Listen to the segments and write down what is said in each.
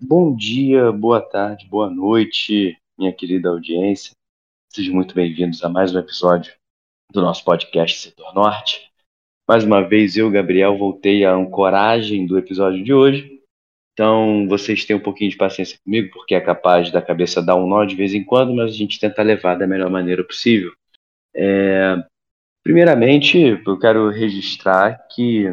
Bom dia, boa tarde, boa noite, minha querida audiência. Sejam muito bem-vindos a mais um episódio do nosso podcast Setor Norte. Mais uma vez, eu, Gabriel, voltei à ancoragem do episódio de hoje. Então, vocês têm um pouquinho de paciência comigo, porque é capaz da cabeça dar um nó de vez em quando, mas a gente tenta levar da melhor maneira possível. É... Primeiramente, eu quero registrar que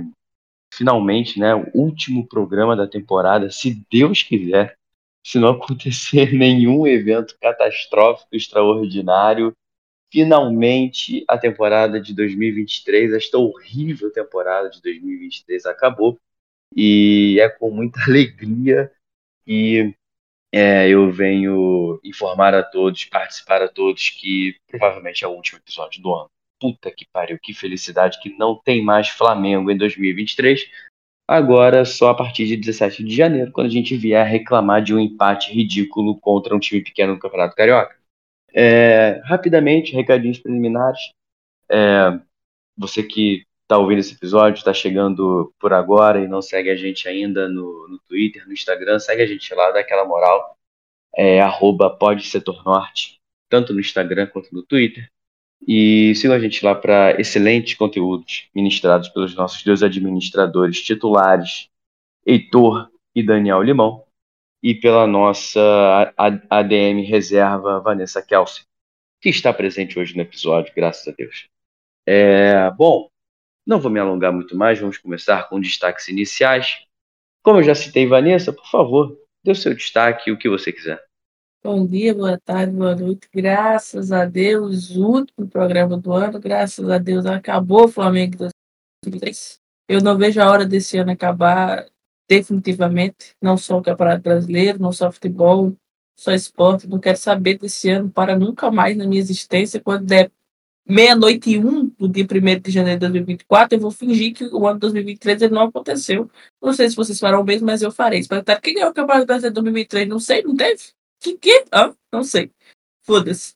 finalmente, né, o último programa da temporada, se Deus quiser, se não acontecer nenhum evento catastrófico extraordinário, finalmente a temporada de 2023, esta horrível temporada de 2023 acabou. E é com muita alegria que é, eu venho informar a todos, participar a todos que provavelmente é o último episódio do ano puta que pariu, que felicidade que não tem mais Flamengo em 2023. Agora, só a partir de 17 de janeiro, quando a gente vier reclamar de um empate ridículo contra um time pequeno no Campeonato Carioca. É, rapidamente, recadinhos preliminares. É, você que está ouvindo esse episódio, está chegando por agora e não segue a gente ainda no, no Twitter, no Instagram, segue a gente lá, dá aquela moral. É, arroba Norte, tanto no Instagram quanto no Twitter. E sigam a gente lá para excelentes conteúdos ministrados pelos nossos dois administradores titulares, Heitor e Daniel Limão, e pela nossa ADM reserva, Vanessa Kelsey, que está presente hoje no episódio, graças a Deus. É, bom, não vou me alongar muito mais, vamos começar com destaques iniciais. Como eu já citei Vanessa, por favor, dê o seu destaque, o que você quiser. Bom dia, boa tarde, boa noite. Graças a Deus, último programa do ano. Graças a Deus, acabou o Flamengo 2023. Eu não vejo a hora desse ano acabar definitivamente. Não só o Campeonato Brasileiro, não só futebol, só esporte. Não quero saber desse ano para nunca mais na minha existência. Quando der meia-noite e um do dia 1 de janeiro de 2024, eu vou fingir que o ano 2023 ele não aconteceu. Não sei se vocês farão o mesmo, mas eu farei. Quem ganhou o Campeonato Brasileiro de 2023? Não sei, não teve? Que que? Ah, não sei. Foda-se.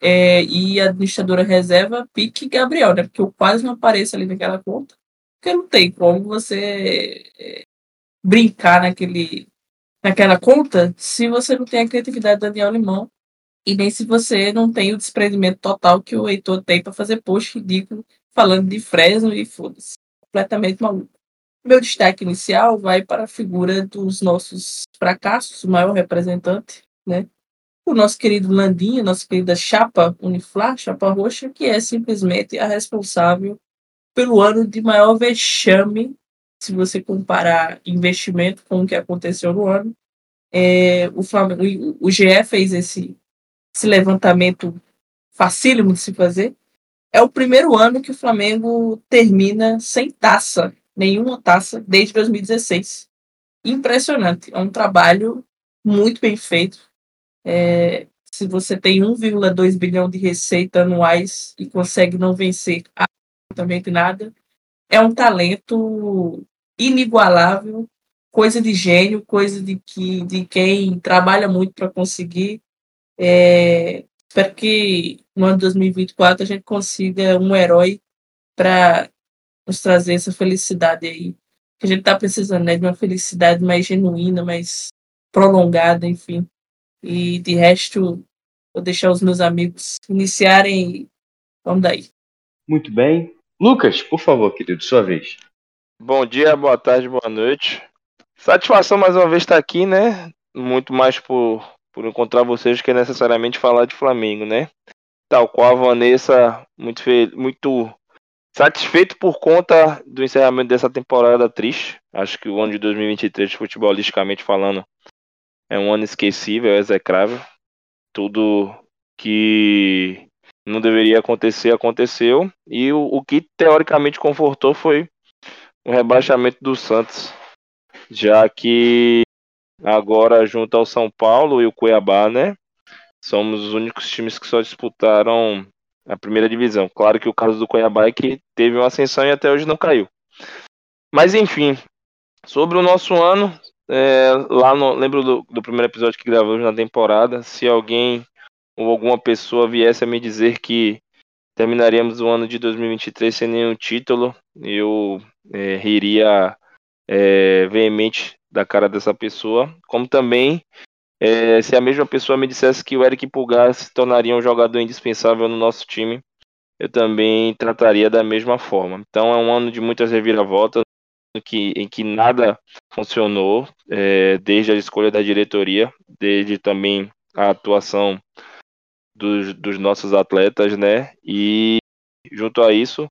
É, e a administradora reserva pique Gabriel, né? Porque eu quase não apareço ali naquela conta. Porque não tem como você é, brincar naquele, naquela conta se você não tem a criatividade do Daniel Limão e nem se você não tem o desprendimento total que o Heitor tem para fazer post ridículo falando de Fresno e foda-se. Completamente maluco. Meu destaque inicial vai para a figura dos nossos fracassos, o maior representante, né? O nosso querido Landinha, nossa querida Chapa Uniflar, Chapa Roxa, que é simplesmente a responsável pelo ano de maior vexame, se você comparar investimento com o que aconteceu no ano. É, o, Flamengo, o GE fez esse, esse levantamento facílimo de se fazer. É o primeiro ano que o Flamengo termina sem taça, nenhuma taça, desde 2016. Impressionante. É um trabalho muito bem feito. É, se você tem 1,2 bilhão de receita anuais e consegue não vencer absolutamente nada, é um talento inigualável, coisa de gênio, coisa de, que, de quem trabalha muito para conseguir. É, espero que no ano de 2024 a gente consiga um herói para nos trazer essa felicidade aí. Que a gente está precisando né, de uma felicidade mais genuína, mais prolongada, enfim. E de resto, vou deixar os meus amigos iniciarem. Vamos daí. Muito bem. Lucas, por favor, querido, sua vez. Bom dia, boa tarde, boa noite. Satisfação mais uma vez estar aqui, né? Muito mais por, por encontrar vocês que é necessariamente falar de Flamengo, né? Tal qual a Vanessa, muito, muito satisfeito por conta do encerramento dessa temporada triste. Acho que o ano de 2023, futebolisticamente falando, é um ano esquecível, é execrável. Tudo que não deveria acontecer, aconteceu. E o, o que teoricamente confortou foi o rebaixamento do Santos. Já que agora junto ao São Paulo e o Cuiabá, né? somos os únicos times que só disputaram a primeira divisão. Claro que o caso do Cuiabá é que teve uma ascensão e até hoje não caiu. Mas enfim, sobre o nosso ano, é, lá no, lembro do, do, primeiro episódio que gravamos na temporada. Se alguém ou alguma pessoa viesse a me dizer que terminaríamos o ano de 2023 sem nenhum título, eu é, riria é, veemente da cara dessa pessoa. Como também é, se a mesma pessoa me dissesse que o Eric Pulgar se tornaria um jogador indispensável no nosso time, eu também trataria da mesma forma. Então é um ano de muitas reviravoltas, que, em que nada funcionou, é, desde a escolha da diretoria, desde também a atuação dos, dos nossos atletas, né? E junto a isso,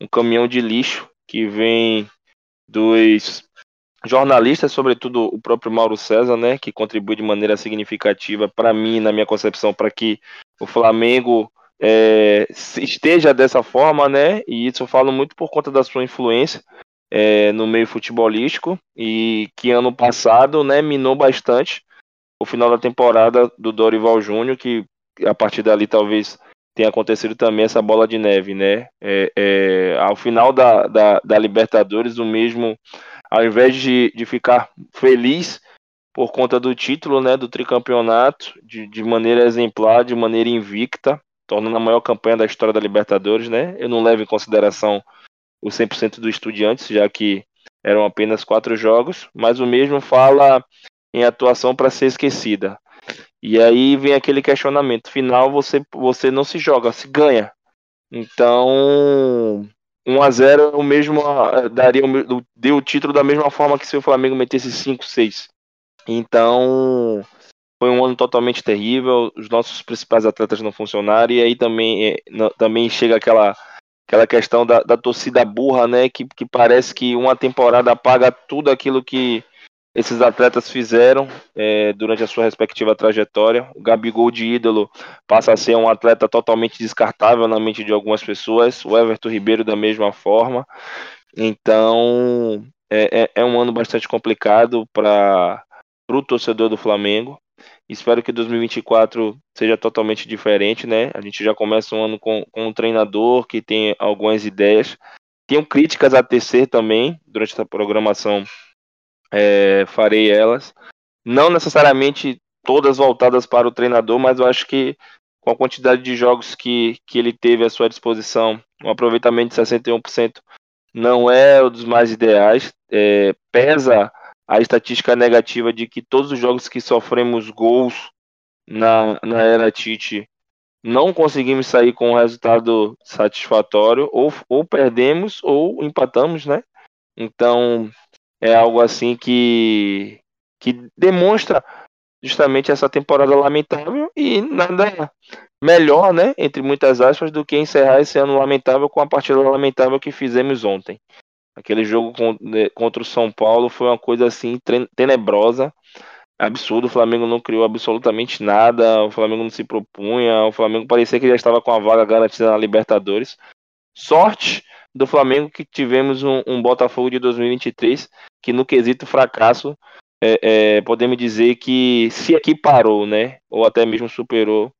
um caminhão de lixo que vem dos jornalistas, sobretudo o próprio Mauro César, né, que contribui de maneira significativa para mim, na minha concepção, para que o Flamengo é, esteja dessa forma, né, e isso eu falo muito por conta da sua influência é, no meio futebolístico e que ano passado, né, minou bastante o final da temporada do Dorival Júnior, que a partir dali talvez tenha acontecido também essa bola de neve, né? É, é, ao final da, da, da, Libertadores, o mesmo, ao invés de, de ficar feliz por conta do título, né, do tricampeonato, de, de maneira exemplar, de maneira invicta, tornando a maior campanha da história da Libertadores, né? Eu não levo em consideração o 100% do Estudiantes, já que eram apenas quatro jogos, mas o mesmo fala em atuação para ser esquecida. E aí vem aquele questionamento final, você você não se joga, se ganha. Então, 1 a 0 o mesmo daria deu o título da mesma forma que se o Flamengo metesse 5 6. Então, foi um ano totalmente terrível, os nossos principais atletas não funcionaram e aí também é, também chega aquela aquela questão da, da torcida burra, né, que, que parece que uma temporada apaga tudo aquilo que esses atletas fizeram é, durante a sua respectiva trajetória. O Gabigol de ídolo passa a ser um atleta totalmente descartável na mente de algumas pessoas, o Everton Ribeiro da mesma forma. Então é, é, é um ano bastante complicado para o torcedor do Flamengo. Espero que 2024 seja totalmente diferente, né? A gente já começa um ano com, com um treinador que tem algumas ideias. Tenho críticas a tecer também durante essa programação é, farei elas. Não necessariamente todas voltadas para o treinador, mas eu acho que com a quantidade de jogos que, que ele teve à sua disposição, um aproveitamento de 61% não é um dos mais ideais. É, pesa a estatística negativa de que todos os jogos que sofremos gols na, na era Tite não conseguimos sair com um resultado satisfatório, ou, ou perdemos ou empatamos, né? Então, é algo assim que, que demonstra justamente essa temporada lamentável e nada melhor, né, entre muitas aspas, do que encerrar esse ano lamentável com a partida lamentável que fizemos ontem. Aquele jogo né, contra o São Paulo foi uma coisa assim tenebrosa, absurdo. O Flamengo não criou absolutamente nada, o Flamengo não se propunha, o Flamengo parecia que já estava com a vaga garantida na Libertadores. Sorte do Flamengo que tivemos um, um Botafogo de 2023 que no quesito fracasso é, é, podemos dizer que se equiparou, né? Ou até mesmo superou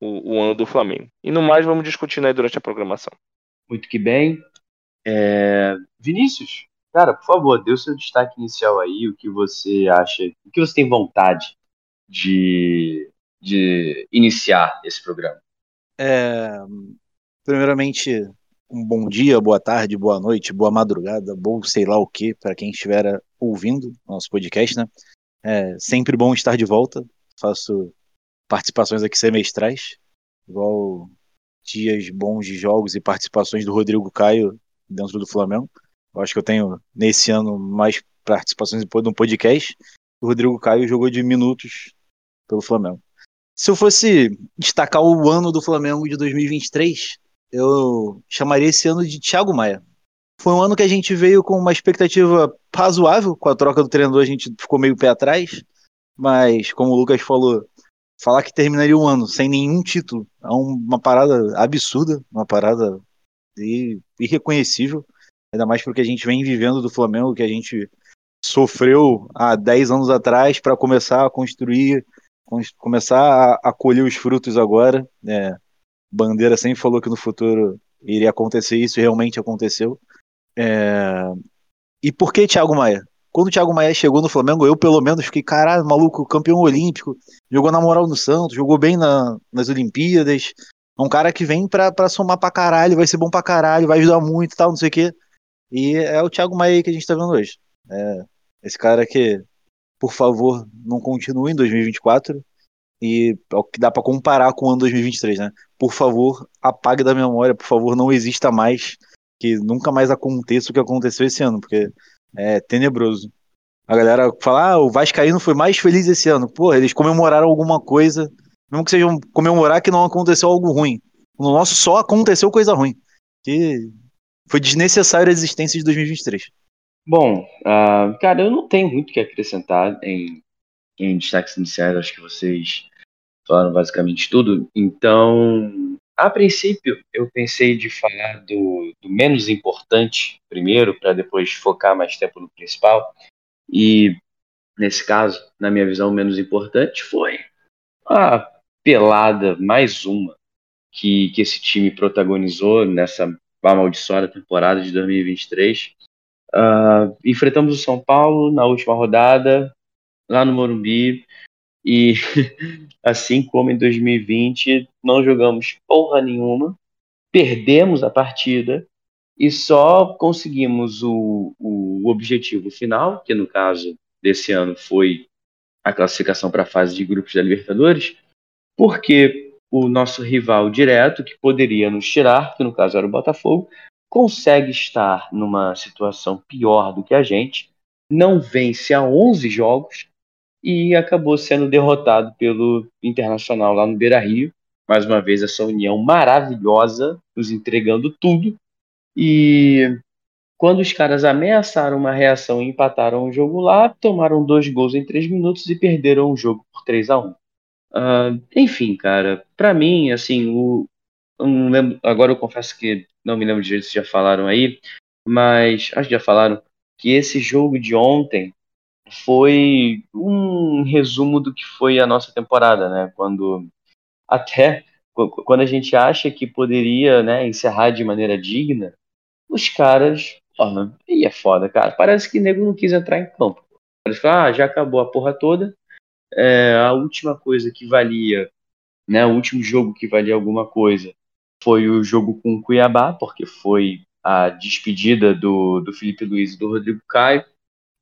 o, o, ano do Flamengo. E no mais, vamos discutir durante a programação. Muito que bem. É... Vinícius, cara, por favor, dê o seu destaque inicial aí, o que você acha, o que você tem vontade de, de iniciar esse programa. É, primeiramente, um bom dia, boa tarde, boa noite, boa madrugada, bom sei lá o que, para quem estiver ouvindo nosso podcast, né? É sempre bom estar de volta. Faço participações aqui semestrais, igual dias bons de jogos e participações do Rodrigo Caio dentro do Flamengo. Eu acho que eu tenho nesse ano mais participações depois de um podcast. O Rodrigo Caio jogou de minutos pelo Flamengo. Se eu fosse destacar o ano do Flamengo de 2023, eu chamaria esse ano de Thiago Maia. Foi um ano que a gente veio com uma expectativa razoável, com a troca do treinador a gente ficou meio pé atrás, mas como o Lucas falou, falar que terminaria o ano sem nenhum título é uma parada absurda, uma parada irreconhecível, ainda mais porque a gente vem vivendo do Flamengo, que a gente sofreu há 10 anos atrás para começar a construir começar a, a colher os frutos agora. É, Bandeira sempre falou que no futuro iria acontecer isso, e realmente aconteceu. É, e por que Thiago Maia? Quando o Thiago Maia chegou no Flamengo, eu pelo menos fiquei, caralho, maluco, campeão olímpico, jogou na moral no Santos, jogou bem na, nas Olimpíadas. É um cara que vem pra, pra somar pra caralho, vai ser bom pra caralho, vai ajudar muito e tal, não sei o quê. E é o Thiago Maia que a gente tá vendo hoje. É, esse cara que, por favor, não continue em 2024. E é o que dá para comparar com o ano 2023, né? Por favor, apague da memória, por favor, não exista mais, que nunca mais aconteça o que aconteceu esse ano, porque é tenebroso. A galera fala, ah, o Vascaíno foi mais feliz esse ano. Pô, eles comemoraram alguma coisa, mesmo que sejam comemorar que não aconteceu algo ruim. No nosso só aconteceu coisa ruim. Que foi desnecessária a existência de 2023. Bom, uh, cara, eu não tenho muito o que acrescentar em, em destaques iniciais. Acho que vocês falaram basicamente tudo. Então, a princípio, eu pensei de falar do, do menos importante primeiro, para depois focar mais tempo no principal. E, nesse caso, na minha visão, o menos importante foi a pelada, mais uma, que, que esse time protagonizou nessa amaldiçoada temporada de 2023. Uh, ah, enfrentamos o São Paulo na última rodada, lá no Morumbi, e assim como em 2020, não jogamos porra nenhuma, perdemos a partida e só conseguimos o, o objetivo final, que no caso desse ano foi a classificação para a fase de grupos da Libertadores, porque o nosso rival direto, que poderia nos tirar, que no caso era o Botafogo, consegue estar numa situação pior do que a gente, não vence há 11 jogos e acabou sendo derrotado pelo Internacional lá no Beira Rio. Mais uma vez, essa união maravilhosa, nos entregando tudo. E quando os caras ameaçaram uma reação e empataram o jogo lá, tomaram dois gols em três minutos e perderam o jogo por 3 a 1 uh, Enfim, cara, para mim, assim, o, eu lembro, agora eu confesso que não me lembro direito se já falaram aí, mas acho que já falaram que esse jogo de ontem foi um resumo do que foi a nossa temporada, né? Quando até quando a gente acha que poderia, né, encerrar de maneira digna, os caras, ó, e é foda, cara. Parece que o nego não quis entrar em campo. Parece que ah, já acabou a porra toda. É, a última coisa que valia, né, o último jogo que valia alguma coisa foi o jogo com o Cuiabá, porque foi a despedida do, do Felipe Luiz e do Rodrigo Caio.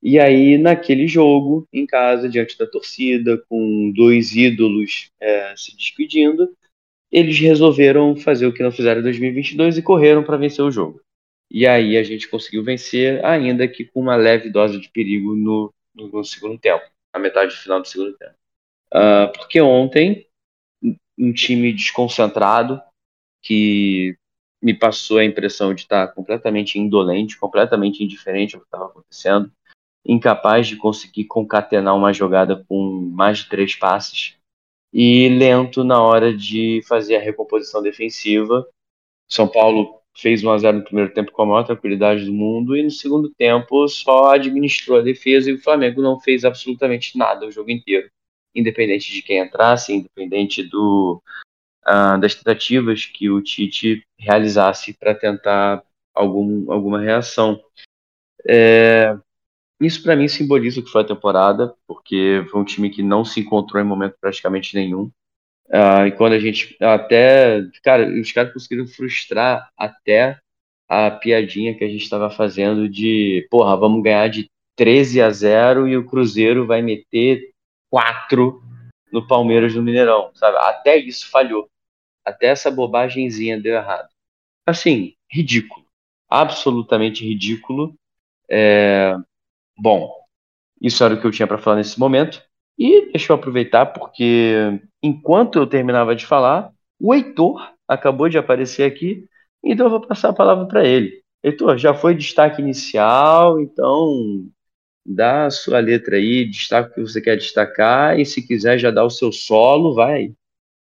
E aí, naquele jogo, em casa, diante da torcida, com dois ídolos é, se despedindo, eles resolveram fazer o que não fizeram em 2022 e correram para vencer o jogo. E aí a gente conseguiu vencer, ainda que com uma leve dose de perigo no, no, no segundo tempo, na metade final do segundo tempo. Uh, porque ontem, um time desconcentrado, que me passou a impressão de estar completamente indolente, completamente indiferente ao que estava acontecendo, incapaz de conseguir concatenar uma jogada com mais de três passes e lento na hora de fazer a recomposição defensiva. São Paulo fez 1 a 0 no primeiro tempo com a maior tranquilidade do mundo e no segundo tempo só administrou a defesa e o Flamengo não fez absolutamente nada o jogo inteiro, independente de quem entrasse, independente do uh, das tentativas que o Tite realizasse para tentar algum, alguma reação. É, isso para mim simboliza o que foi a temporada, porque foi um time que não se encontrou em momento praticamente nenhum. Uh, e quando a gente até. Cara, os caras conseguiram frustrar até a piadinha que a gente estava fazendo de, porra, vamos ganhar de 13 a 0 e o Cruzeiro vai meter 4 no Palmeiras no Mineirão, sabe? Até isso falhou. Até essa bobagemzinha deu errado. Assim, ridículo. Absolutamente ridículo. É, Bom, isso era o que eu tinha para falar nesse momento. E deixa eu aproveitar porque enquanto eu terminava de falar, o Heitor acabou de aparecer aqui, então eu vou passar a palavra para ele. Heitor, já foi destaque inicial, então dá a sua letra aí, destaca o que você quer destacar e se quiser já dá o seu solo, vai.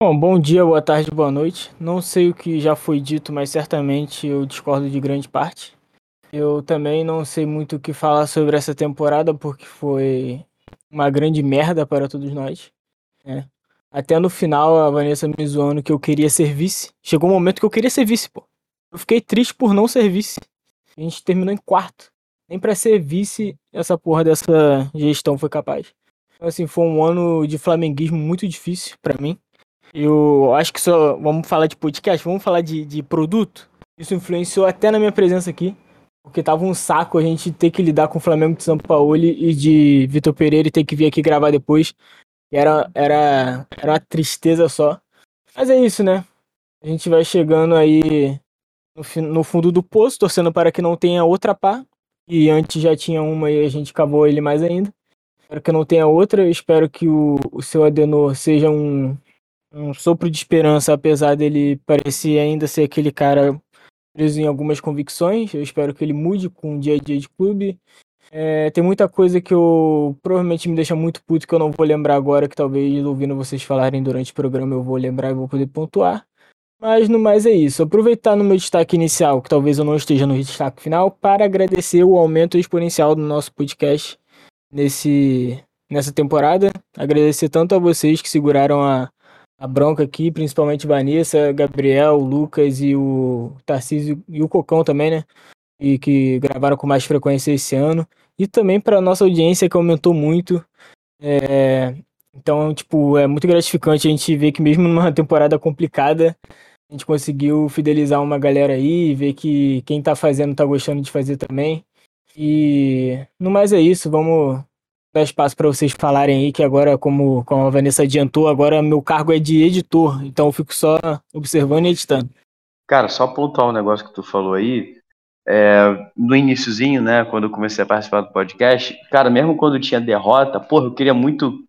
Bom, bom dia, boa tarde, boa noite. Não sei o que já foi dito, mas certamente eu discordo de grande parte. Eu também não sei muito o que falar sobre essa temporada, porque foi uma grande merda para todos nós. É. Até no final, a Vanessa me zoando que eu queria ser vice. Chegou um momento que eu queria ser vice, pô. Eu fiquei triste por não ser vice. A gente terminou em quarto. Nem pra ser vice, essa porra dessa gestão foi capaz. Então, assim, foi um ano de flamenguismo muito difícil pra mim. Eu acho que só. Vamos falar de podcast, vamos falar de, de produto. Isso influenciou até na minha presença aqui. Porque tava um saco a gente ter que lidar com o Flamengo de São Paulo e de Vitor Pereira e ter que vir aqui gravar depois. Era, era, era uma tristeza só. Mas é isso, né? A gente vai chegando aí no, no fundo do poço, torcendo para que não tenha outra pá. E antes já tinha uma e a gente cavou ele mais ainda. Espero que não tenha outra. Eu espero que o, o seu Adenor seja um, um sopro de esperança, apesar dele parecer ainda ser aquele cara preso em algumas convicções. Eu espero que ele mude com o dia a dia de clube. É, tem muita coisa que eu provavelmente me deixa muito puto que eu não vou lembrar agora, que talvez ouvindo vocês falarem durante o programa eu vou lembrar e vou poder pontuar. Mas no mais é isso. Aproveitar no meu destaque inicial, que talvez eu não esteja no destaque final, para agradecer o aumento exponencial do nosso podcast nesse, nessa temporada. Agradecer tanto a vocês que seguraram a, a bronca aqui, principalmente Vanessa, Gabriel, Lucas e o Tarcísio e o Cocão também, né? E que gravaram com mais frequência esse ano. E também para nossa audiência que aumentou muito. É... Então, tipo, é muito gratificante a gente ver que mesmo numa temporada complicada, a gente conseguiu fidelizar uma galera aí, ver que quem tá fazendo tá gostando de fazer também. E no mais é isso, vamos dar espaço para vocês falarem aí, que agora, como, como a Vanessa adiantou, agora meu cargo é de editor, então eu fico só observando e editando. Cara, só pontuar um negócio que tu falou aí, é, no iníciozinho, né, quando eu comecei a participar do podcast, cara, mesmo quando tinha derrota, porra, eu queria muito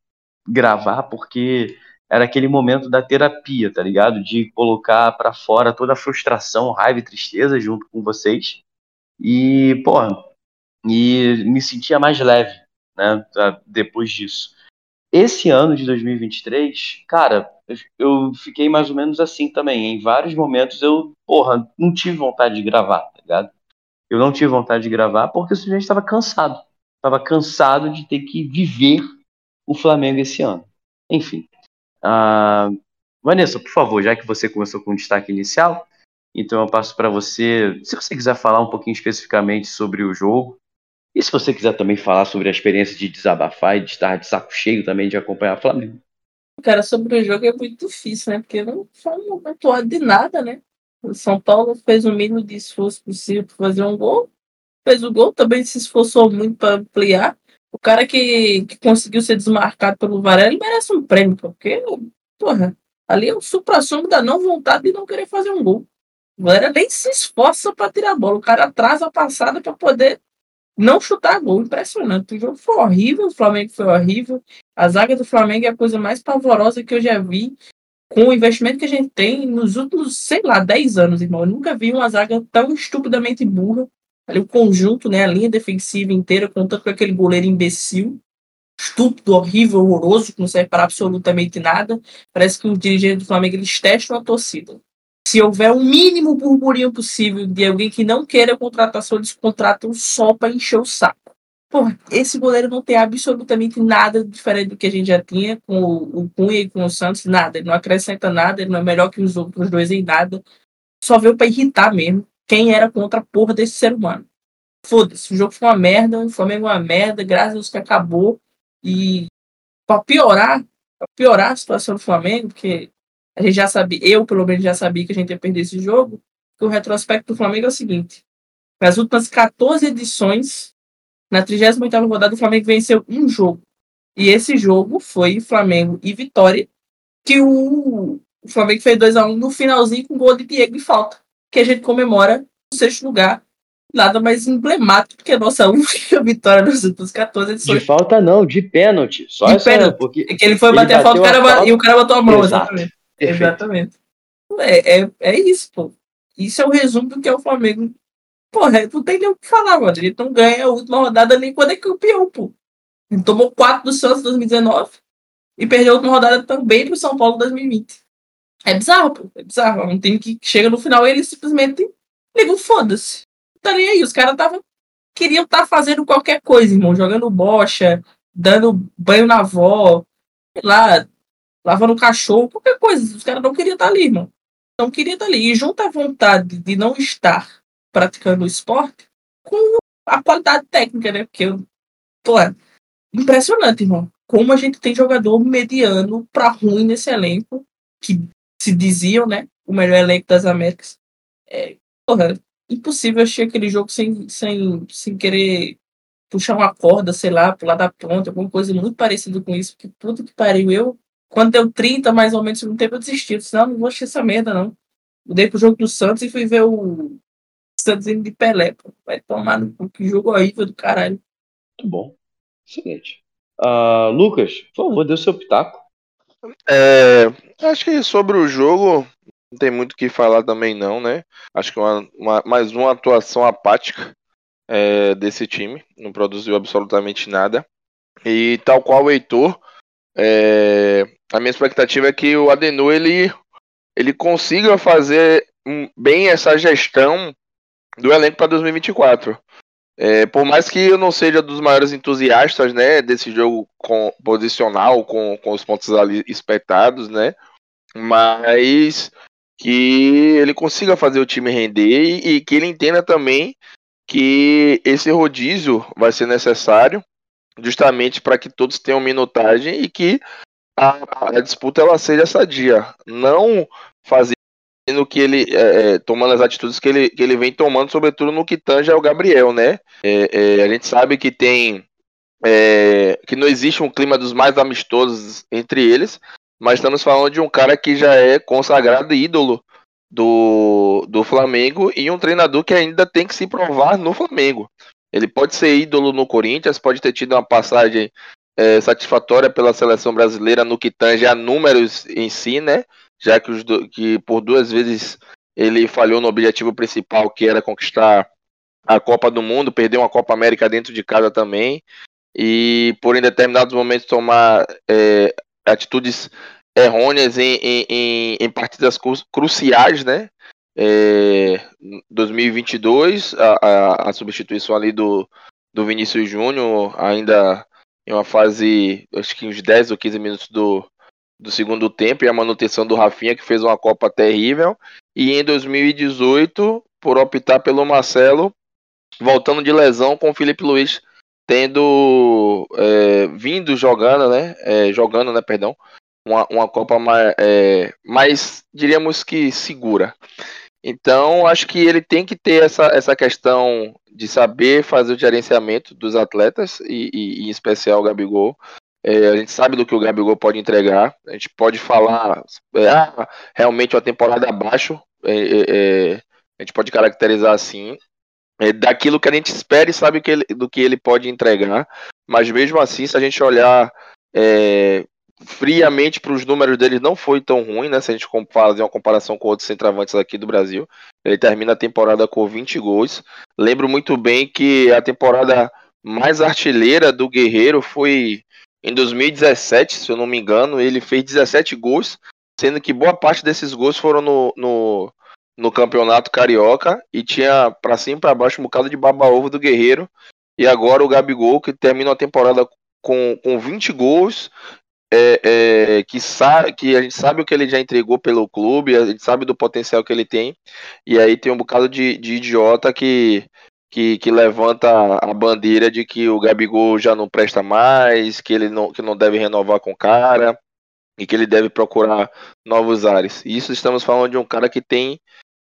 gravar, porque era aquele momento da terapia, tá ligado? De colocar para fora toda a frustração, raiva e tristeza junto com vocês. E, porra, e me sentia mais leve, né, depois disso. Esse ano de 2023, cara, eu fiquei mais ou menos assim também. Em vários momentos eu, porra, não tive vontade de gravar, tá ligado? Eu não tive vontade de gravar porque simplesmente estava cansado. Estava cansado de ter que viver o Flamengo esse ano. Enfim. Uh, Vanessa, por favor, já que você começou com o destaque inicial, então eu passo para você, se você quiser falar um pouquinho especificamente sobre o jogo, e se você quiser também falar sobre a experiência de desabafar e de estar de saco cheio também de acompanhar o Flamengo. Cara, sobre o jogo é muito difícil, né? Porque não foi um atuado de nada, né? O São Paulo fez o mínimo de esforço possível para fazer um gol. Fez o gol, também se esforçou muito para ampliar. O cara que, que conseguiu ser desmarcado pelo Varela merece um prêmio, porque, porra, ali é o supra-sumo da não vontade de não querer fazer um gol. O Varela nem se esforça para tirar a bola. O cara atrasa a passada para poder não chutar gol. Impressionante. O jogo foi horrível, o Flamengo foi horrível. A zaga do Flamengo é a coisa mais pavorosa que eu já vi. Com o investimento que a gente tem nos últimos, sei lá, 10 anos, irmão. Eu nunca vi uma zaga tão estupidamente burra. Ali o conjunto, né, a linha defensiva inteira, contando com aquele goleiro imbecil, estúpido, horrível, horroroso, que não serve para absolutamente nada. Parece que o dirigente do Flamengo eles testam a torcida se houver um mínimo burburinho possível de alguém que não queira contratação, eles contratam só para encher o saco. Porra, esse goleiro não tem absolutamente nada diferente do que a gente já tinha com o, o Cunha e com o Santos, nada. Ele não acrescenta nada, ele não é melhor que os outros dois em nada. Só veio para irritar mesmo quem era contra a porra desse ser humano. Foda-se, o jogo foi uma merda, o Flamengo é uma merda, graças a Deus que acabou. E para piorar, pra piorar a situação do Flamengo, porque a gente já sabia, eu pelo menos já sabia que a gente ia perder esse jogo, que o retrospecto do Flamengo é o seguinte: nas últimas 14 edições, na 38 rodada, o Flamengo venceu um jogo. E esse jogo foi Flamengo e Vitória, que o, o Flamengo fez 2x1 no finalzinho com gol de Diego e falta, que a gente comemora no sexto lugar. Nada mais emblemático que a nossa única vitória nos últimos 14 edições. De falta não, de pênalti. Só de pênalti. Porque é que ele foi ele bater a falta, a falta, e o cara botou a mão, Exato. exatamente. Perfeito. Exatamente. É, é, é isso, pô. Isso é o resumo do que é o Flamengo. Porra, não tem nem o que falar, mano. Ele não ganha a última rodada nem quando é campeão, pô. Ele tomou 4 do Santos em 2019 e perdeu a última rodada também pro São Paulo em 2020. É bizarro, pô. É bizarro. É um time que chega no final e ele simplesmente liga foda-se. Tá nem aí. Os caras tava queriam estar tá fazendo qualquer coisa, irmão. Jogando bocha, dando banho na avó, sei lá, lavando cachorro, qualquer coisa. Os caras não queriam estar ali, irmão. Não queriam estar ali. E junta a vontade de não estar praticando o esporte com a qualidade técnica, né? Porque, pô, é impressionante, irmão. Como a gente tem jogador mediano para ruim nesse elenco, que se diziam, né? O melhor elenco das Américas. É, porra, impossível assistir aquele jogo sem, sem, sem querer puxar uma corda, sei lá, pular da ponta, alguma coisa muito parecida com isso. Porque puta que pariu, eu, quando deu 30 mais ou menos no tempo, eu desisti. Eu disse, não, não vou assistir essa merda, não. Mudei pro jogo do Santos e fui ver o Santos indo de Pelé. Pô. Vai tomar no cu, que jogo horrível do caralho. Muito bom. Excelente. Uh, Lucas, por favor, dê o seu pitaco. É, acho que sobre o jogo não tem muito o que falar também não, né? Acho que uma, uma mais uma atuação apática é, desse time, não produziu absolutamente nada. E tal qual o Heitor, é, a minha expectativa é que o Adenu ele, ele consiga fazer bem essa gestão do elenco para 2024. É, por mais que eu não seja dos maiores entusiastas né, desse jogo com, posicional, com, com os pontos ali espetados, né? Mas que ele consiga fazer o time render e, e que ele entenda também que esse rodízio vai ser necessário justamente para que todos tenham minutagem e que a, a, disputa ela seja sadia, não fazendo que ele é, é, tomando as atitudes que ele, que ele vem tomando, sobretudo no que tange ao Gabriel, né? É, é, a gente sabe que tem é, que não existe um clima dos mais amistosos entre eles, mas estamos falando de um cara que já é consagrado ídolo do, do Flamengo e um treinador que ainda tem que se provar no Flamengo. Ele pode ser ídolo no Corinthians, pode ter tido uma passagem é, satisfatória pela seleção brasileira no que tange a números em si, né? Já que, os do, que por duas vezes ele falhou no objetivo principal, que era conquistar a Copa do Mundo, perdeu uma Copa América dentro de casa também, e por em determinados momentos tomar é, atitudes errôneas em, em, em, em partidas cru, cruciais, né? É, 2022, a, a, a, substituição ali do, do Vinícius Júnior, ainda em uma fase, acho que uns 10 ou 15 minutos do, do segundo tempo, e a manutenção do Rafinha, que fez uma Copa terrível. E em 2018, por optar pelo Marcelo, voltando de lesão com o Felipe Luiz tendo é, vindo jogando, né? É, jogando, né? Perdão, uma, uma Copa mais, é, mais, diríamos que segura. Então, acho que ele tem que ter essa, essa questão de saber fazer o gerenciamento dos atletas, e, e em especial o Gabigol. É, a gente sabe do que o Gabigol pode entregar. A gente pode falar, é, ah, realmente uma temporada abaixo. É, é, é, a gente pode caracterizar assim é, daquilo que a gente espera e sabe que ele, do que ele pode entregar. Mas mesmo assim, se a gente olhar friamente para os números dele, não foi tão ruim, né? Se a gente fazer uma comparação com outros centravantes aqui do Brasil. Ele termina a temporada com 20 gols. Lembro muito bem que a temporada mais artilheira do Guerreiro foi em 2017, se eu não me engano. Ele fez 17 gols, sendo que boa parte desses gols foram no, no no campeonato carioca e tinha para cima e para baixo um bocado de baba-ovo do Guerreiro. E agora o Gabigol, que termina a temporada com, com 20 gols, é, é, que, sabe, que a gente sabe o que ele já entregou pelo clube, a gente sabe do potencial que ele tem. E aí tem um bocado de, de idiota que, que, que, levanta a bandeira de que o Gabigol já não presta mais, que ele não, que não deve renovar com o cara e que ele deve procurar novos ares. Isso estamos falando de um cara que tem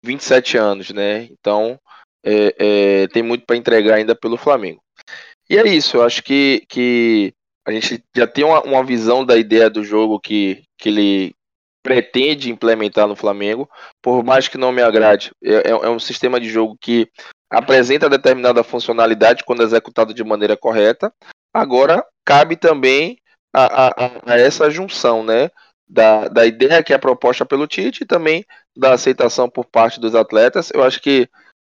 27 anos, né? Então é, é, tem muito para entregar ainda pelo Flamengo. E é isso, eu acho que, que a gente já tem uma, uma visão da ideia do jogo que, que ele pretende implementar no Flamengo, por mais que não me agrade. É, é, é um sistema de jogo que apresenta determinada funcionalidade quando executado de maneira correta. Agora, cabe também a, a, a essa junção, né? Da, da ideia que é proposta pelo Tite e também da aceitação por parte dos atletas. Eu acho que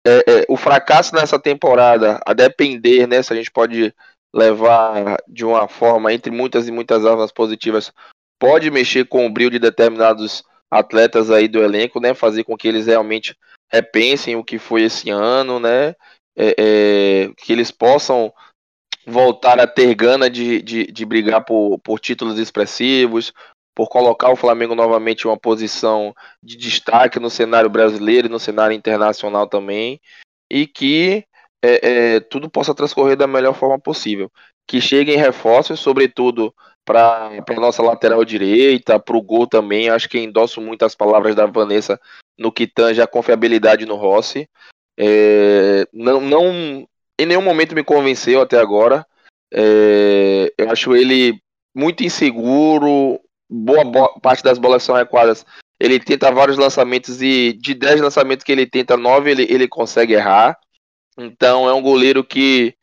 é, é, o fracasso nessa temporada, a depender, né, se a gente pode levar de uma forma, entre muitas e muitas armas positivas, pode mexer com o brilho de determinados atletas aí do elenco, né, fazer com que eles realmente repensem o que foi esse ano, né, é, é que eles possam voltar a ter gana de, de, de brigar por, por títulos expressivos, por colocar o Flamengo novamente em uma posição de destaque no cenário brasileiro e no cenário internacional também, e que é, é, tudo possa transcorrer da melhor forma possível. Que cheguem reforços, sobretudo para a nossa lateral direita, para o gol também. Acho que endosso muito as palavras da Vanessa no que tange a confiabilidade no Rossi. É, não, não, em nenhum momento me convenceu até agora. É, eu acho ele muito inseguro, boa bo parte das bolas são recuadas. Ele tenta vários lançamentos e de 10 lançamentos que ele tenta, 9 ele, ele consegue errar. Então é um goleiro que,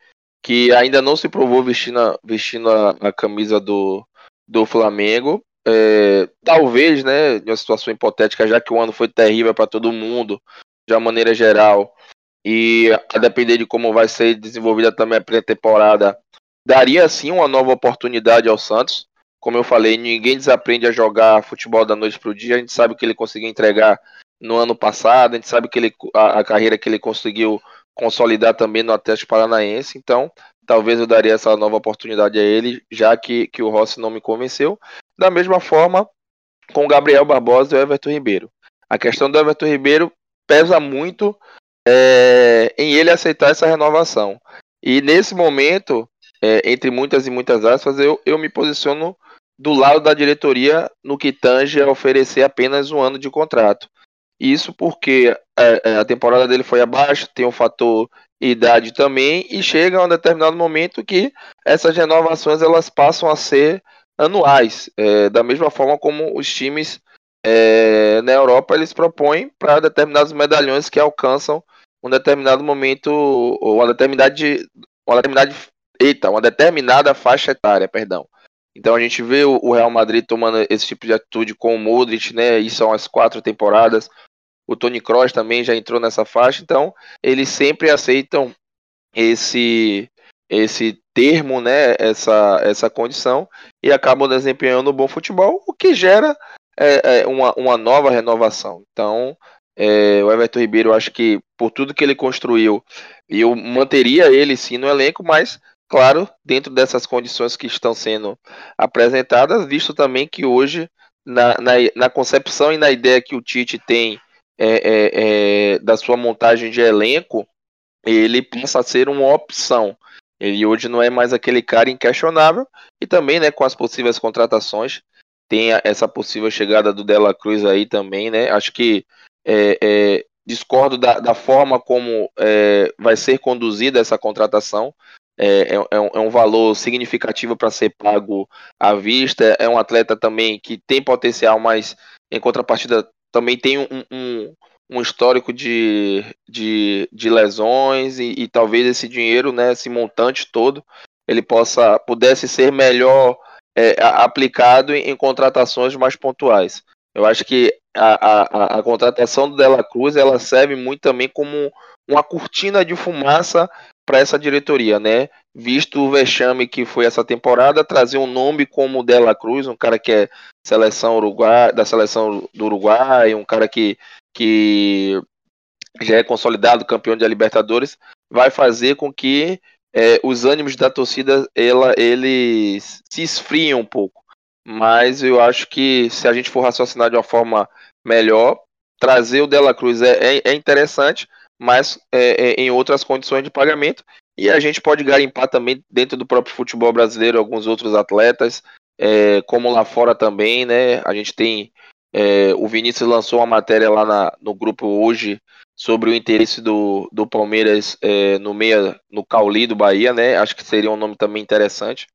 que ainda não se provou vestindo a, vestindo a, a camisa do, do Flamengo. É, talvez, né, uma situação hipotética, já que o ano foi terrível para todo mundo, de uma maneira geral, e a depender de como vai ser desenvolvida também a pré-temporada, daria sim uma nova oportunidade ao Santos. Como eu falei, ninguém desaprende a jogar futebol da noite para o dia. A gente sabe que ele conseguiu entregar no ano passado, a gente sabe que ele, a, a carreira que ele conseguiu consolidar também no Atlético Paranaense. Então, talvez eu daria essa nova oportunidade a ele, já que, que o Rossi não me convenceu. Da mesma forma, com o Gabriel Barbosa e o Everton Ribeiro. A questão do Everton Ribeiro pesa muito é, em ele aceitar essa renovação. E nesse momento, é, entre muitas e muitas aspas, eu, eu me posiciono do lado da diretoria no que tange a oferecer apenas um ano de contrato. Isso porque é, é, a temporada dele foi abaixo, tem o um fator idade também, e chega a um determinado momento que essas renovações elas passam a ser anuais, é, da mesma forma como os times é, na Europa eles propõem para determinados medalhões que alcançam um determinado momento, ou uma determinada, uma determinada, eita, uma determinada faixa etária, perdão. Então a gente vê o Real Madrid tomando esse tipo de atitude com o Modric, né? Isso são as quatro temporadas. O Tony Kroos também já entrou nessa faixa, então eles sempre aceitam esse esse termo, né, essa, essa condição e acabam desempenhando um bom futebol, o que gera é, é uma, uma nova renovação. Então, é, o Everton Ribeiro, acho que por tudo que ele construiu, eu manteria ele sim no elenco, mas claro, dentro dessas condições que estão sendo apresentadas, visto também que hoje, na, na, na concepção e na ideia que o Tite tem é, é, é, da sua montagem de elenco, ele passa a ser uma opção. Ele hoje não é mais aquele cara inquestionável, e também né, com as possíveis contratações, tem essa possível chegada do Dela Cruz aí também, né? Acho que é, é, discordo da, da, forma como é, vai ser conduzida essa contratação. É, é, é, um, um, valor significativo para ser pago à vista. É um atleta também que tem potencial, mas em contrapartida também tem um, um, um histórico de, de, de lesões e, e, talvez esse dinheiro, né, esse montante todo, ele possa pudesse ser melhor é, aplicado em, em contratações mais pontuais. Eu acho que a, a, a contratação do Dela Cruz ela serve muito também como uma cortina de fumaça para essa diretoria, né? Visto o vexame que foi essa temporada, trazer um nome como o Dela Cruz, um cara que é seleção Uruguai, da seleção do Uruguai, um cara que, que já é consolidado campeão de Libertadores, vai fazer com que é, os ânimos da torcida ela, eles se esfriem um pouco. Mas eu acho que se a gente for raciocinar de uma forma melhor, trazer o Dela Cruz é, é, é interessante, mas é, é, em outras condições de pagamento. E a gente pode garimpar também dentro do próprio futebol brasileiro alguns outros atletas, é, como lá fora também, né? A gente tem. É, o Vinícius lançou uma matéria lá na, no grupo hoje sobre o interesse do, do Palmeiras é, no meia, no Cauli do Bahia, né? Acho que seria um nome também interessante.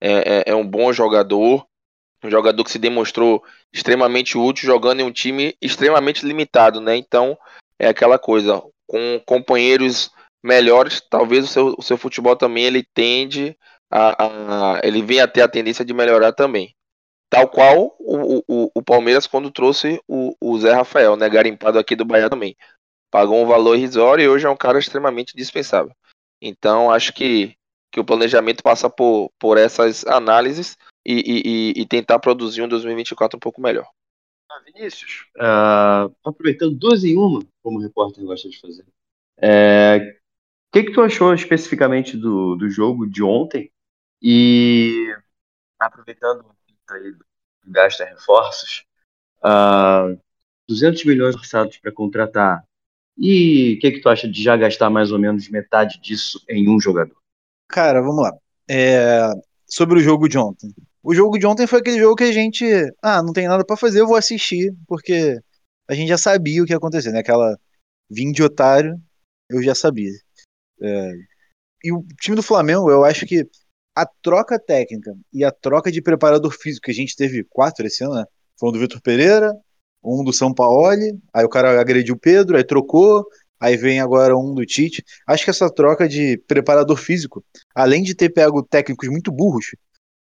É, é, é, um bom jogador, um jogador que se demonstrou extremamente útil jogando em um time extremamente limitado, né? Então é aquela coisa, com companheiros melhores, talvez o seu, o seu futebol também ele tende a, a, ele vem a ter a tendência de melhorar também. Tal qual o, o, o Palmeiras quando trouxe o, o Zé Rafael, né? Garimpado aqui do Bahia também. Pagou um valor irrisório e hoje é um cara extremamente dispensável. Então acho que, que o planejamento passa por, por essas análises e, e, e tentar produzir um 2024 um pouco melhor. Ah, Vinícius, uh, aproveitando duas em uma, como o repórter gosta de fazer, é, o que, que tu achou especificamente do, do jogo de ontem? E aproveitando aí gasta reforços, uh, 200 milhões orçados para contratar. E o que, que tu acha de já gastar mais ou menos metade disso em um jogador? Cara, vamos lá. É, sobre o jogo de ontem. O jogo de ontem foi aquele jogo que a gente, ah, não tem nada para fazer, eu vou assistir, porque a gente já sabia o que ia acontecer, né? Aquela vim de otário, eu já sabia. É, e o time do Flamengo, eu acho que a troca técnica e a troca de preparador físico, que a gente teve quatro esse ano, né? Foi um do Vitor Pereira, um do São Paulo, aí o cara agrediu o Pedro, aí trocou, aí vem agora um do Tite. Acho que essa troca de preparador físico, além de ter pego técnicos muito burros,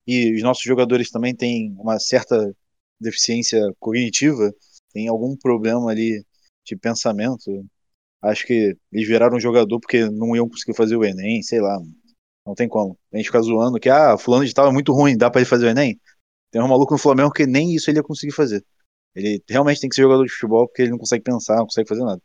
e os nossos jogadores também têm uma certa deficiência cognitiva, tem algum problema ali de pensamento. Acho que eles viraram jogador porque não iam conseguir fazer o Enem, sei lá. Não tem como. A gente fica zoando que, ah, fulano de tal é muito ruim, dá para ele fazer o Enem? Tem um maluco no Flamengo que nem isso ele ia conseguir fazer. Ele realmente tem que ser jogador de futebol porque ele não consegue pensar, não consegue fazer nada.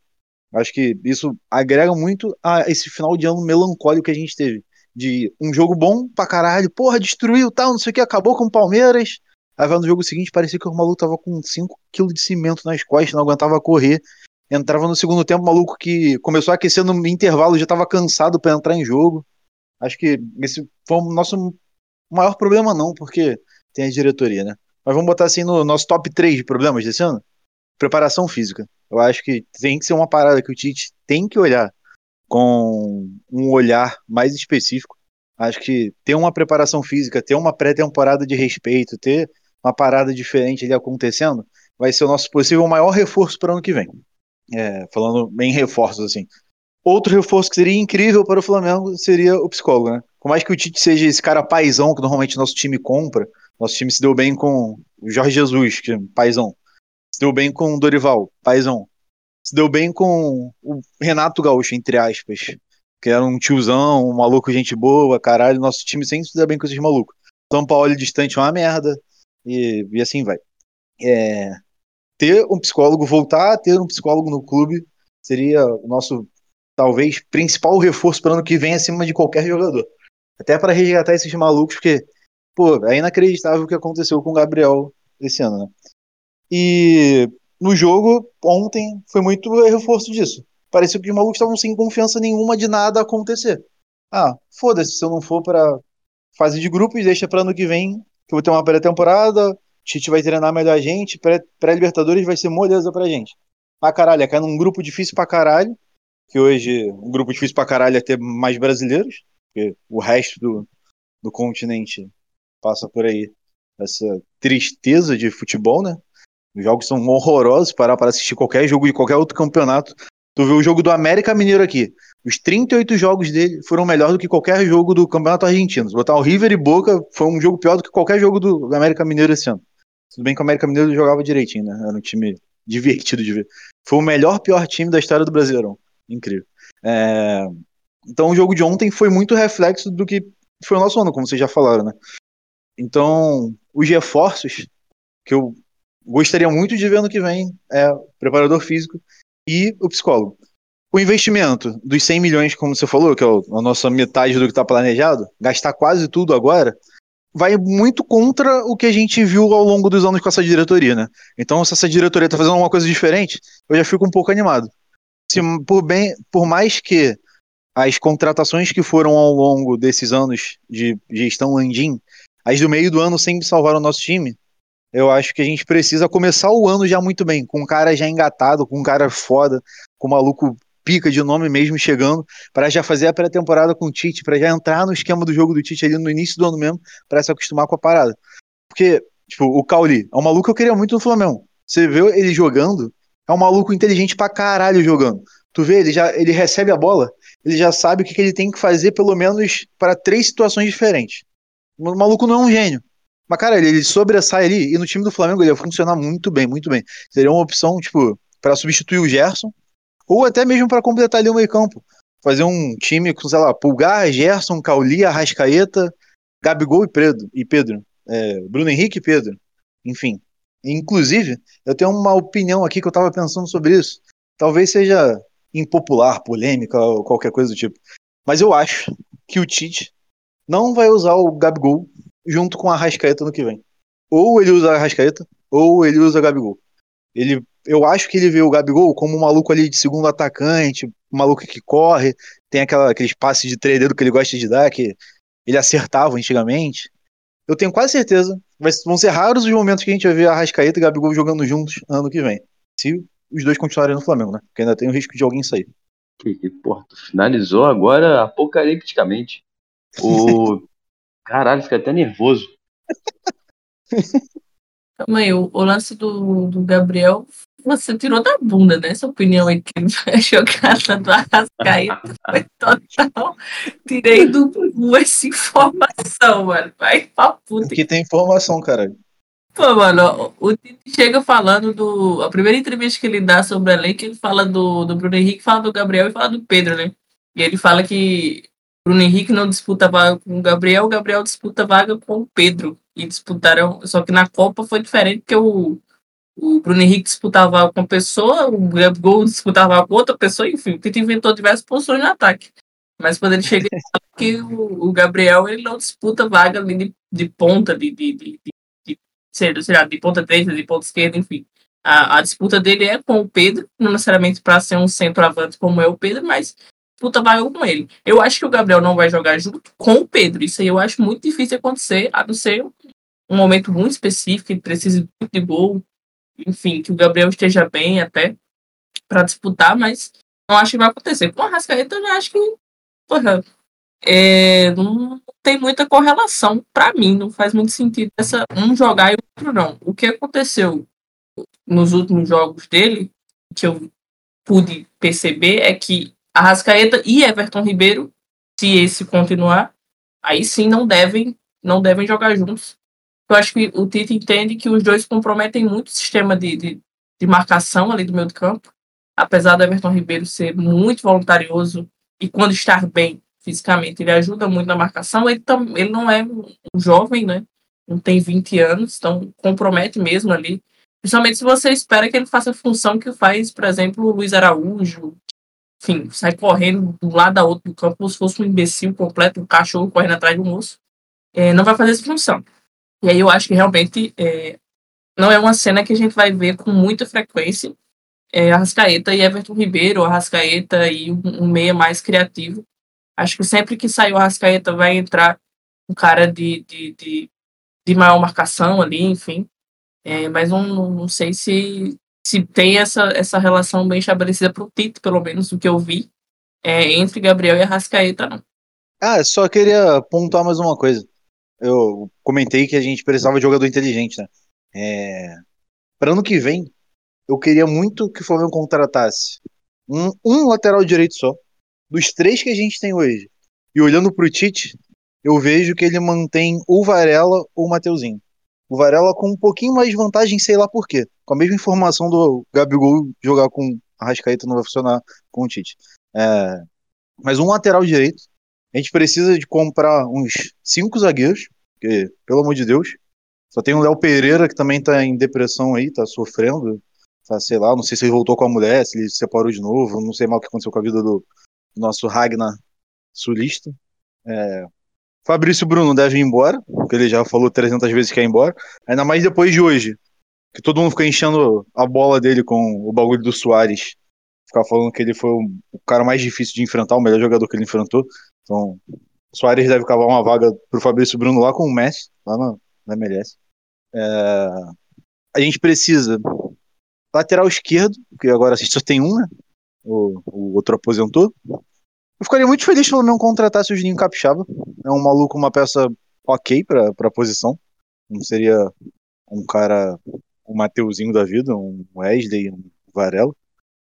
Acho que isso agrega muito a esse final de ano melancólico que a gente teve. De um jogo bom pra caralho, porra, destruiu tal, não sei o que, acabou com o Palmeiras. Aí no jogo seguinte, parecia que o maluco tava com 5kg de cimento nas costas, não aguentava correr. Entrava no segundo tempo, maluco que começou a aquecer no intervalo, já tava cansado para entrar em jogo. Acho que esse foi o nosso maior problema, não, porque tem a diretoria, né? Mas vamos botar assim no nosso top 3 de problemas desse ano? Preparação física. Eu acho que tem que ser uma parada que o Tite tem que olhar com um olhar mais específico. Acho que ter uma preparação física, ter uma pré-temporada de respeito, ter uma parada diferente ali acontecendo, vai ser o nosso possível maior reforço para o ano que vem. É, falando em reforços, assim. Outro reforço que seria incrível para o Flamengo seria o psicólogo, né? Por mais que o Tite seja esse cara paizão que normalmente nosso time compra, nosso time se deu bem com o Jorge Jesus, que é paizão. Se deu bem com o Dorival, paizão. Se deu bem com o Renato Gaúcho, entre aspas, que era um tiozão, um maluco, gente boa, caralho. Nosso time sempre se deu bem com esses malucos. São Paulo distante é uma merda, e, e assim vai. É, ter um psicólogo, voltar a ter um psicólogo no clube, seria o nosso, talvez, principal reforço para ano que vem acima de qualquer jogador. Até para resgatar esses malucos, porque, pô, é inacreditável o que aconteceu com o Gabriel esse ano, né? E no jogo, ontem, foi muito reforço disso. Parecia que os malucos estavam sem confiança nenhuma de nada acontecer. Ah, foda-se, se eu não for para fase de grupos, deixa para ano que vem, que eu vou ter uma pré-temporada, Tite vai treinar melhor a gente, pré-Libertadores vai ser moleza pra gente. Pra caralho, é cair num grupo difícil pra caralho, que hoje um grupo difícil pra caralho é ter mais brasileiros, porque o resto do, do continente passa por aí essa tristeza de futebol, né? Os jogos são horrorosos, parar para assistir qualquer jogo de qualquer outro campeonato. Tu vê o jogo do América Mineiro aqui. Os 38 jogos dele foram melhor do que qualquer jogo do Campeonato Argentino. Se botar o River e Boca, foi um jogo pior do que qualquer jogo do América Mineiro esse ano. Tudo bem que o América Mineiro jogava direitinho, né? Era um time divertido de ver. Foi o melhor, pior time da história do Brasileirão. Incrível. É... Então o jogo de ontem foi muito reflexo do que foi o nosso ano, como vocês já falaram, né? Então, os reforços que eu gostaria muito de ver ano que vem é preparador físico e o psicólogo. O investimento dos 100 milhões, como você falou, que é a nossa metade do que está planejado, gastar quase tudo agora, vai muito contra o que a gente viu ao longo dos anos com essa diretoria, né? Então, se essa diretoria está fazendo uma coisa diferente, eu já fico um pouco animado. Se, por, bem, por mais que as contratações que foram ao longo desses anos de gestão Landim, as do meio do ano sempre salvaram o nosso time, eu acho que a gente precisa começar o ano já muito bem, com um cara já engatado, com um cara foda, com um maluco pica de nome mesmo chegando, para já fazer a pré-temporada com o Tite, para já entrar no esquema do jogo do Tite ali no início do ano mesmo, para se acostumar com a parada. Porque, tipo, o Cauli é um maluco que eu queria muito no Flamengo. Você vê ele jogando, é um maluco inteligente pra caralho jogando. Tu vê, ele já ele recebe a bola, ele já sabe o que, que ele tem que fazer, pelo menos para três situações diferentes. O maluco não é um gênio. Mas, cara, ele, ele sobressai ali, e no time do Flamengo ele ia funcionar muito bem, muito bem. Seria uma opção, tipo, para substituir o Gerson, ou até mesmo para completar ali o meio campo. Fazer um time com, sei lá, Pulgar, Gerson, Cauli, Arrascaeta, Gabigol e Pedro. E Pedro. É, Bruno Henrique e Pedro. Enfim. Inclusive, eu tenho uma opinião aqui que eu estava pensando sobre isso. Talvez seja impopular, polêmica ou qualquer coisa do tipo. Mas eu acho que o Tite não vai usar o Gabigol junto com a Arrascaeta no que vem. ou ele usa a Rascaeta, ou ele usa Gabigol. Ele, eu acho que ele vê o Gabigol como um maluco ali de segundo atacante, um maluco que corre, tem aquela, aqueles passes de três dedos que ele gosta de dar, que ele acertava antigamente. Eu tenho quase certeza, vai, vão ser raros os momentos que a gente vai ver a Rascaeta e Gabigol jogando juntos ano que vem. Se os dois continuarem no Flamengo, né? Porque ainda tem o risco de alguém sair. Que, que porra, finalizou agora apocalipticamente. O. Caralho, fica até nervoso. Calma aí, o, o lance do, do Gabriel, você tirou da bunda, né? Essa opinião aí que ele vai jogar do Arrascaeta foi total. Tirei do Gugu essa informação, mano. Vai pra puta. Porque tem informação, cara. Pô, mano, o Tite chega falando do. A primeira entrevista que ele dá sobre a lei, que ele fala do, do Bruno Henrique, fala do Gabriel e fala do Pedro, né? E ele fala que Bruno Henrique não disputa vaga com o Gabriel, o Gabriel disputa vaga com o Pedro. E disputaram. Só que na Copa foi diferente, porque o, o Bruno Henrique disputava vaga com uma pessoa, o Gabigol disputava com outra pessoa, enfim, o Tite inventou diversas posições no ataque. Mas quando ele chega, ele que o, o Gabriel ele não disputa vaga ali de, de ponta, de, de, de, de, sei lá, de ponta direita, de ponta esquerda, enfim. A, a disputa dele é com o Pedro, não necessariamente para ser um centroavante como é o Pedro, mas disputa vaga com ele. Eu acho que o Gabriel não vai jogar junto com o Pedro. Isso aí eu acho muito difícil acontecer, a não ser um momento muito específico, que precise de gol, enfim, que o Gabriel esteja bem até para disputar, mas não acho que vai acontecer. Com a Rascaeta, eu já acho que porra, é, não tem muita correlação para mim, não faz muito sentido essa um jogar e o outro não. O que aconteceu nos últimos jogos dele, que eu pude perceber, é que Arrascaeta e Everton Ribeiro, se esse continuar, aí sim não devem, não devem jogar juntos. Eu acho que o Tite entende que os dois comprometem muito o sistema de, de, de marcação ali do meio de campo. Apesar do Everton Ribeiro ser muito voluntarioso e quando estar bem fisicamente, ele ajuda muito na marcação. Ele, tam, ele não é um jovem, né? Não tem 20 anos, então compromete mesmo ali. Principalmente se você espera que ele faça a função que faz, por exemplo, o Luiz Araújo, enfim, sai correndo do lado da outro do campo como se fosse um imbecil completo, um cachorro correndo atrás do moço. É, não vai fazer essa função. E aí eu acho que realmente é, não é uma cena que a gente vai ver com muita frequência. É, Arrascaeta e Everton Ribeiro, Arrascaeta e um, um meia mais criativo. Acho que sempre que sair o Arrascaeta vai entrar um cara de, de, de, de maior marcação ali, enfim. É, mas não, não sei se, se tem essa, essa relação bem estabelecida para o Tito, pelo menos o que eu vi, é, entre Gabriel e Arrascaeta, não. Ah, só queria pontuar mais uma coisa. Eu comentei que a gente precisava de jogador inteligente, né? É... Para ano que vem, eu queria muito que o Flamengo contratasse um, um lateral direito só, dos três que a gente tem hoje. E olhando pro Tite, eu vejo que ele mantém ou Varela ou Mateuzinho. O Varela com um pouquinho mais de vantagem, sei lá por quê. Com a mesma informação do Gabigol jogar com a Rascaeta não vai funcionar com o Tite. É, mas um lateral direito. A gente precisa de comprar uns cinco zagueiros, porque, pelo amor de Deus, só tem o Léo Pereira que também tá em depressão aí, tá sofrendo. Tá, sei lá, não sei se ele voltou com a mulher, se ele se separou de novo, não sei mal o que aconteceu com a vida do, do nosso Ragnar sulista. É, Fabrício Bruno deve ir embora, porque ele já falou 300 vezes que ir embora. Ainda mais depois de hoje, que todo mundo ficou enchendo a bola dele com o bagulho do Soares. Ficar falando que ele foi o cara mais difícil de enfrentar, o melhor jogador que ele enfrentou. Então, o Soares deve cavar uma vaga pro Fabrício Bruno lá com o Messi, lá na, na MLS. É, a gente precisa lateral esquerdo, porque agora a gente só tem um, né? O, o outro aposentou. Eu ficaria muito feliz se eu não contratasse o Juninho Capixaba. É um maluco, uma peça ok pra, pra posição. Não seria um cara, um Mateuzinho da vida, um Wesley, um Varela.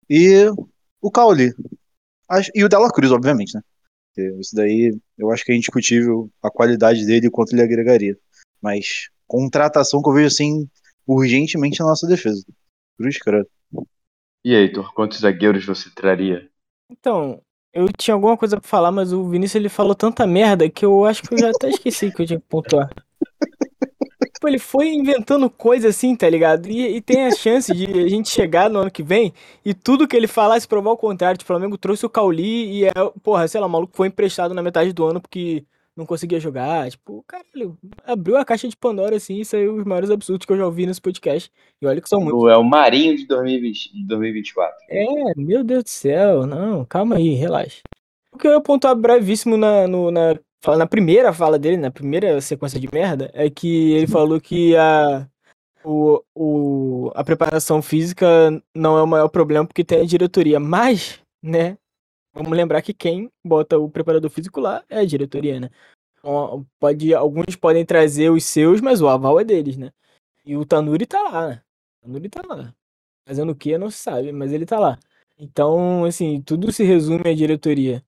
E o Cauli. E o Dela Cruz, obviamente, né? Isso daí eu acho que é indiscutível a qualidade dele e quanto ele agregaria. Mas contratação que eu vejo assim urgentemente na nossa defesa. Cruz, cara. E aí, Heitor, quantos zagueiros você traria? Então, eu tinha alguma coisa pra falar, mas o Vinícius ele falou tanta merda que eu acho que eu já até esqueci que eu tinha que pontuar. Tipo, ele foi inventando coisa assim, tá ligado? E, e, tem a chance de a gente chegar no ano que vem e tudo que ele falar se provar o contrário. Tipo, o Flamengo trouxe o Cauli e é, porra, sei lá, o maluco foi emprestado na metade do ano porque não conseguia jogar. Tipo, caralho, abriu a caixa de Pandora assim e saiu os maiores absurdos que eu já ouvi nesse podcast. E olha que são muitos. É o Marinho de 2020, de 2024. É, meu Deus do céu, não, calma aí, relaxa. O que eu ia apontar brevíssimo na, no, na, na primeira fala dele, na primeira sequência de merda, é que ele falou que a, o, o, a preparação física não é o maior problema porque tem a diretoria. Mas, né, vamos lembrar que quem bota o preparador físico lá é a diretoria, né? Então, pode, alguns podem trazer os seus, mas o aval é deles, né? E o Tanuri tá lá, né? O Tanuri tá lá. Fazendo o que não se sabe, mas ele tá lá. Então, assim, tudo se resume à diretoria.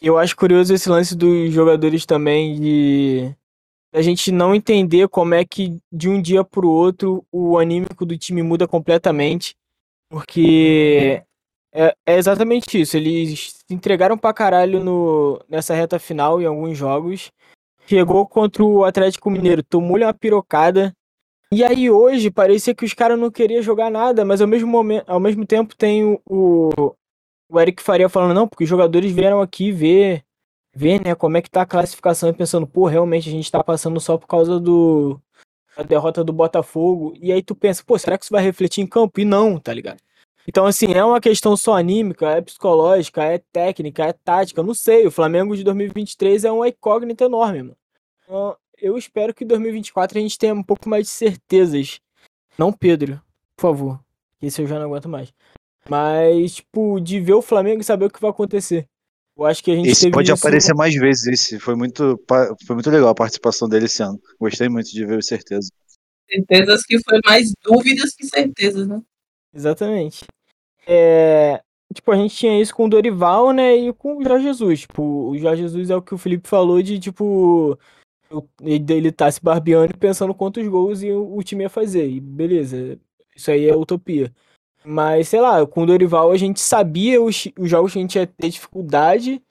Eu acho curioso esse lance dos jogadores também de a gente não entender como é que de um dia pro outro o anímico do time muda completamente, porque é, é exatamente isso. Eles se entregaram pra caralho no, nessa reta final em alguns jogos. Chegou contra o Atlético Mineiro, tomou-lhe uma pirocada. E aí hoje parecia que os caras não queriam jogar nada, mas ao mesmo, momento, ao mesmo tempo tem o, o, o Eric Faria falando, não, porque os jogadores vieram aqui ver, ver, né, como é que tá a classificação e pensando, pô, realmente a gente tá passando só por causa do a derrota do Botafogo. E aí tu pensa, pô, será que isso vai refletir em campo? E não, tá ligado? Então, assim, é uma questão só anímica, é psicológica, é técnica, é tática, não sei. O Flamengo de 2023 é uma incógnita enorme, mano. Então, eu espero que em 2024 a gente tenha um pouco mais de certezas. Não Pedro, por favor. Esse eu já não aguento mais. Mas, tipo, de ver o Flamengo e saber o que vai acontecer. Eu acho que a gente Esse pode isso... aparecer mais vezes. Esse foi muito, foi muito legal a participação dele esse ano. Gostei muito de ver o certeza. Certezas que foi mais dúvidas que certezas, né? Exatamente. É, tipo, a gente tinha isso com o Dorival, né, e com o Jorge Jesus. Tipo, o Jorge Jesus é o que o Felipe falou de, tipo, ele tá se barbeando e pensando quantos gols o time ia fazer. E beleza, isso aí é utopia. Mas, sei lá, com o Dorival a gente sabia os, os jogos que a gente ia ter dificuldade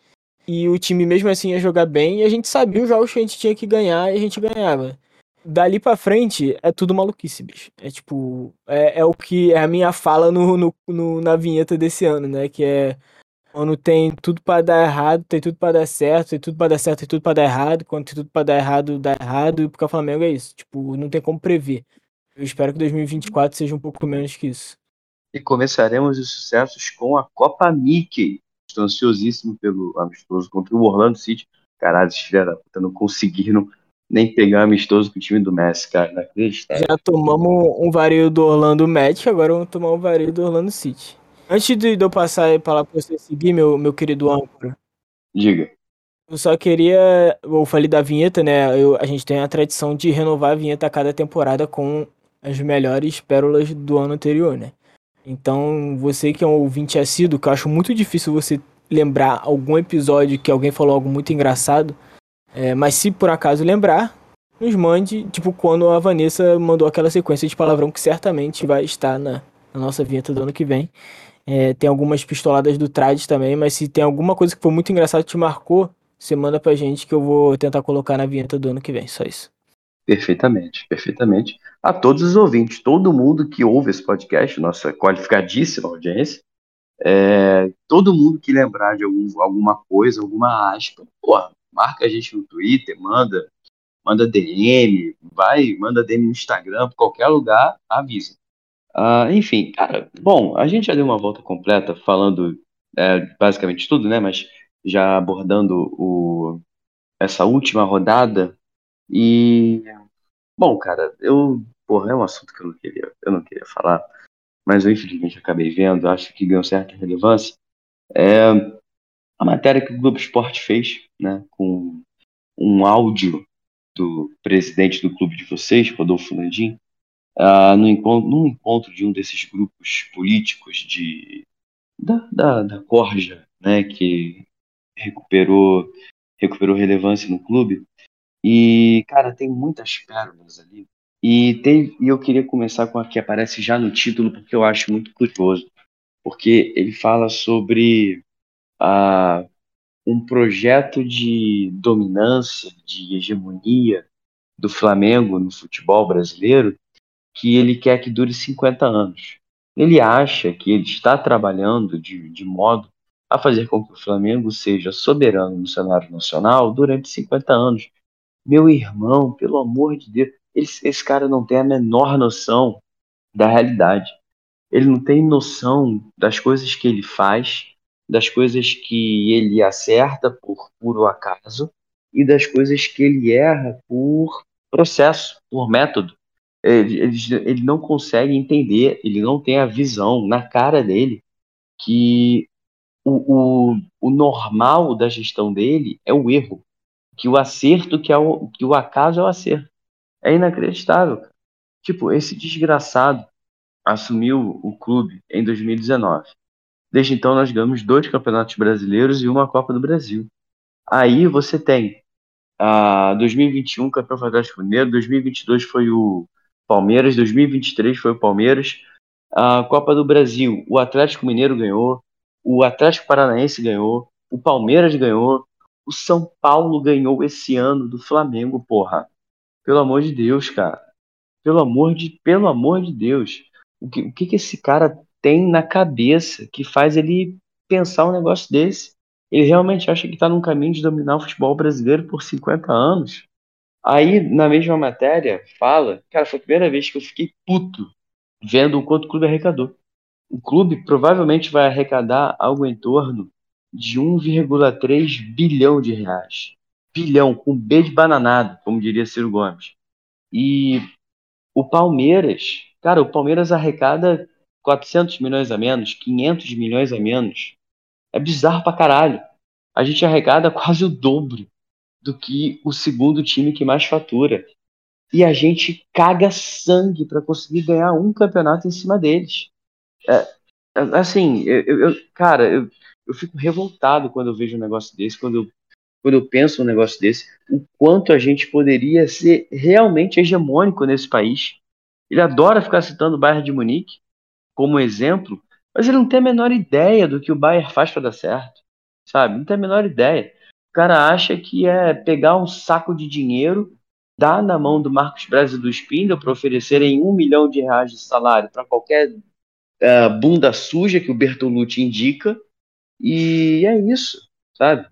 e o time mesmo assim ia jogar bem e a gente sabia os jogos que a gente tinha que ganhar e a gente ganhava. Dali pra frente é tudo maluquice, bicho. É tipo, é, é o que é a minha fala no, no, no, na vinheta desse ano, né? Que é quando tem tudo para dar errado, tem tudo para dar certo, tem tudo para dar certo, tem tudo para dar errado. Quando tem tudo para dar errado, dá errado. E porque o Flamengo é isso. Tipo, não tem como prever. Eu espero que 2024 seja um pouco menos que isso. E começaremos os sucessos com a Copa Mickey. Estou ansiosíssimo pelo amistoso contra o Orlando City. Caralho, esses filha da puta não conseguiram nem pegar amistoso com o time do Messi, cara. Inacreditável. Já tomamos um vario do Orlando Magic, agora vamos tomar um vario do Orlando City. Antes de eu passar lá pra você seguir, meu, meu querido âncora. Diga. Eu só queria. Eu falei da vinheta, né? Eu, a gente tem a tradição de renovar a vinheta a cada temporada com as melhores pérolas do ano anterior, né? Então, você que é um ouvinte assíduo, que eu acho muito difícil você lembrar algum episódio que alguém falou algo muito engraçado. É, mas se por acaso lembrar, nos mande, tipo, quando a Vanessa mandou aquela sequência de palavrão que certamente vai estar na, na nossa vinheta do ano que vem. É, tem algumas pistoladas do Trades também, mas se tem alguma coisa que foi muito engraçado que te marcou, você manda pra gente que eu vou tentar colocar na vinheta do ano que vem. Só isso. Perfeitamente, perfeitamente. A todos os ouvintes, todo mundo que ouve esse podcast, nossa qualificadíssima audiência, é, todo mundo que lembrar de algum, alguma coisa, alguma aspa, porra, marca a gente no Twitter, manda, manda DM, vai, manda DM no Instagram, qualquer lugar, avisa. Uh, enfim, cara, bom, a gente já deu uma volta completa falando é, basicamente tudo, né? Mas já abordando o, essa última rodada e bom, cara, eu porra, é um assunto que eu não queria, eu não queria falar, mas eu infelizmente acabei vendo, acho que ganhou certa relevância. É, a matéria que o Globo Esporte fez, né, com um áudio do presidente do clube de vocês, Rodolfo Landim, uh, no encontro, num encontro de um desses grupos políticos de, da, da, da Corja, né, que recuperou, recuperou relevância no clube. E, cara, tem muitas pérolas ali. E, tem, e eu queria começar com a que aparece já no título, porque eu acho muito curioso. Porque ele fala sobre a um projeto de dominância, de hegemonia do Flamengo no futebol brasileiro, que ele quer que dure 50 anos. Ele acha que ele está trabalhando de, de modo a fazer com que o Flamengo seja soberano no cenário nacional durante 50 anos. Meu irmão, pelo amor de Deus, esse, esse cara não tem a menor noção da realidade. Ele não tem noção das coisas que ele faz, das coisas que ele acerta por puro acaso e das coisas que ele erra por processo, por método. Ele, ele, ele não consegue entender, ele não tem a visão na cara dele que o, o, o normal da gestão dele é o erro, que o acerto que é o, que o acaso é o acerto. É inacreditável. Tipo, esse desgraçado assumiu o clube em 2019. Desde então nós ganhamos dois campeonatos brasileiros e uma Copa do Brasil. Aí você tem a 2021 campeão Atlético Mineiro, 2022 foi o Palmeiras, 2023 foi o Palmeiras, a Copa do Brasil, o Atlético Mineiro ganhou, o Atlético Paranaense ganhou, o Palmeiras ganhou, o São Paulo ganhou esse ano do Flamengo, porra. Pelo amor de Deus, cara. Pelo amor de, pelo amor de Deus. O que, o que, que esse cara tem na cabeça que faz ele pensar um negócio desse? Ele realmente acha que está num caminho de dominar o futebol brasileiro por 50 anos? Aí, na mesma matéria, fala, cara, foi a primeira vez que eu fiquei puto vendo o quanto o clube arrecadou. O clube provavelmente vai arrecadar algo em torno de 1,3 bilhão de reais. Bilhão, com B de bananado, como diria Ciro Gomes. E o Palmeiras, cara, o Palmeiras arrecada 400 milhões a menos, 500 milhões a menos. É bizarro pra caralho. A gente arrecada quase o dobro do que o segundo time que mais fatura. E a gente caga sangue para conseguir ganhar um campeonato em cima deles. É, é assim, eu, eu, cara, eu, eu fico revoltado quando eu vejo um negócio desse, quando eu, quando eu penso um negócio desse, o quanto a gente poderia ser realmente hegemônico nesse país. Ele adora ficar citando o Bayern de Munique como exemplo, mas ele não tem a menor ideia do que o Bayern faz para dar certo, sabe? Não tem a menor ideia. O cara acha que é pegar um saco de dinheiro, dar na mão do Marcos Braz e do Spindle para oferecerem um milhão de reais de salário para qualquer uh, bunda suja que o Bertolucci indica, e é isso, sabe?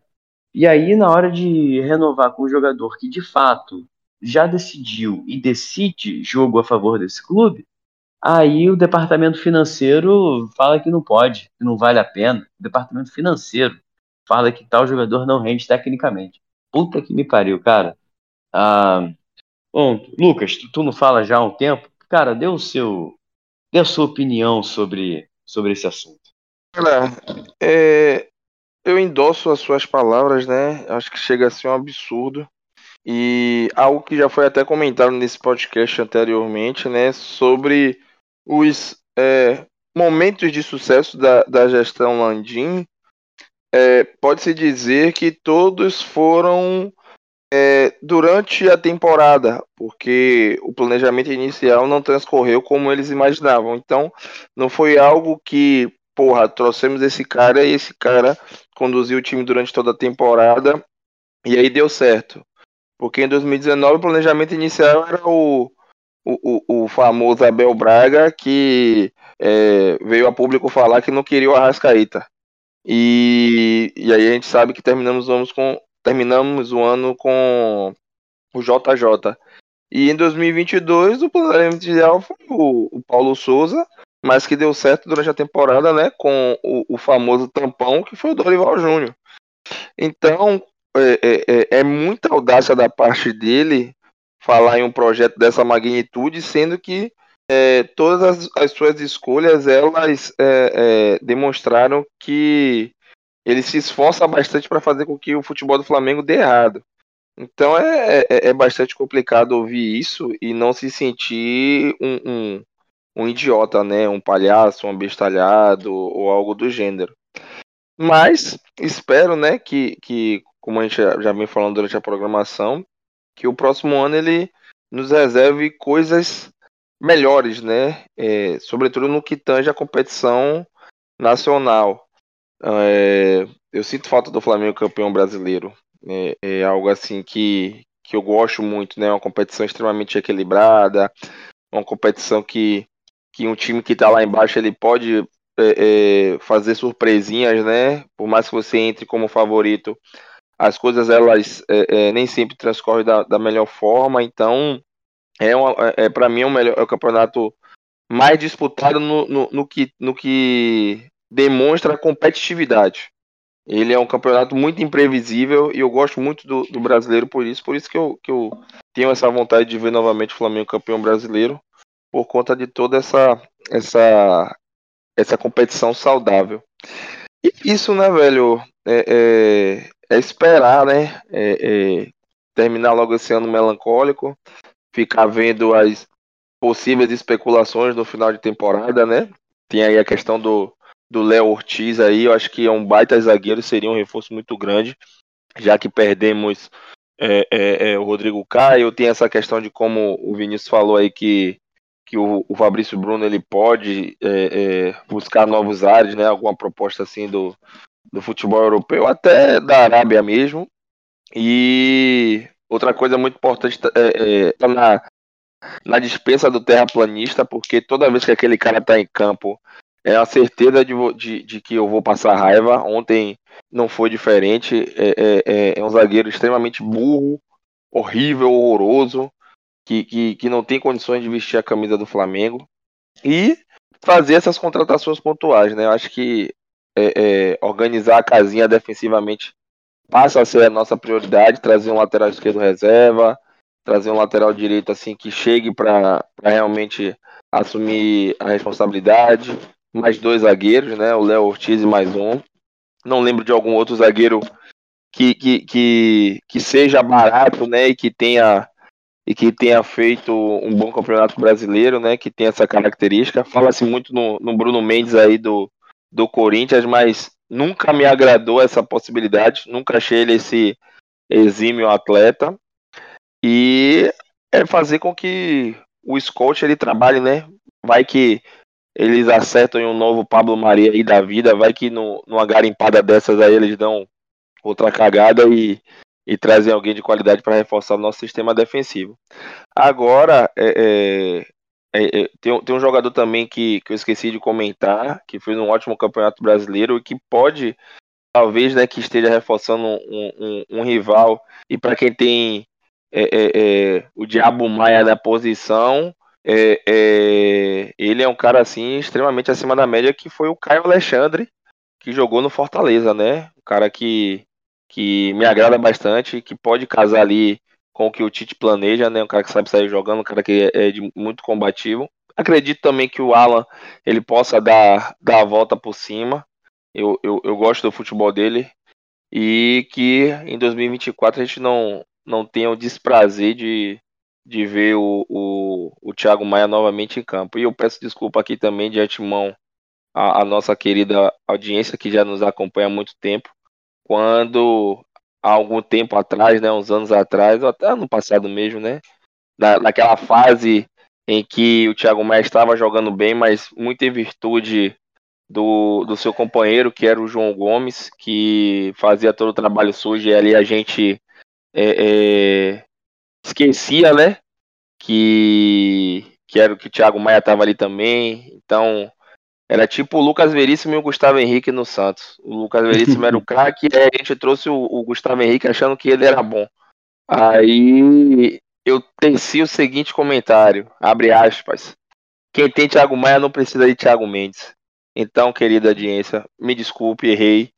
E aí, na hora de renovar com um jogador que de fato já decidiu e decide jogo a favor desse clube, aí o departamento financeiro fala que não pode, que não vale a pena. O departamento financeiro fala que tal jogador não rende tecnicamente. Puta que me pariu, cara. Ah, bom, Lucas, tu, tu, não fala já há um tempo? Cara, dê o seu, dê a sua opinião sobre, sobre esse assunto. Olha, é, eu endosso as suas palavras, né? Acho que chega a ser um absurdo. E algo que já foi até comentado nesse podcast anteriormente, né? Sobre os é, momentos de sucesso da, da gestão Landim. É, Pode-se dizer que todos foram é, durante a temporada, porque o planejamento inicial não transcorreu como eles imaginavam. Então, não foi algo que porra, trouxemos esse cara e esse cara conduziu o time durante toda a temporada e aí deu certo. Porque em 2019 o planejamento inicial era o, o, o famoso Abel Braga que é, veio a público falar que não queria o Arrascaíta. E, e aí a gente sabe que terminamos, vamos com, terminamos o ano com o JJ. E em 2022 o planejamento inicial foi o, o Paulo Souza mas que deu certo durante a temporada, né? Com o, o famoso tampão que foi o Dorival Júnior. Então é, é, é, é, muita audácia da parte dele falar em um projeto dessa magnitude, sendo que é, todas as, as, suas escolhas elas é, é, demonstraram que ele se esforça bastante para fazer com que o futebol do Flamengo dê errado. Então é, é, bastante complicado ouvir isso e não se sentir um, um um idiota, né? Um palhaço, um abestalhado ou algo do gênero. Mas espero, né, que, que como a gente já vem falando durante a programação, que o próximo ano ele nos reserve coisas melhores, né? É, sobretudo no que tange a competição nacional. É, eu sinto falta do Flamengo campeão brasileiro. É, é, algo assim que, que eu gosto muito, né? Uma competição extremamente equilibrada, uma competição que que um time que está lá embaixo ele pode é, é, fazer surpresinhas, né? Por mais que você entre como favorito, as coisas elas é, é nem sempre transcorrem da, da, melhor forma. Então, é, uma, é, é para mim o melhor, é o campeonato mais disputado no, no, no, que, no que demonstra competitividade. Ele é um campeonato muito imprevisível e eu gosto muito do, do, brasileiro por isso. Por isso que eu, que eu tenho essa vontade de ver novamente o Flamengo campeão brasileiro, por conta de toda essa, essa, essa competição saudável. E isso, né, velho, é, é, é esperar, né, é, é terminar logo esse ano melancólico, ficar vendo as possíveis especulações no final de temporada, né? Tem aí a questão do, do Léo Ortiz aí, eu acho que é um baita zagueiro, seria um reforço muito grande, já que perdemos é, é, é, o Rodrigo Caio, tem essa questão de como o Vinícius falou aí que, que o, o Fabrício Bruno ele pode é, é, buscar novos ares, né, alguma proposta assim do, do futebol europeu, até da Arábia mesmo, e outra coisa muito importante é, é na, na dispensa do terraplanista, porque toda vez que aquele cara tá em campo, é a certeza de, de, de, que eu vou passar raiva. Ontem não foi diferente. É, é, é, é um zagueiro extremamente burro, horrível, horroroso, que, que, que não tem condições de vestir a camisa do Flamengo. E fazer essas contratações pontuais, né? Eu acho que é, é, organizar a casinha defensivamente passa a ser a nossa prioridade, trazer um lateral esquerdo reserva, trazer um lateral direito assim que chegue para realmente assumir a responsabilidade, mais dois zagueiros, né? O Léo Ortiz e mais um. Não lembro de algum outro zagueiro que, que, que, que seja barato, né? E que tenha e que tenha feito um bom campeonato brasileiro, né? Que tem essa característica. Fala-se muito no, no Bruno Mendes aí do, do Corinthians, mas nunca me agradou essa possibilidade. Nunca achei ele esse exímio atleta. E é fazer com que o Scott ele trabalhe, né? Vai que eles acertam em um novo Pablo Maria aí da vida, vai que no, numa garimpada dessas aí eles dão outra cagada e, e trazem alguém de qualidade para reforçar o nosso sistema defensivo. Agora, é, é, é, é, tem, tem um jogador também que, que eu esqueci de comentar, que fez um ótimo campeonato brasileiro e que pode, talvez, né, que esteja reforçando um, um, um rival. E para quem tem é, é, o Diabo Maia na posição, ele é um cara assim extremamente acima da média que foi o Caio Alexandre que jogou no Fortaleza, né? Um cara que, que me agrada bastante, que pode casar ali com o que o Tite planeja, né? Um cara que sabe sair jogando, um cara que é, é de muito combativo. Acredito também que o Alan ele possa dar, dar a volta por cima. Eu, eu, eu gosto do futebol dele e que em 2024 a gente não, não tenha o desprazer de, de ver o, o, o Thiago Maia novamente em campo. E eu peço desculpa aqui também de antemão a, a nossa querida audiência que já nos acompanha há muito tempo. Quando há algum tempo atrás, né, uns anos atrás, ou até ano passado mesmo, né, na, naquela fase em que o Thiago Maia estava jogando bem, mas muito em virtude do, do seu companheiro, que era o João Gomes, que fazia todo o trabalho sujo e ali a gente é, é, esquecia, né? Que, que era que o Thiago Maia tava ali também. Então, era tipo o Lucas Veríssimo e o Gustavo Henrique no Santos. O Lucas Veríssimo era o craque, e a gente trouxe o, o, Gustavo Henrique achando que ele era bom. Aí eu teci o seguinte comentário, abre aspas. Quem tem Thiago Maia não precisa de Thiago Mendes. Então, querida audiência, me desculpe, errei,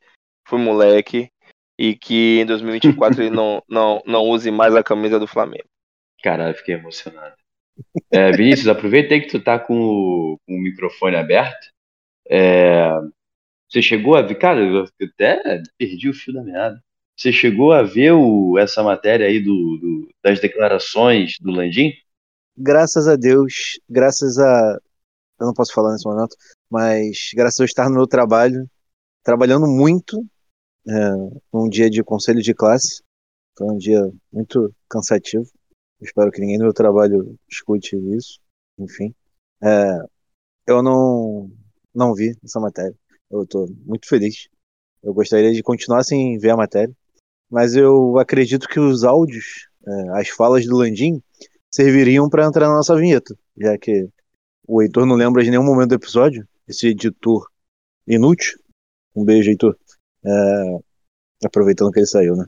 fui moleque e que em 2024 ele não, não, não use mais a camisa do Flamengo. Caralho, fiquei emocionado. É, Vinícius, aproveita aí que tu tá com o, com o microfone aberto. É, você chegou a ver, cara, eu até perdi o fio da meada. Você chegou a ver o, essa matéria aí do, do, das declarações do Landim? Graças a Deus, graças a. Eu não posso falar nesse momento, mas graças a estar no meu trabalho, trabalhando muito, é, um dia de conselho de classe. Foi um dia muito cansativo. Espero que ninguém no meu trabalho escute isso. Enfim. É, eu não, não vi essa matéria. Eu estou muito feliz. Eu gostaria de continuar sem ver a matéria. Mas eu acredito que os áudios, é, as falas do Landim, serviriam para entrar na nossa vinheta. Já que o Heitor não lembra de nenhum momento do episódio. Esse editor inútil. Um beijo, Heitor. É, aproveitando que ele saiu, né?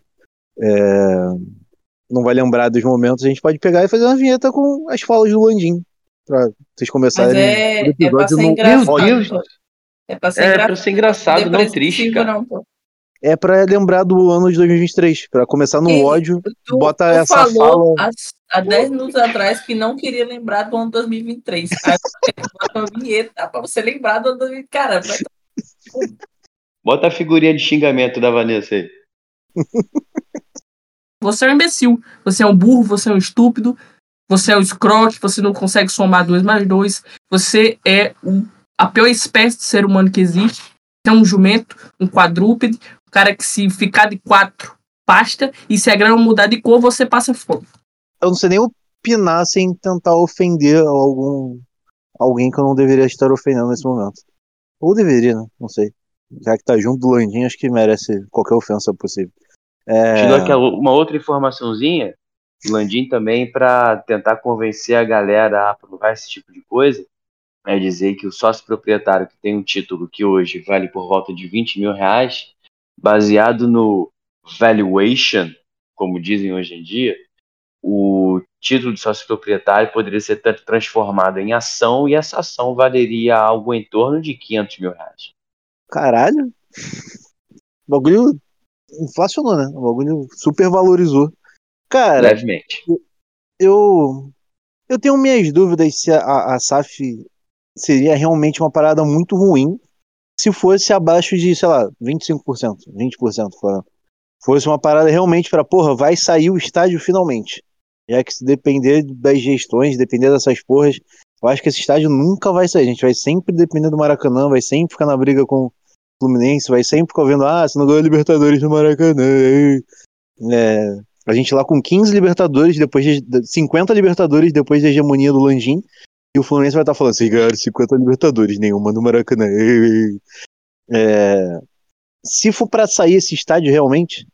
É, não vai lembrar dos momentos, a gente pode pegar e fazer uma vinheta com as falas do Landim. Pra vocês começarem. Mas é, o é pra ser não- engraçado. Meu Deus. pô. É pra ser É engraçado. pra ser engraçado, não triste, cara. não, pô. É pra lembrar do ano de 2023. Pra começar no E ódio. Tu, Bota tu essa falou fala- há, há 10 minutos atrás que não queria lembrar do ano 2023. Aí você bota uma vinheta pra você lembrar do ano 2023. Cara, vai Bota a figurinha de xingamento da Vanessa aí. Você é um imbecil, você é um burro, você é um estúpido, você é um escroque, você não consegue somar dois mais dois, você é um- a pior espécie de ser humano que existe. Você é um jumento, um quadrúpede, um cara que se ficar de quatro pasta e se a grama mudar de cor, você passa fome. Eu não sei nem opinar sem tentar ofender algum alguém que eu não deveria estar ofendendo nesse momento. Ou deveria, né? Não sei. Já que tá junto do Landim, acho que merece qualquer ofensa possível. É, Te dou aqui uma outra informaçãozinha, Landim também, para tentar convencer a galera a aprovar esse tipo de coisa, é dizer que o sócio proprietário que tem um título que hoje vale por volta de 20 mil reais, baseado no valuation, como dizem hoje em dia, o título de sócio proprietário poderia ser tra- transformado em ação e essa ação valeria algo em torno de 500 mil reais. Caralho. O bagulho inflacionou, né? O bagulho super valorizou. Cara, Levemente. eu eu tenho minhas dúvidas se a, a SAF seria realmente uma parada muito ruim se fosse abaixo de, sei lá, 25%, 20%, falando. Fosse uma parada realmente pra, porra, vai sair o estádio finalmente. Já que se depender das gestões, depender dessas porras, eu acho que esse estádio nunca vai sair. A gente vai sempre depender do Maracanã, vai sempre ficar na briga com o Fluminense, vai sempre ficar vendo, ah, você não ganhou a Libertadores no Maracanã. É, a gente lá com 15 Libertadores, depois de 50 Libertadores depois da hegemonia do Landim, e o Fluminense vai estar falando, vocês ganharam 50 Libertadores, nenhuma no Maracanã. É, se for pra sair esse estádio realmente,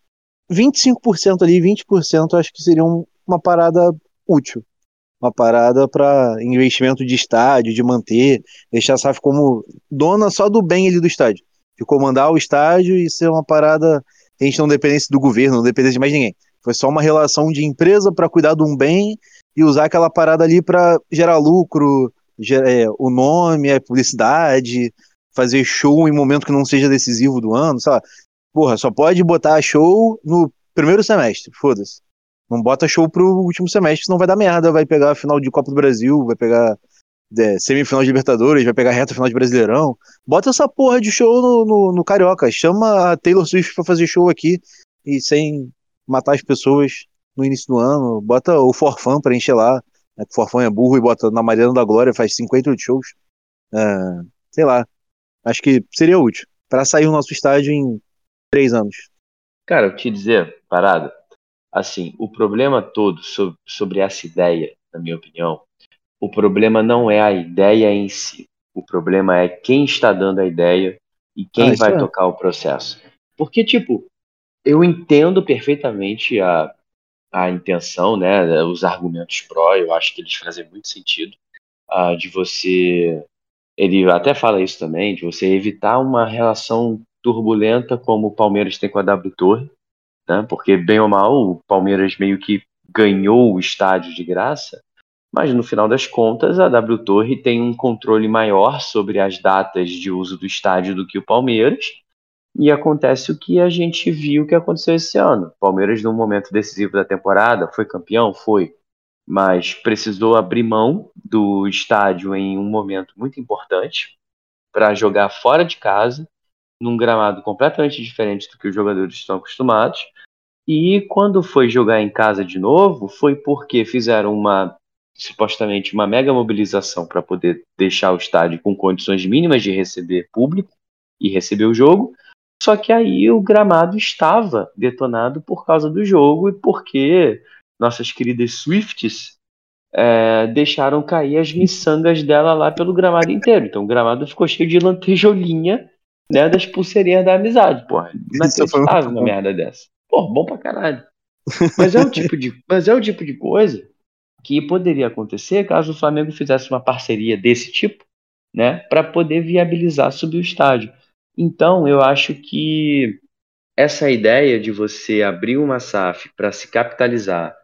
25% ali, 20% eu acho que seria um- uma parada útil. Uma parada para investimento de estádio, de manter, deixar a SAF como dona só do bem ali do estádio. De comandar o estádio e ser uma parada a gente não dependesse do governo, não dependesse de mais ninguém. Foi só uma relação de empresa para cuidar de um bem e usar aquela parada ali para gerar lucro, é, o nome, a publicidade, fazer show em momento que não seja decisivo do ano, sei lá. Porra, só pode botar show no primeiro semestre, foda-se. Não bota show pro último semestre, senão vai dar merda, vai pegar a final de Copa do Brasil, vai pegar é, semifinal de Libertadores, vai pegar reta final de Brasileirão. Bota essa porra de show no, no, no Carioca, chama a Taylor Swift pra fazer show aqui e sem matar as pessoas no início do ano. Bota o Forfã pra encher lá, né, que o Forfã é burro e bota na Mariana da Glória, faz 58 shows. É, sei lá, acho que seria útil pra sair o nosso estádio em três anos. Cara, eu te dizer, parada, assim, o problema todo so- sobre essa ideia, na minha opinião, o problema não é a ideia em si. O problema é quem está dando a ideia e quem Ah, vai é. tocar o processo. Porque, tipo, eu entendo perfeitamente a, a intenção, né, os argumentos pró, eu acho que eles fazem muito sentido, ah, de você, ele até fala isso também, de você evitar uma relação turbulenta como o Palmeiras tem com a W Torre, né? Porque bem ou mal o Palmeiras meio que ganhou o estádio de graça, mas no final das contas a W Torre tem um controle maior sobre as datas de uso do estádio do que o Palmeiras. E acontece o que a gente viu que aconteceu esse ano. Palmeiras, num momento decisivo da temporada, foi campeão? Foi. Mas precisou abrir mão do estádio em um momento muito importante para jogar fora de casa, num gramado completamente diferente do que os jogadores estão acostumados. E quando foi jogar em casa de novo, foi porque fizeram uma supostamente uma mega mobilização para poder deixar o estádio com condições mínimas de receber público e receber o jogo. Só que aí o gramado estava detonado por causa do jogo e porque nossas queridas Swifts é, deixaram cair as miçangas dela lá pelo gramado inteiro. Então o gramado ficou cheio de lantejolinha né, das pulseirinhas da amizade, porra. Inacreditável uma merda dessa. Pô, bom pra caralho. Mas é o tipo de, mas é o tipo de coisa que poderia acontecer caso o Flamengo fizesse uma parceria desse tipo, né, para poder viabilizar subir o estádio. Então, eu acho que essa ideia de você abrir uma SAF para se capitalizar,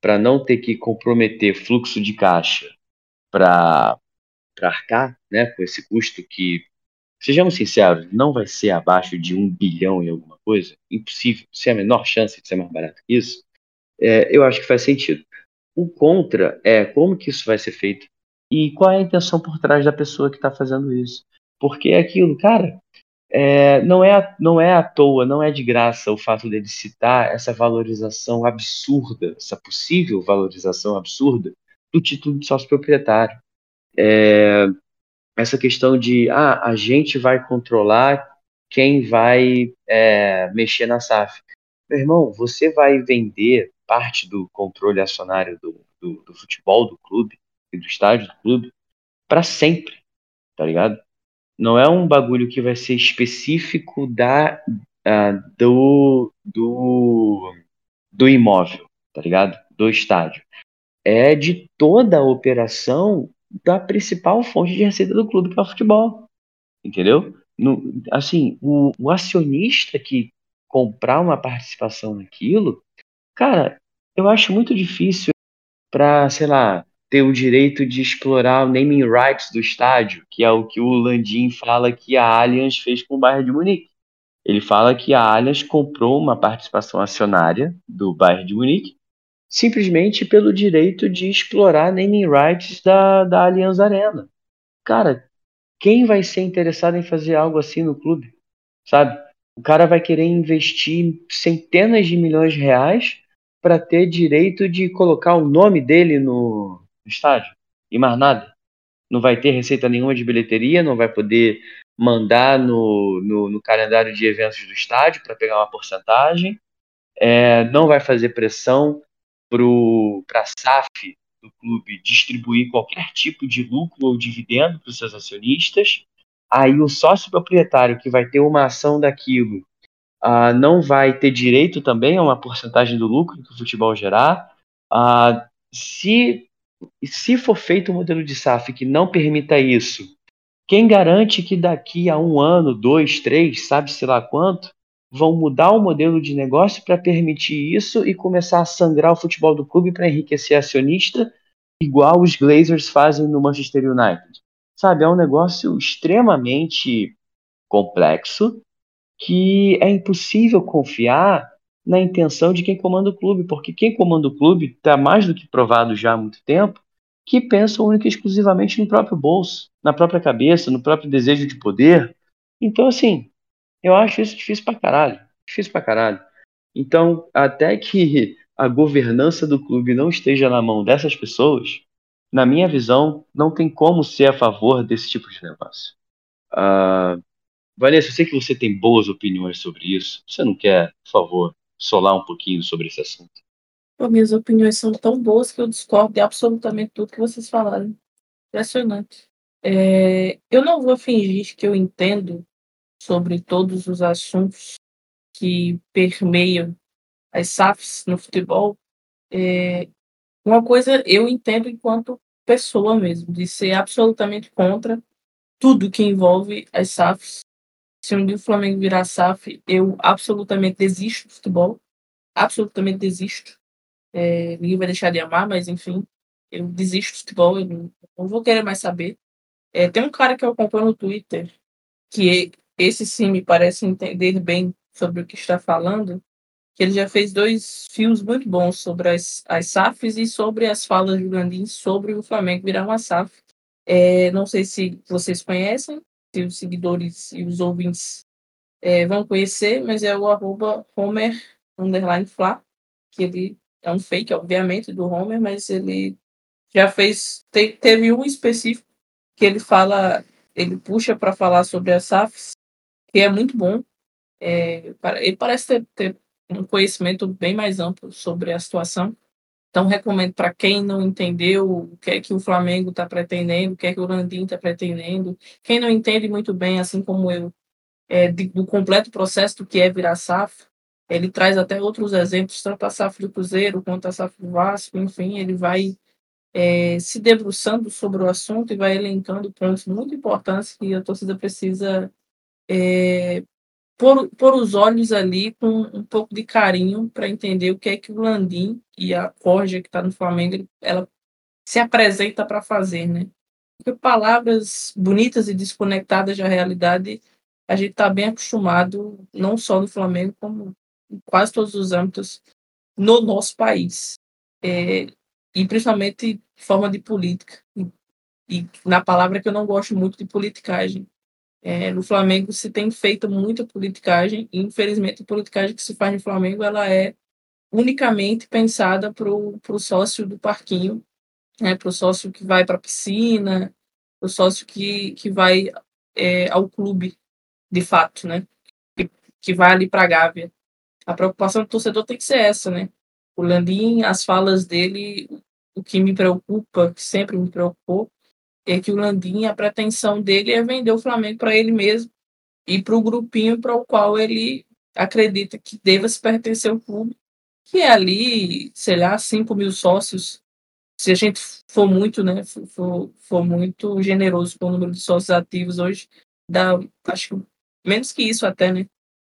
para não ter que comprometer fluxo de caixa para arcar né, com esse custo que, sejamos sinceros, não vai ser abaixo de um bilhão em alguma coisa, impossível, sem a menor chance de ser mais barato que isso, é, eu acho que faz sentido. O contra é como que isso vai ser feito e qual é a intenção por trás da pessoa que está fazendo isso. Porque é aquilo, cara, é, não, é, não é à toa, não é de graça o fato dele citar essa valorização absurda, essa possível valorização absurda do título de sócio proprietário. É, essa questão de ah, a gente vai controlar quem vai é, mexer na SAF. Meu irmão, você vai vender parte do controle acionário do, do, do futebol do clube e do estádio do clube para sempre, tá ligado? Não é um bagulho que vai ser específico da, uh, do, do, do imóvel, tá ligado? Do estádio. É de toda a operação da principal fonte de receita do clube, que é o futebol. Entendeu? No, assim, o, o acionista que comprar uma participação naquilo, cara, eu acho muito difícil para, sei lá, ter o direito de explorar o naming rights do estádio, que é o que o Landim fala que a Allianz fez com o Bayern de Munique. Ele fala que a Allianz comprou uma participação acionária do Bayern de Munique simplesmente pelo direito de explorar naming rights da, da Allianz Arena. Cara, quem vai ser interessado em fazer algo assim no clube? Sabe? O cara vai querer investir centenas de milhões de reais para ter direito de colocar o nome dele no, no estádio e mais nada. Não vai ter receita nenhuma de bilheteria, não vai poder mandar no, no, no calendário de eventos do estádio para pegar uma porcentagem, é, não vai fazer pressão para a SAF do clube distribuir qualquer tipo de lucro ou dividendo para os seus acionistas. Aí o sócio proprietário que vai ter uma ação daquilo uh, não vai ter direito também a uma porcentagem do lucro que o futebol gerar. Uh, se, se for feito um modelo de SAF que não permita isso, quem garante que daqui a um ano, dois, três, sabe-se lá quanto, vão mudar o modelo de negócio para permitir isso e começar a sangrar o futebol do clube para enriquecer acionista, igual os Glazers fazem no Manchester United? Sabe, é um negócio extremamente complexo que é impossível confiar na intenção de quem comanda o clube, porque quem comanda o clube está mais do que provado já há muito tempo que pensa única e exclusivamente no próprio bolso, na própria cabeça, no próprio desejo de poder. Então, assim, eu acho isso difícil pra caralho. Difícil pra caralho. Então, até que a governança do clube não esteja na mão dessas pessoas, na minha visão, não tem como ser a favor desse tipo de negócio. Uh, Vanessa, eu sei que você tem boas opiniões sobre isso. Você não quer, por favor, solar um pouquinho sobre esse assunto? Pô, minhas opiniões são tão boas que eu discordo de absolutamente tudo que vocês falaram. Impressionante. É, eu não vou fingir que eu entendo sobre todos os assuntos que permeiam as SAFs no futebol. É, uma coisa eu entendo enquanto pessoa mesmo, de ser absolutamente contra tudo que envolve as SAFs se um dia o Flamengo virar SAF, eu absolutamente desisto do futebol. Absolutamente desisto. É, ninguém vai deixar de amar, mas enfim, eu desisto do futebol, eu não, não vou querer mais saber. É, tem um cara que eu acompanho no Twitter, que esse sim me parece entender bem sobre o que está falando, que ele já fez dois filmes muito bons sobre as, as SAFs e sobre as falas do Gandim sobre o Flamengo virar uma SAF. É, não sei se vocês conhecem, se os seguidores e os ouvintes é, vão conhecer, mas é o arroba Homer underline Fla, que ele é um fake, obviamente, do Homer, mas ele já fez. Te, teve um específico que ele fala, ele puxa para falar sobre as SAFs, que é muito bom. É, ele parece ter, ter um conhecimento bem mais amplo sobre a situação. Então, recomendo para quem não entendeu o que é que o Flamengo está pretendendo, o que é que o Landim está pretendendo, quem não entende muito bem, assim como eu, é, de, do completo processo do que é virar SAF, ele traz até outros exemplos, tanto a SAF do Cruzeiro quanto a SAF do Vasco, enfim, ele vai é, se debruçando sobre o assunto e vai elencando pontos muito importantes que a torcida precisa é, pôr, pôr os olhos ali com um pouco de carinho para entender o que é que o Landim e a Corja que está no Flamengo, ela se apresenta para fazer, né? Porque palavras bonitas e desconectadas da realidade, a gente está bem acostumado, não só no Flamengo, como em quase todos os âmbitos no nosso país. É, e principalmente forma de política. E, e, na palavra que eu não gosto muito de politicagem. É, no Flamengo se tem feito muita politicagem, e infelizmente a politicagem que se faz no Flamengo ela é unicamente pensada para o sócio do parquinho, né, para o sócio que vai para a piscina, o sócio que, que vai é, ao clube, de fato, né, que, que vai ali para a Gávea. A preocupação do torcedor tem que ser essa, né? O Landim, as falas dele, o que me preocupa, que sempre me preocupou, é que o Landim, a pretensão dele é vender o Flamengo para ele mesmo e para o grupinho para o qual ele acredita que deva se pertencer ao clube, que é ali, sei lá, 5 mil sócios. Se a gente for muito, né, for, for muito generoso com o número de sócios ativos hoje, dá, acho que menos que isso até, né?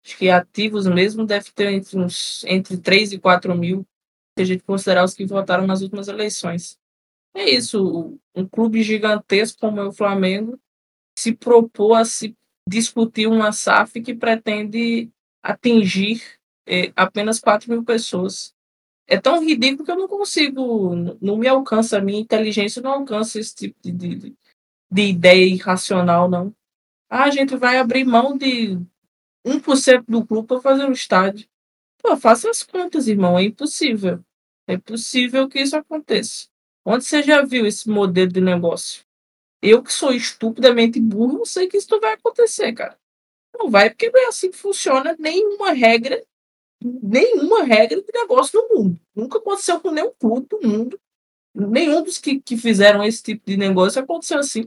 Acho que ativos mesmo deve ter entre, uns, entre 3 e 4 mil, se a gente considerar os que votaram nas últimas eleições. É isso, um clube gigantesco como é o Flamengo se propôs a se discutir uma SAF que pretende atingir é, apenas 4 mil pessoas. É tão ridículo que eu não consigo, não me alcança, a minha inteligência não alcança esse tipo de, de, de ideia irracional, não. Ah, a gente vai abrir mão de 1% do clube para fazer um estádio. Pô, faça as contas, irmão, é impossível. É impossível que isso aconteça. Onde você já viu esse modelo de negócio? Eu que sou estupidamente burro, sei que isso vai acontecer, cara. Não vai, porque não é assim que funciona nenhuma regra, nenhuma regra de negócio no mundo. Nunca aconteceu com nenhum clube do mundo. Nenhum dos que, que fizeram esse tipo de negócio aconteceu assim.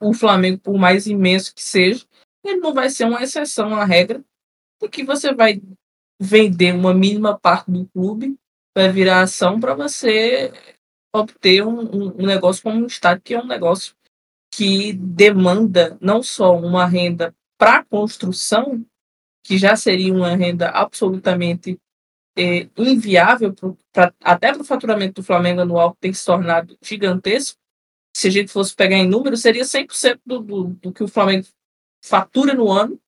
O Flamengo, por mais imenso que seja, ele não vai ser uma exceção à regra, porque você vai vender uma mínima parte do clube, vai virar ação para você obter um, um, negócio como um Estado, que é um negócio que demanda não só uma renda para construção, que já seria uma renda absolutamente é, inviável, pro, pra, até para o faturamento do Flamengo anual, que tem se tornado gigantesco. Se a gente fosse pegar em número, seria 100% do, do, do que o Flamengo fatura no ano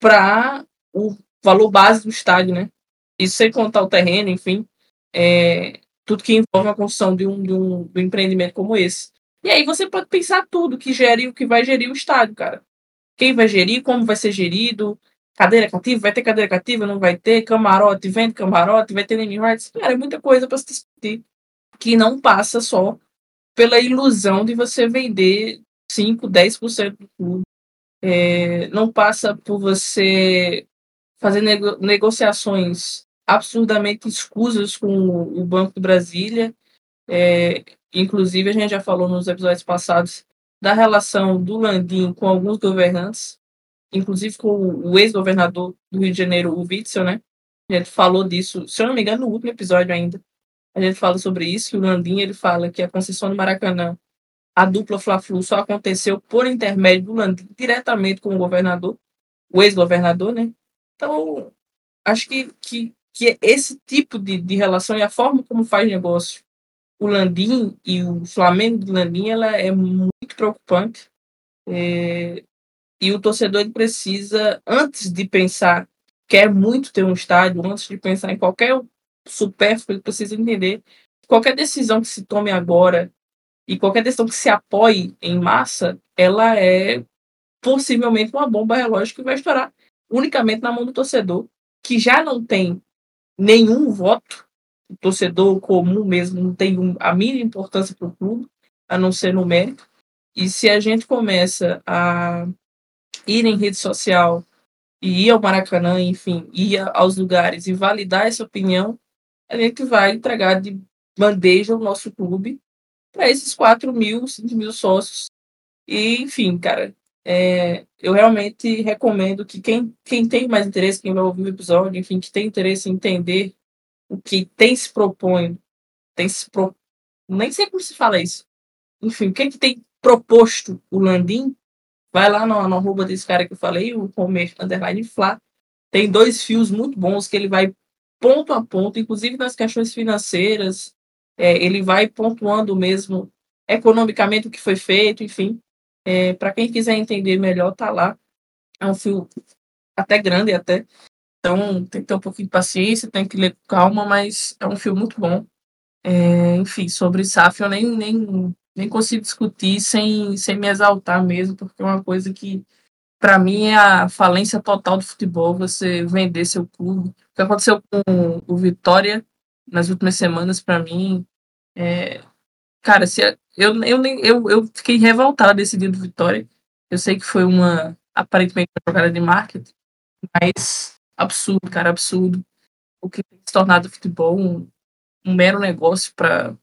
para o valor base do estádio, né? Isso sem contar o terreno, enfim, é, tudo que envolve a construção de um, de, um, de um empreendimento como esse. E aí você pode pensar tudo que gere o que vai gerir o estádio, cara. Quem vai gerir, como vai ser gerido, cadeira cativa, vai ter cadeira cativa, não vai ter, camarote, vende camarote, vai ter naming rights. Cara, é muita coisa para se discutir que não passa só pela ilusão de você vender 5, 10% do clube é, não passa por você fazer nego negociações absurdamente escusas com o Banco de Brasília. É, inclusive, a gente já falou nos episódios passados da relação do Landim com alguns governantes, inclusive com o ex-governador do Rio de Janeiro, o Witzel, né? A gente falou disso, se eu não me engano, no último episódio ainda. A gente fala sobre isso, o Landim ele fala que a concessão do Maracanã a dupla Fla-Flu só aconteceu por intermédio do Landim, diretamente com o governador, o ex-governador, né? Então, acho que, que, que esse tipo de, de relação e a forma como faz negócio o Landim e o Flamengo do Landim, ela é muito preocupante. É, e o torcedor precisa, antes de pensar, quer muito ter um estádio, antes de pensar em qualquer supérfluo, ele precisa entender que qualquer decisão que se tome agora e qualquer decisão que se apoie em massa, ela é possivelmente uma bomba relógio que vai estourar unicamente na mão do torcedor, que já não tem nenhum voto, o torcedor comum mesmo não tem a mínima importância para o clube, a não ser numérico. E se a gente começa a ir em rede social e ir ao Maracanã, enfim, ir aos lugares e validar essa opinião, a gente vai entregar de bandeja o nosso clube para esses 4 mil, 5 mil sócios. E, enfim, cara, é, eu realmente recomendo que quem, quem tem mais interesse, quem vai ouvir o episódio, enfim, que tem interesse em entender o que tem se propõe, tem se pro... nem sei como se fala isso. Enfim, o que, é que tem proposto o Landim, Vai lá no, no arroba desse cara que eu falei, o Homer Underline Flá. Tem dois fios muito bons que ele vai ponto a ponto, inclusive nas questões financeiras. É, ele vai pontuando mesmo economicamente o que foi feito, enfim. É, Para quem quiser entender melhor, tá lá. É um fio até grande até. Então tem que ter um pouquinho de paciência, tem que ler com calma, mas é um filme muito bom. É, enfim, sobre SAF eu nem, nem, nem consigo discutir sem, sem me exaltar mesmo, porque é uma coisa que, para mim, é a falência total do futebol, você vender seu clube. O que aconteceu com o Vitória nas últimas semanas, para mim, é, cara, se eu, eu, eu, eu fiquei revoltado desse dia do Vitória. Eu sei que foi uma, aparentemente, uma jogada de marketing, mas absurdo, cara, absurdo. O que tem se tornado o futebol um, um mero negócio para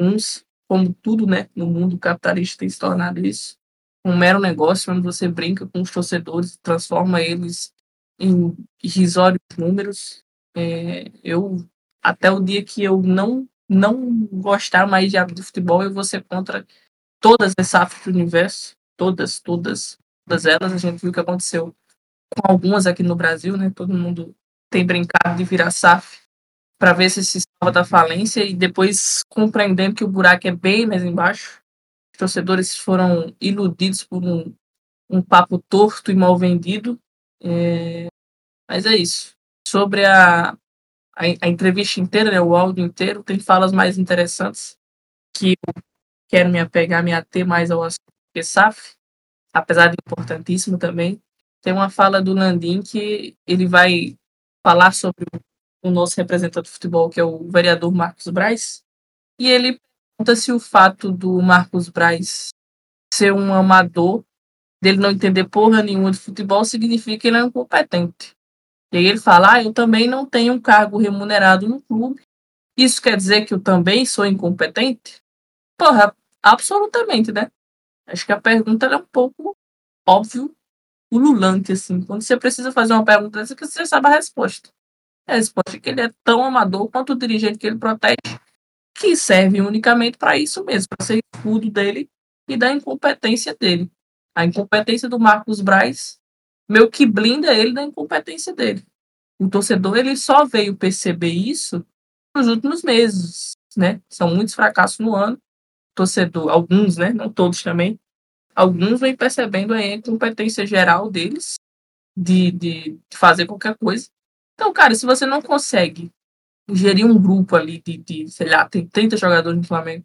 uns, como tudo, né, no mundo capitalista tem se tornado isso. Um mero negócio onde você brinca com os torcedores, transforma eles em irrisórios números. É, eu, até o dia que eu não não gostar mais de, de futebol, eu vou ser contra todas as SAFs do universo, todas, todas, todas elas. A gente viu o que aconteceu com algumas aqui no Brasil, né? Todo mundo tem brincado de virar SAF para ver se se salva da falência e depois compreendendo que o buraco é bem mais embaixo. Os torcedores foram iludidos por um, um papo torto e mal vendido. É... Mas é isso. Sobre a, a, a, entrevista inteira, né, o áudio inteiro, tem falas mais interessantes que eu quero me apegar, me ater mais ao assunto que SAF, apesar de importantíssimo também tem uma fala do Landim que ele vai falar sobre o nosso representante de futebol, que é o vereador Marcos Braz, e ele pergunta se o fato do Marcos Braz ser um amador, dele não entender porra nenhuma de futebol, significa que ele é incompetente. E aí ele fala, ah, eu também não tenho um cargo remunerado no clube. Isso quer dizer que eu também sou incompetente? Porra, absolutamente, né? Acho que a pergunta é um pouco óbvio ululante, assim. Quando você precisa fazer uma pergunta dessa, que você sabe a resposta. A resposta é que ele é tão amador quanto o dirigente que ele protege, que serve unicamente para isso mesmo, para ser escudo dele e da incompetência dele. A incompetência do Marcos Braz meio que blinda ele da incompetência dele. O torcedor ele só veio perceber isso nos últimos meses, né? São muitos fracassos no ano. Torcedor, alguns, né? Não todos também alguns vêm percebendo a incompetência geral deles de, de, fazer qualquer coisa. Então, cara, se você não consegue gerir um grupo ali de, de, sei lá, tem 30 jogadores no Flamengo,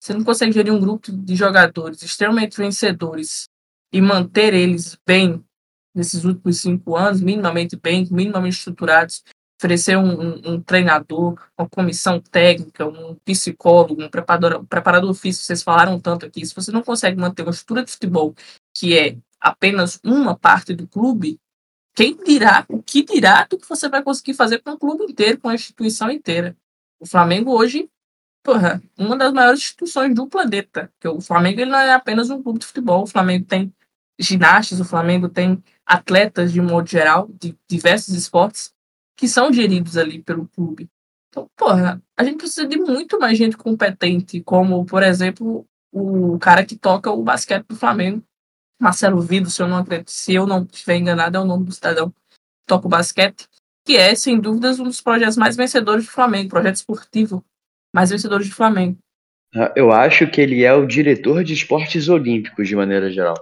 você não consegue gerir um grupo de jogadores extremamente vencedores e manter eles bem nesses últimos cinco anos, minimamente bem, minimamente estruturados, oferecer um, um, um, treinador, uma comissão técnica, um psicólogo, um preparador, preparador físico, vocês falaram tanto aqui, se você não consegue manter uma estrutura de futebol que é apenas uma parte do clube, quem dirá, o que dirá do que você vai conseguir fazer com o clube inteiro, com a instituição inteira? O Flamengo hoje, porra, uma das maiores instituições do planeta, que o Flamengo ele não é apenas um clube de futebol, o Flamengo tem ginastas, o Flamengo tem atletas de modo geral, de diversos esportes, que são geridos ali pelo clube. Então, porra, a gente precisa de muito mais gente competente, como, por exemplo, o cara que toca o basquete do Flamengo, Marcelo Vido, se eu não acredito, se eu não estiver enganado, é o nome do cidadão toca o basquete, que é, sem dúvidas, um dos projetos mais vencedores do Flamengo, projeto esportivo mais vencedores do Flamengo. Ah, eu acho que ele é o diretor de esportes olímpicos, de maneira geral.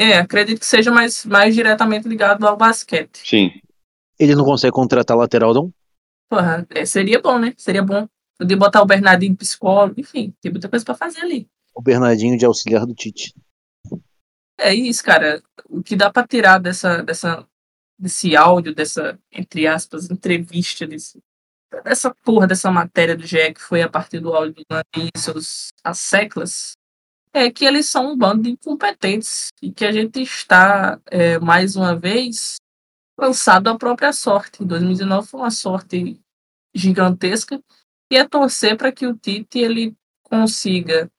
É, acredito que seja mais, mais diretamente ligado ao basquete. Sim. Ele não consegue contratar lateral, não? Porra, é, seria bom, né? Seria bom. Poder botar o Bernardinho psicólogo, enfim, tem muita coisa pra fazer ali. O Bernardinho de auxiliar do Tite. É isso, cara. O que dá pra tirar dessa, dessa, desse áudio, dessa, entre aspas, entrevista, desse, dessa porra, dessa matéria do GE que foi a partir do áudio do Landin e seus as seclas, é que eles são um bando de incompetentes e que a gente está, é, mais uma vez, lançado à própria sorte. 2019 foi uma sorte gigantesca e é torcer para que o Tite ele consiga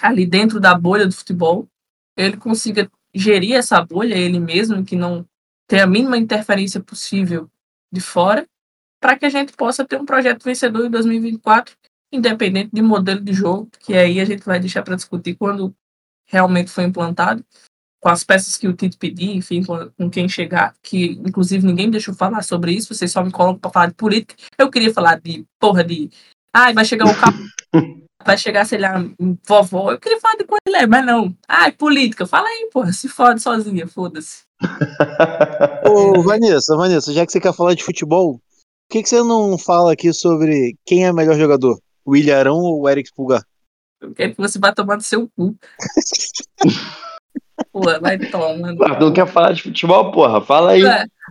ali dentro da bolha do futebol, ele consiga gerir essa bolha ele mesmo, que não tenha a mínima interferência possível de fora, para que a gente possa ter um projeto vencedor em 2024, independente de modelo de jogo, que aí a gente vai deixar para discutir quando realmente foi implantado. com as peças que o Tito pedir, enfim, com, quem chegar, que inclusive ninguém me deixou falar sobre isso, vocês só me colocam para falar de política. Eu queria falar de porra de. Ai, vai chegar o carro. vai chegar, sei lá, vovó. Eu queria falar de coisa mas não. Ai, política. Fala aí, porra. Se fode sozinha, foda-se. Ô, Vanessa, Vanessa, já que você quer falar de futebol, por que, que você não fala aqui sobre quem é melhor jogador? O William Arão ou o Eric Pulgar? Eu quero que você vá tomar no seu cu. Porra, vai tomando. Ah, não quer falar de futebol, porra? Fala aí.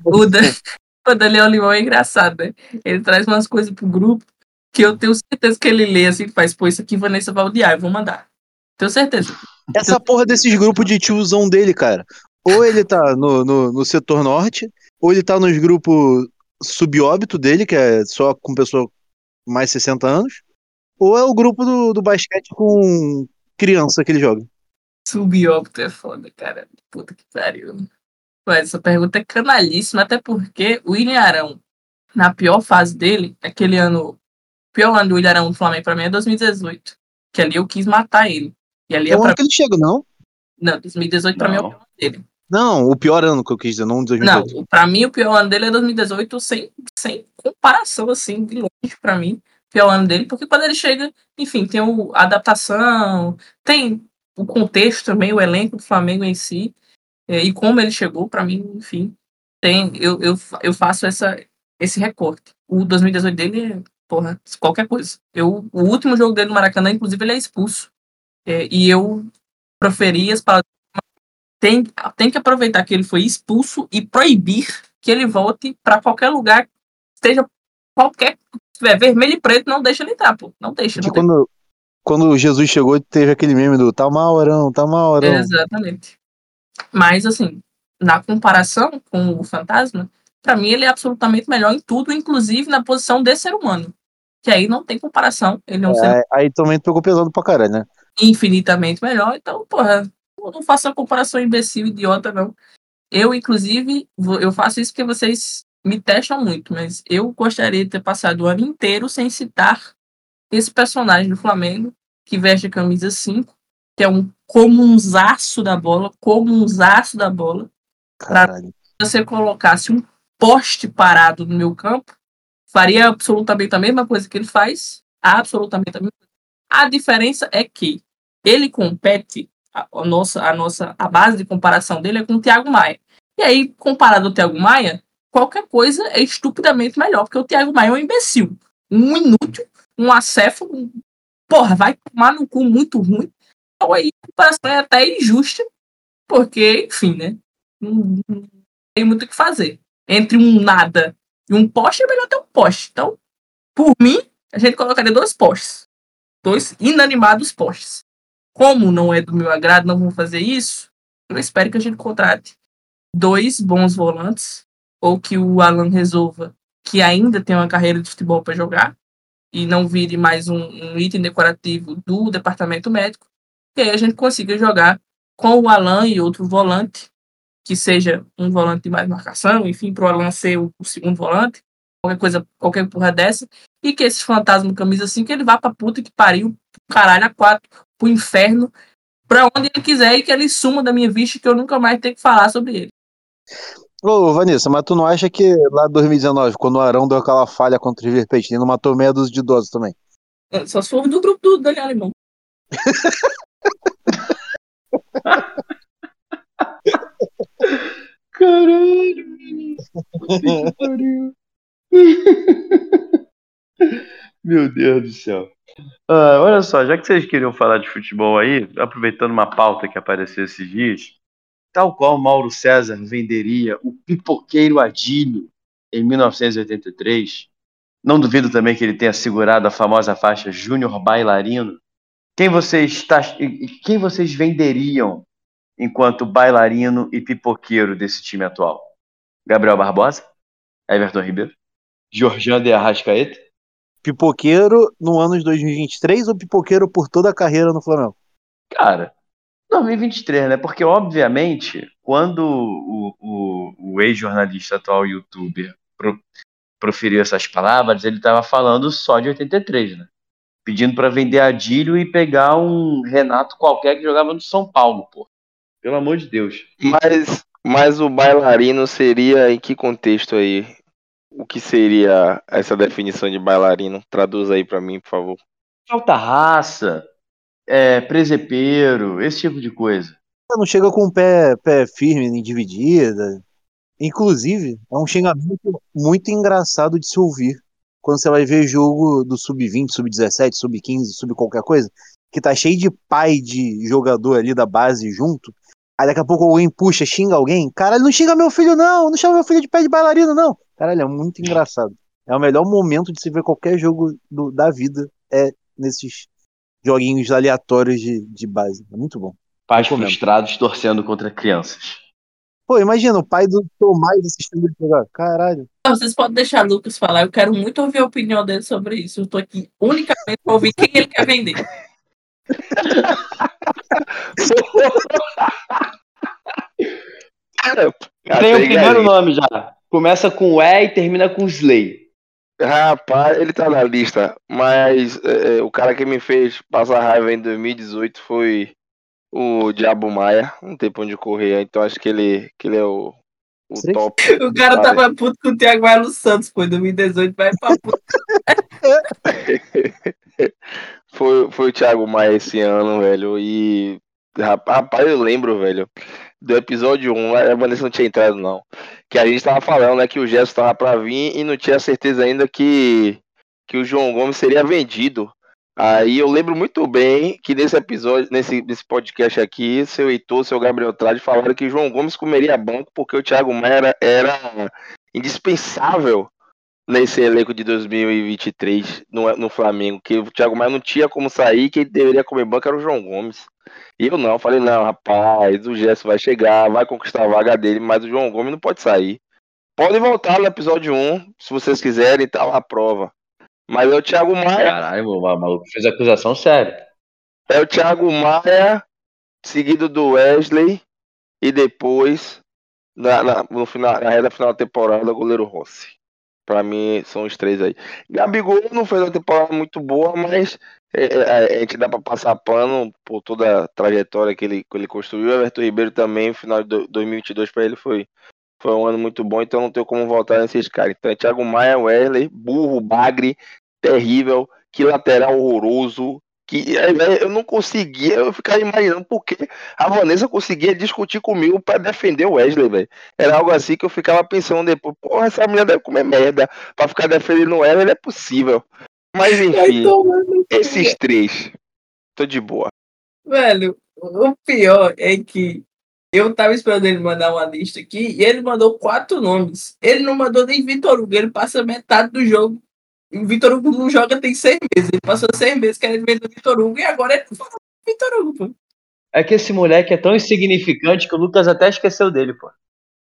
O, da, o Daniel Limão é engraçado, né? Ele traz umas coisas pro grupo que eu tenho certeza que ele lê assim, faz, pô, isso aqui Vanessa vai odiar, eu vou mandar. Tenho certeza. Essa porra desses grupos de tiozão dele, cara. Ou ele tá no, no, no setor norte, ou ele tá nos grupos subóbito dele, que é só com pessoa mais 60 anos, ou é o grupo do, do basquete com criança que ele joga. Subóbito é foda, cara. Puta que pariu. Mas essa pergunta é canalíssima, até porque o William Arão, na pior fase dele, aquele ano. O pior ano do William Arão no Flamengo pra mim é 2018. Que ali eu quis matar ele. E ali é, é pra... que ele chega, não? Não, 2018 pra mim é o pior ano dele. Não, o pior ano que eu quis dizer, não 2018. Não, pra mim o pior ano dele é 2018 sem, sem comparação, assim, de longe pra mim. O pior ano dele, porque quando ele chega, enfim, tem o, a adaptação, tem o contexto também, o elenco do Flamengo em si, é, e como ele chegou, para mim, enfim, tem, eu, eu, eu faço essa, esse recorte. O 2018 dele é, porra, qualquer coisa. Eu, o último jogo dele no Maracanã, inclusive, ele é expulso. É, e eu proferi as palavras. Tem, tem que aproveitar que ele foi expulso e proibir que ele volte para qualquer lugar, esteja qualquer. Se tiver vermelho e preto, não deixa ele entrar, pô. Não deixa. Não quando, quando Jesus chegou, teve aquele meme do tá mal, Arão, tá mal, Arão. Exatamente. Mas, assim, na comparação com o fantasma, para mim ele é absolutamente melhor em tudo, inclusive na posição de ser humano. Que aí não tem comparação. Ele é um é, ser... Aí também pegou pesado pra caralho, né? Infinitamente melhor. Então, porra, não faço uma comparação imbecil, idiota, não. Eu, inclusive, eu faço isso porque vocês me testam muito, mas eu gostaria de ter passado o ano inteiro sem citar esse personagem do Flamengo, que veste a camisa 5, que é um comunzaço da bola, comunzaço da bola. Para você colocasse um poste parado no meu campo, faria absolutamente a mesma coisa que ele faz, absolutamente a mesma coisa. A diferença é que ele compete, a, a, nossa, a nossa a base de comparação dele é com o Thiago Maia. E aí, comparado ao Thiago Maia, qualquer coisa é estupidamente melhor, porque o Thiago Maia é um imbecil, um inútil, um acéfalo, porra, vai tomar no cu muito ruim. Então aí a comparação é até injusta, porque, enfim, né? Não, não tem muito o que fazer. Entre um nada e um poste, é melhor ter um poste. Então, por mim, a gente colocaria dois postes. Dois inanimados postes. Como não é do meu agrado, não vou fazer isso, eu espero que a gente contrate dois bons volantes, ou que o Alan resolva que ainda tem uma carreira de futebol para jogar, e não vire mais um, um, item decorativo do departamento médico, e aí a gente consiga jogar com o Alan e outro volante, que seja um volante de mais marcação, enfim, para o Alan ser o, o, segundo volante, qualquer coisa, qualquer porra dessa, e que esse fantasma camisa assim, que ele vá pra puta que pariu, caralho, a quatro, pro inferno, pra onde ele quiser e que ele suma da minha vista que eu nunca mais tenho que falar sobre ele. Ô, Vanessa, mas tu não acha que lá em 2019, quando o Arão deu aquela falha contra o River Plate, ele não matou meia dúzia de idosos também? É, só se for do grupo do Daniel Alemão. Caralho, Meu Deus do céu. Uh, olha só, já que vocês queriam falar de futebol aí, aproveitando uma pauta que apareceu esses dias, tal qual Mauro César venderia o pipoqueiro Adílio em 1983, não duvido também que ele tenha segurado a famosa faixa Júnior Bailarino. Quem vocês, tá, quem vocês venderiam enquanto bailarino e pipoqueiro desse time atual? Gabriel Barbosa? Everton Ribeiro? Jorjan de Arrascaeta? Pipoqueiro no ano de 2023 ou pipoqueiro por toda a carreira no Flamengo? Cara, 2023, né? Porque, obviamente, quando o, o, o ex-jornalista atual youtuber pro, proferiu essas palavras, ele estava falando só de 83, né? Pedindo para vender Adílio e pegar um Renato qualquer que jogava no São Paulo, pô. Pelo amor de Deus. Mas, mas o bailarino seria em que contexto aí? O que seria essa definição de bailarino? Traduz aí pra mim, por favor. Falta raça, é, presepeiro, esse tipo de coisa. Não chega com o pé, pé firme em dividida. Inclusive, é um xingamento muito engraçado de se ouvir. Quando você vai ver jogo do sub-20, sub-17, sub-15, sub qualquer coisa, que tá cheio de pai de jogador ali da base junto. Aí daqui a pouco alguém puxa, xinga alguém. Caralho, não xinga meu filho, não! Não chama meu filho de pé de bailarino, não! Caralho, é muito engraçado. É o melhor momento de se ver qualquer jogo do- da vida é nesses joguinhos aleatórios de, de base. É muito bom. Pais frustrados torcendo contra crianças. Pô, imagina o pai do Tomás assistindo ele jogar. Caralho. Vocês podem deixar o Lucas falar. Eu quero muito ouvir a opinião dele sobre isso. Eu tô aqui unicamente pra ouvir quem ele quer vender. Cara, Tem o primeiro aí. nome já. Começa com E e termina com Slay. Rapaz, ele tá na lista, mas é, é, o cara que me fez passar raiva em 2018 foi o Diabo Maia. Não tem pra onde correr, então acho que ele, que ele é o, o Sim. top. O cara tava puto com o Thiago Marlos Santos, pô, em 2018, vai pra puta. Foi, foi o Thiago Maia esse ano, velho. E rap- rapaz, eu lembro, velho, do episódio 1, a Vanessa não tinha entrado, não. Que a gente tava falando, né, que o Gerson tava pra vir e não tinha certeza ainda que, que o João Gomes seria vendido. Aí eu lembro muito bem que nesse episódio, nesse, nesse podcast aqui, seu Heitor, seu Gabriel Trade falaram que o João Gomes comeria banco porque o Thiago Maia era, era indispensável nesse elenco de 2023 no, no Flamengo, que o Thiago Maia não tinha como sair, quem deveria comer banco era o João Gomes. E eu não, eu falei, não, rapaz, o Gerson vai chegar, vai conquistar a vaga dele, mas o João Gomes não pode sair. Pode voltar no episódio 1, se vocês quiserem, tá lá a prova. Mas é o Thiago Maia, Caralho, o maluco fez acusação séria. é o Thiago Maia, seguido do Wesley, e depois, na, na, no final, na reta final da temporada, o goleiro Rossi. Pra mim, são os três aí. Gabigol não fez uma temporada muito boa, mas é, é, a gente dá pra passar pano por toda a trajetória que ele, que ele construiu. Everton Ribeiro também, final de do- 2022 pra ele foi, foi um ano muito bom, então não tem como voltar nesses caras. Então é Thiago Maia, Wesley, burro, bagre, terrível, que lateral horroroso. Que é, é, eu não conseguia, eu ficava imaginando por que a Vanessa conseguia discutir comigo pra defender o Wesley, velho. Era algo assim que eu ficava pensando depois, porra, essa mulher deve comer merda pra ficar defendendo o Wesley, não é possível. Mas enfim, tomar no cu. Esses três, tô de boa. Velho, o pior é que eu tava esperando ele mandar uma lista aqui e ele mandou quatro nomes. Ele não mandou nem Vitor Hugo, ele passa metade do jogo. E o Vitor Hugo não joga tem seis meses. Ele passou seis meses querendo vender o Vitor Hugo e agora ele fala Vitor Hugo, pô. É que esse moleque é tão insignificante que o Lucas até esqueceu dele, pô.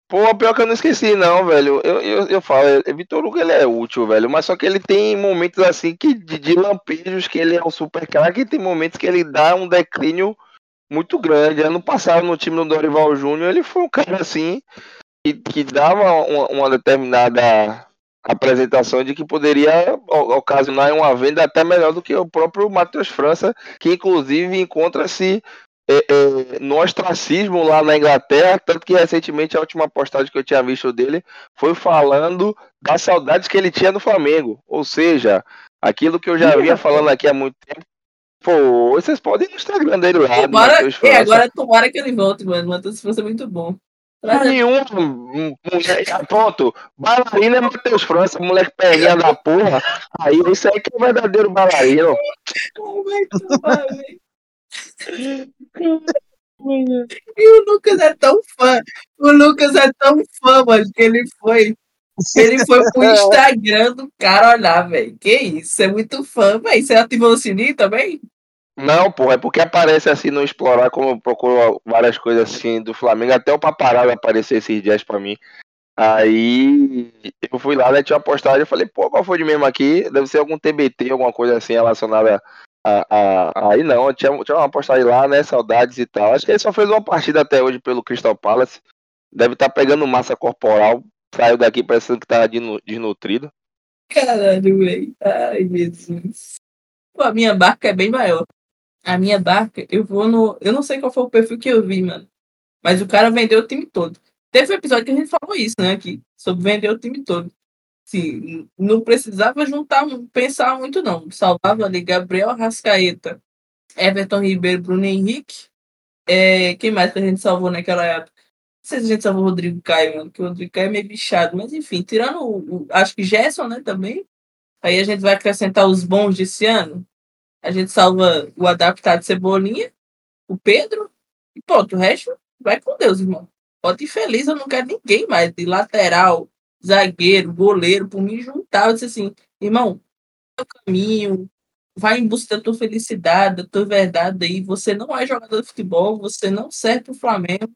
Pô, pior que eu não esqueci, não, velho. Eu, eu, eu falo, é, Vitor Hugo ele é útil, velho. Mas só que ele tem momentos assim que de, de lampejos que ele é um super craque e tem momentos que ele dá um declínio muito grande. Ano passado, no time do Dorival Júnior, ele foi um cara assim que, que dava uma, uma determinada apresentação de que poderia ocasionar uma venda até melhor do que o próprio Matheus França, que inclusive encontra-se é, é, no ostracismo lá na Inglaterra, tanto que recentemente a última postagem que eu tinha visto dele foi falando das saudades que ele tinha no Flamengo. Ou seja, aquilo que eu já vinha falando aqui há muito tempo. Pô, vocês podem ir no Instagram dele lá. do Tomara, França. agora tomara que ele volte, mano. Matheus França é muito bom. Ele. Nenhum um, mulher, pronto, bailarino é Matheus França, moleque perninha da porra. Aí isso aí que é o verdadeiro bailarino. E o Lucas é tão fã. O Lucas é tão fã, mano, que ele foi. Ele foi pro Instagram do cara olhar, velho. Que isso? É muito fã, velho. Você ativou o sininho também? Não, pô, é porque aparece assim no Explorar, como eu procuro várias coisas assim do Flamengo, até o Paparazzo apareceu esses dias pra mim. Aí eu fui lá, né, tinha uma postagem, eu falei, pô, qual foi de mesmo aqui? Deve ser algum TBT, alguma coisa assim relacionada a. a- aí não, tinha, tinha uma postagem lá, né? Saudades e tal. Acho que ele só fez uma partida até hoje pelo Crystal Palace. Deve estar pegando massa corporal. Saiu daqui parecendo que desnu- desnutrido. Caralho, velho. Ai, Jesus. Pô, a minha barca é bem maior. A minha barca, eu vou no. Eu não sei qual foi o perfil que eu vi, mano. Mas o cara vendeu o time todo. Teve um episódio que a gente falou isso, né, aqui, sobre vender o time todo. Sim, não precisava juntar, pensar muito, não. Salvava ali Gabriel Rascaeta, Everton Ribeiro, Bruno Henrique. É, quem mais que a gente salvou naquela época? Não sei se a gente salvou o Rodrigo Caio, mano, o Rodrigo Caio é meio bichado. Mas enfim, tirando o, o, acho que Gerson, né, também. Aí a gente vai acrescentar os bons desse ano. A gente salva o adaptado Cebolinha, o Pedro, e pronto, o resto vai com Deus, irmão. Pode ir feliz, eu não quero ninguém mais de lateral, zagueiro, goleiro, por me juntar. Eu disse assim, irmão, é o caminho, vai em busca da tua felicidade, da tua verdade aí. Você não é jogador de futebol, você não serve para o Flamengo,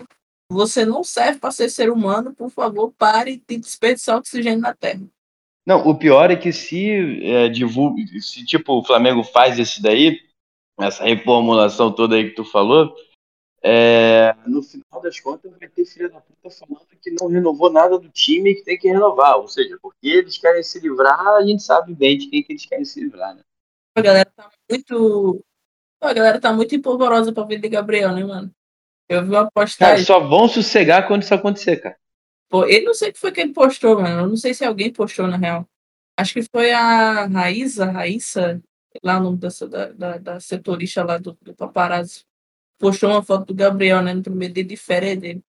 você não serve para ser ser humano. Por favor, pare de desperdiçar oxigênio na terra. Não, o pior é que se é, divulga, se tipo o Flamengo faz isso daí, essa reformulação toda aí que tu falou, é, no final das contas vai ter filha da puta falando que não renovou nada do time e que tem que renovar. Ou seja, porque eles querem se livrar, a gente sabe bem de quem que eles querem se livrar, né? A galera tá muito. A galera tá muito empolvorosa pra ver de Gabriel, né, mano? Eu vi uma postagem. Cara, só vão sossegar quando isso acontecer, cara. Pô, ele não sei o que foi que ele postou, mano. Eu não sei se alguém postou, na real. Acho que foi a Raíssa, Raíssa, lá o nome da, da, da setorista lá do, do paparazzi postou uma foto do Gabriel, né, no primeiro dia de férias dele.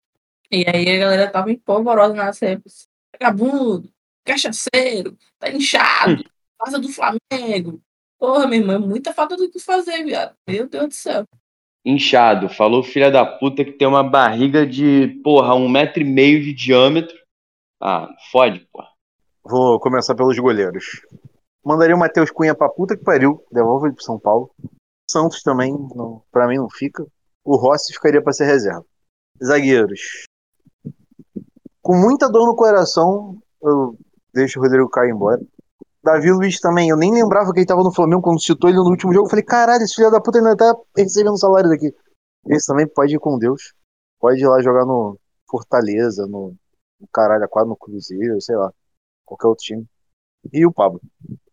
E aí a galera tava empolvorosa nas épocas. Vagabundo, cachaceiro, tá inchado, casa do Flamengo. Porra, meu irmão, é muita falta do que fazer, viado. Meu Deus do céu. Inchado, falou filha da puta que tem uma barriga de, porra, um metro e meio de diâmetro. Ah, fode, porra. Vou começar pelos goleiros. Mandaria o Matheus Cunha pra puta que pariu, devolve ele pro São Paulo. Santos também, não, pra mim não fica o Rossi ficaria para ser reserva. Zagueiros. Com muita dor no coração, eu deixo o Rodrigo cair embora. Davi Luiz também, eu nem lembrava que ele tava no Flamengo quando citou ele no último jogo. Eu falei, caralho, esse filho da puta ainda tá recebendo salário daqui. Esse também pode ir com Deus. Pode ir lá jogar no Fortaleza, no, no caralho, quase no Cruzeiro, sei lá. Qualquer outro time. E o Pablo.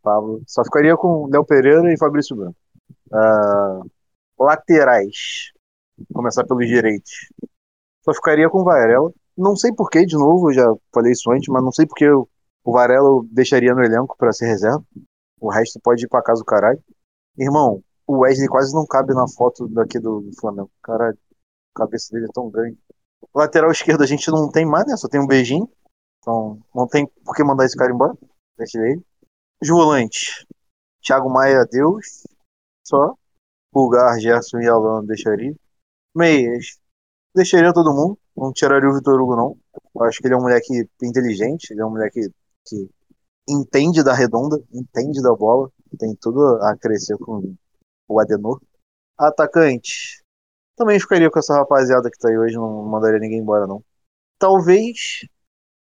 Pablo. Só ficaria com Léo Pereira e Fabrício Branco. Uh, laterais começar pelos direitos. Só ficaria com o Varela. Não sei porquê, de novo, eu já falei isso antes, mas não sei porque o Varela eu deixaria no elenco para ser reserva. O resto pode ir pra casa do caralho. Irmão, o Wesley quase não cabe na foto daqui do, Flamengo. Caralho, a cabeça dele é tão grande. Lateral esquerdo a gente não tem mais, né? Só tem um beijinho. Então não tem por que mandar esse cara embora. Deixa ele. Os volantes. Thiago Maia, Deus. Só. Pulgar, Gerson e Alan deixaria. Meias. Deixaria todo mundo. Não tiraria o Vitor Hugo, não. Eu acho que ele é um moleque inteligente. Ele é um moleque que entende da redonda, entende da bola. Tem tudo a crescer com o Adenor. Atacante. Também ficaria com essa rapaziada que tá aí hoje. Não mandaria ninguém embora, não. Talvez,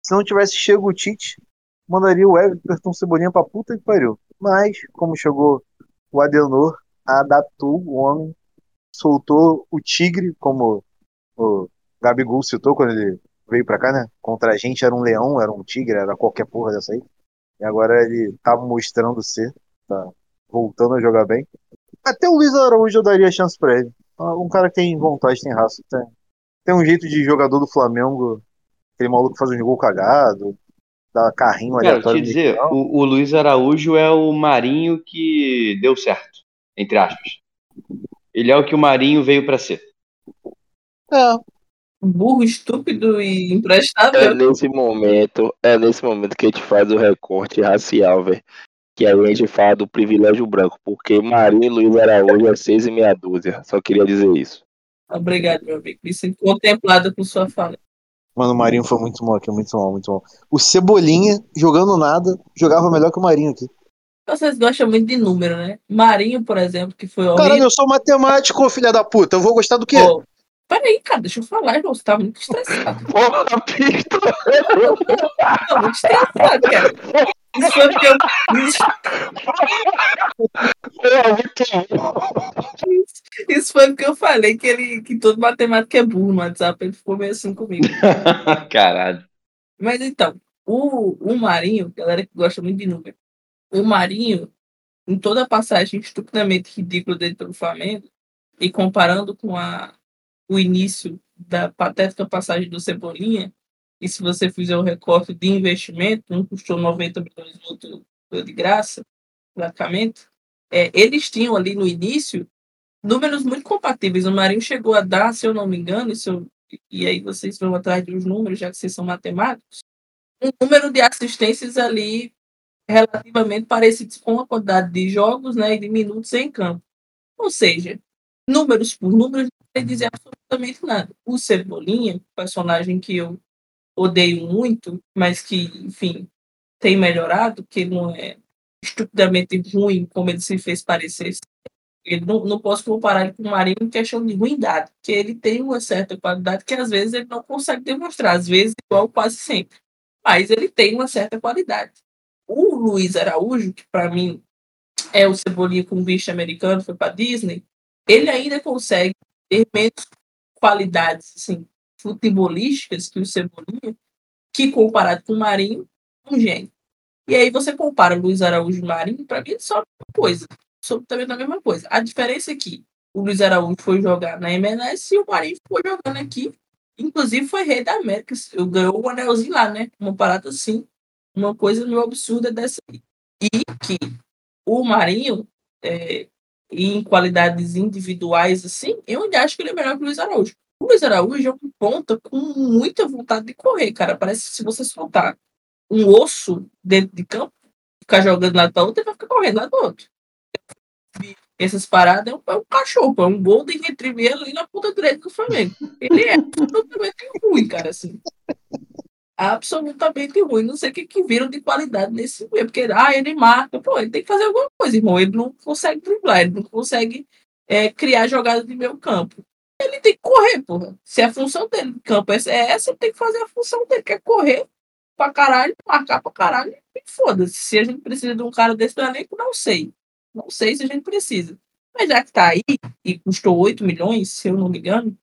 se não tivesse chego o Tite, mandaria o Everton Cebolinha pra puta que pariu. Mas, como chegou o Adenor, adaptou o homem soltou o Tigre, como o Gabigol citou quando ele veio pra cá, né? Contra a gente era um leão, era um tigre, era qualquer porra dessa aí. E agora ele tá mostrando ser, tá voltando a jogar bem. Até o Luiz Araújo eu daria chance pra ele. Um cara que tem vontade, tem raça, tem, tem um jeito de jogador do Flamengo, aquele maluco que faz um gol cagado, dá carrinho ali. Quero te dizer, o, o Luiz Araújo é o Marinho que deu certo, entre aspas. Ele é o que o Marinho veio para ser. É. Burro, estúpido e imprestável. É nesse momento, é nesse momento que a gente faz o recorte racial, velho. Que a gente fala do privilégio branco, porque Marinho e Luiz Araújo é seis e meia dúzia. Só queria dizer isso. Obrigado, meu amigo. Me sinto contemplado com sua fala. Mano, o Marinho foi muito mal aqui, muito mal, muito mal. O Cebolinha, jogando nada, jogava melhor que o Marinho aqui. Vocês gostam muito de número, né? Marinho, por exemplo, que foi horrível. Caralho, eu sou matemático, filha da puta. Eu vou gostar do quê? Oh, peraí, cara, deixa eu falar, irmão. Você tá muito estressado. Porra, pista! Tô muito estressado, cara. Isso foi porque eu. Isso, isso foi porque eu falei que, ele, que todo matemático é burro no WhatsApp. Ele ficou meio assim comigo. Caralho. Mas então, o, o Marinho, galera que gosta muito de número, o Marinho, em toda a passagem estupidamente ridícula dele pelo Flamengo, e comparando com a, o início da patética passagem do Cebolinha, e se você fizer o recorte de investimento, um custou 90 milhões, outro de graça, praticamente, é, eles tinham ali no início números muito compatíveis. O Marinho chegou a dar, se eu não me engano, e, eu, e aí vocês vão atrás dos números, já que vocês são matemáticos, um número de assistências ali relativamente parecidos com a quantidade de jogos né, e de minutos em campo. Ou seja, números por números não quer dizer absolutamente nada. O Cebolinha, personagem que eu odeio muito, mas que, enfim, tem melhorado, que não é estupidamente ruim como ele se fez parecer. Ele não, não posso comparar ele com o Marinho em questão de ruindade, que ele tem uma certa qualidade que às vezes ele não consegue demonstrar, às vezes igual quase sempre. Mas ele tem uma certa qualidade. O Luiz Araújo, que para mim é o Cebolinha com bicho americano, foi para Disney, ele ainda consegue ter menos qualidades assim, futebolísticas que o Cebolinha, que comparado com o Marinho, um gênio. E aí você compara Luiz Araújo e Marinho, para mim é só a mesma coisa. Absolutamente a mesma coisa. A diferença é que o Luiz Araújo foi jogar na MLS e o Marinho foi jogando aqui. Inclusive foi rei da América. Ganhou o um anelzinho lá, né? Uma parada assim. Uma coisa meio absurda dessa. E que o Marinho, é, em qualidades individuais, assim, eu ainda acho que ele é melhor que o Luiz Araújo. O Luiz Araújo é um ponta com muita vontade de correr, cara. Parece que se você soltar um osso dentro de campo, ficar jogando lado para outro, ele vai ficar correndo lado para outro. Essas paradas é um, é um cachorro, é um Golden Retriever ali na ponta direita do Flamengo. Ele é absolutamente ruim, cara, assim. Absolutamente ruim. Não sei o que, que viram de qualidade nesse meio, porque ah, ele marca. Pô, ele tem que fazer alguma coisa, irmão. Ele não consegue driblar, ele não consegue é, criar jogadas de meio campo. Ele tem que correr, porra. Se a função dele no campo é essa, ele tem que fazer a função dele, que é correr pra caralho, marcar pra caralho, e foda-se. Se a gente precisa de um cara desse no elenco, não sei. Não sei se a gente precisa. Mas já que tá aí, e custou 8 milhões, se eu não me engano,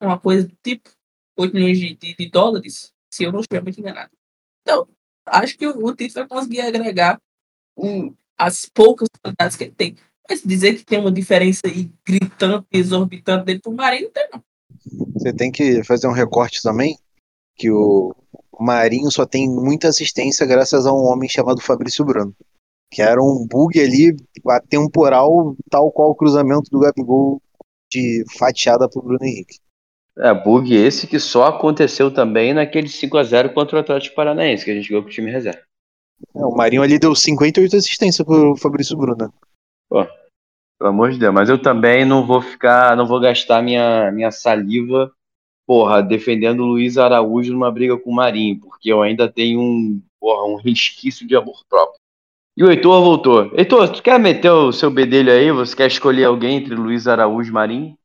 uma coisa do tipo, 8 milhões de, de, de dólares, se eu não estiver muito enganado. Então, acho que o, Tite vai conseguir agregar um, as poucas qualidades que ele tem. Mas dizer que tem uma diferença gritante, exorbitante dele pro Marinho, não tem não. Você tem que fazer um recorte também, que o, Marinho só tem muita assistência graças a um homem chamado Fabrício Bruno. Que era um bug ali, temporal, tal qual o cruzamento do Gabigol de fatiada pro Bruno Henrique. É, bug esse que só aconteceu também naquele 5 a 0 contra o Atlético Paranaense, que a gente jogou com o time reserva. É, o Marinho ali deu 58 assistências pro Fabrício Bruno. Pô, pelo amor de Deus, mas eu também não vou ficar, não vou gastar minha, minha saliva porra, defendendo o Luiz Araújo numa briga com o Marinho, porque eu ainda tenho um, porra, um resquício de amor próprio. E o Heitor voltou. Heitor, tu quer meter o seu bedelho aí? Você quer escolher alguém entre Luiz Araújo e Marinho?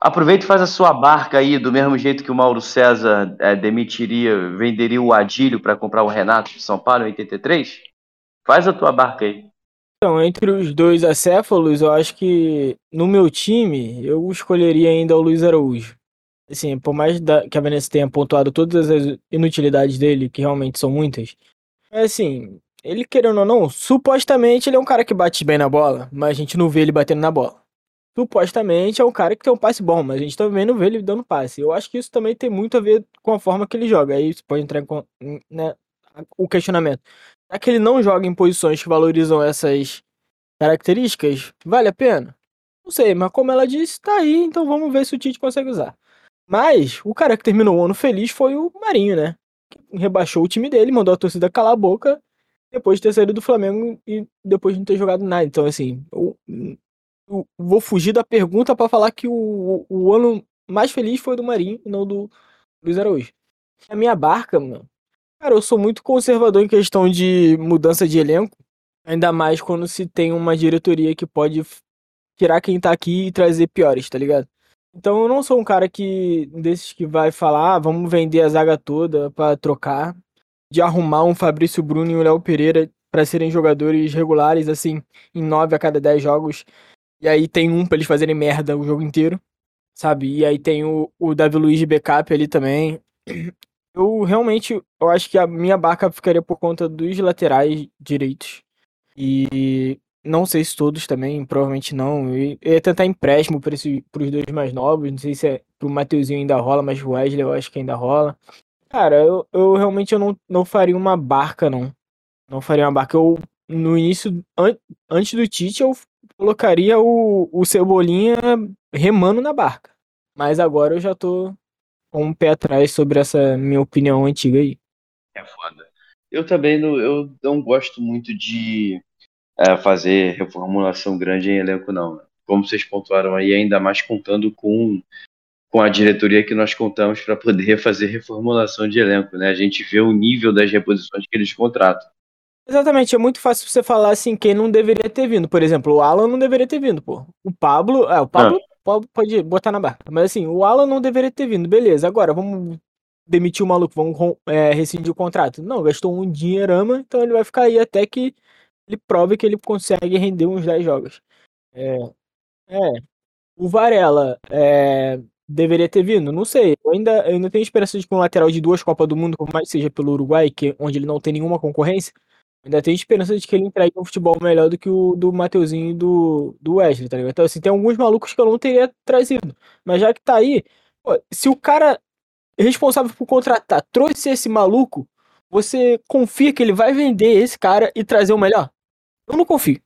Aproveita e faz a sua barca aí, do mesmo jeito que o Mauro César é, demitiria, venderia o Adílio para comprar o Renato de São Paulo em 83. Faz a tua barca aí. Então, entre os dois acéfalos, eu acho que no meu time eu escolheria ainda o Luiz Araújo assim, por mais da, que a Vanessa tenha pontuado todas as inutilidades dele, que realmente são muitas, é assim, ele querendo ou não, supostamente ele é um cara que bate bem na bola, mas a gente não vê ele batendo na bola. Supostamente é um cara que tem um passe bom, mas a gente também não vê ele dando passe. Eu acho que isso também tem muito a ver com a forma que ele joga. Aí você pode entrar em né, o questionamento. Já que ele não joga em posições que valorizam essas características, vale a pena? Não sei, mas como ela disse, tá aí, então vamos ver se o Tite consegue usar. Mas o cara que terminou o ano feliz foi o Marinho, né? Que rebaixou o time dele, mandou a torcida calar a boca depois de ter saído do Flamengo e depois de não ter jogado nada. Então, assim, vou fugir da pergunta para falar que o, o ano mais feliz foi do Marinho e não do Luiz Araújo. A minha barca, mano. Cara, eu sou muito conservador em questão de mudança de elenco. Ainda mais quando se tem uma diretoria que pode tirar quem tá aqui e trazer piores, tá ligado? Então eu não sou um cara que desses que vai falar, ah, vamos vender a zaga toda para trocar, de arrumar um Fabrício Bruno e um Léo Pereira para serem jogadores regulares assim, em 9 a cada 10 jogos. E aí tem um para eles fazerem merda o jogo inteiro, sabe? E aí tem o, o Davi Luiz de backup ali também. Eu realmente, eu acho que a minha barca ficaria por conta dos laterais direitos. E Não sei se todos também, provavelmente não. Eu ia tentar empréstimo para os dois mais novos. Não sei se é pro Mateuzinho ainda rola, mas o Wesley eu acho que ainda rola. Cara, eu, eu realmente eu não, não faria uma barca, não. Não faria uma barca. Eu, no início, an antes do Tite, eu colocaria o, o Cebolinha remando na barca. Mas agora eu já tô com um pé atrás sobre essa minha opinião antiga aí. É foda. Eu também não, eu não gosto muito de é, fazer reformulação grande em elenco, não. Como vocês pontuaram aí, ainda mais contando com, com a diretoria que nós contamos para poder fazer reformulação de elenco, né? A gente vê o nível das reposições que eles contratam. Exatamente, é muito fácil você falar assim quem não deveria ter vindo. Por exemplo, o Alan não deveria ter vindo, pô. O Pablo, é, o Pablo ah. pode, pode botar na barra. Mas assim, o Alan não deveria ter vindo. Beleza, agora vamos demitir o maluco, vamos é, rescindir o contrato. Não, gastou um dinheirama, então ele vai ficar aí até que ele prove que ele consegue render uns 10 jogos. É. É. O Varela é, deveria ter vindo? Não sei. Eu ainda, eu ainda tenho esperança de que um lateral de duas Copas do Mundo, como mais seja pelo Uruguai, que, onde ele não tem nenhuma concorrência, ainda tenho esperança de que ele entregue um futebol melhor do que o do Mateuzinho e do, do Wesley, tá ligado? Então, assim, tem alguns malucos que eu não teria trazido. Mas já que tá aí, pô, se o cara responsável por contratar trouxe esse maluco, você confia que ele vai vender esse cara e trazer o melhor? Eu não confio.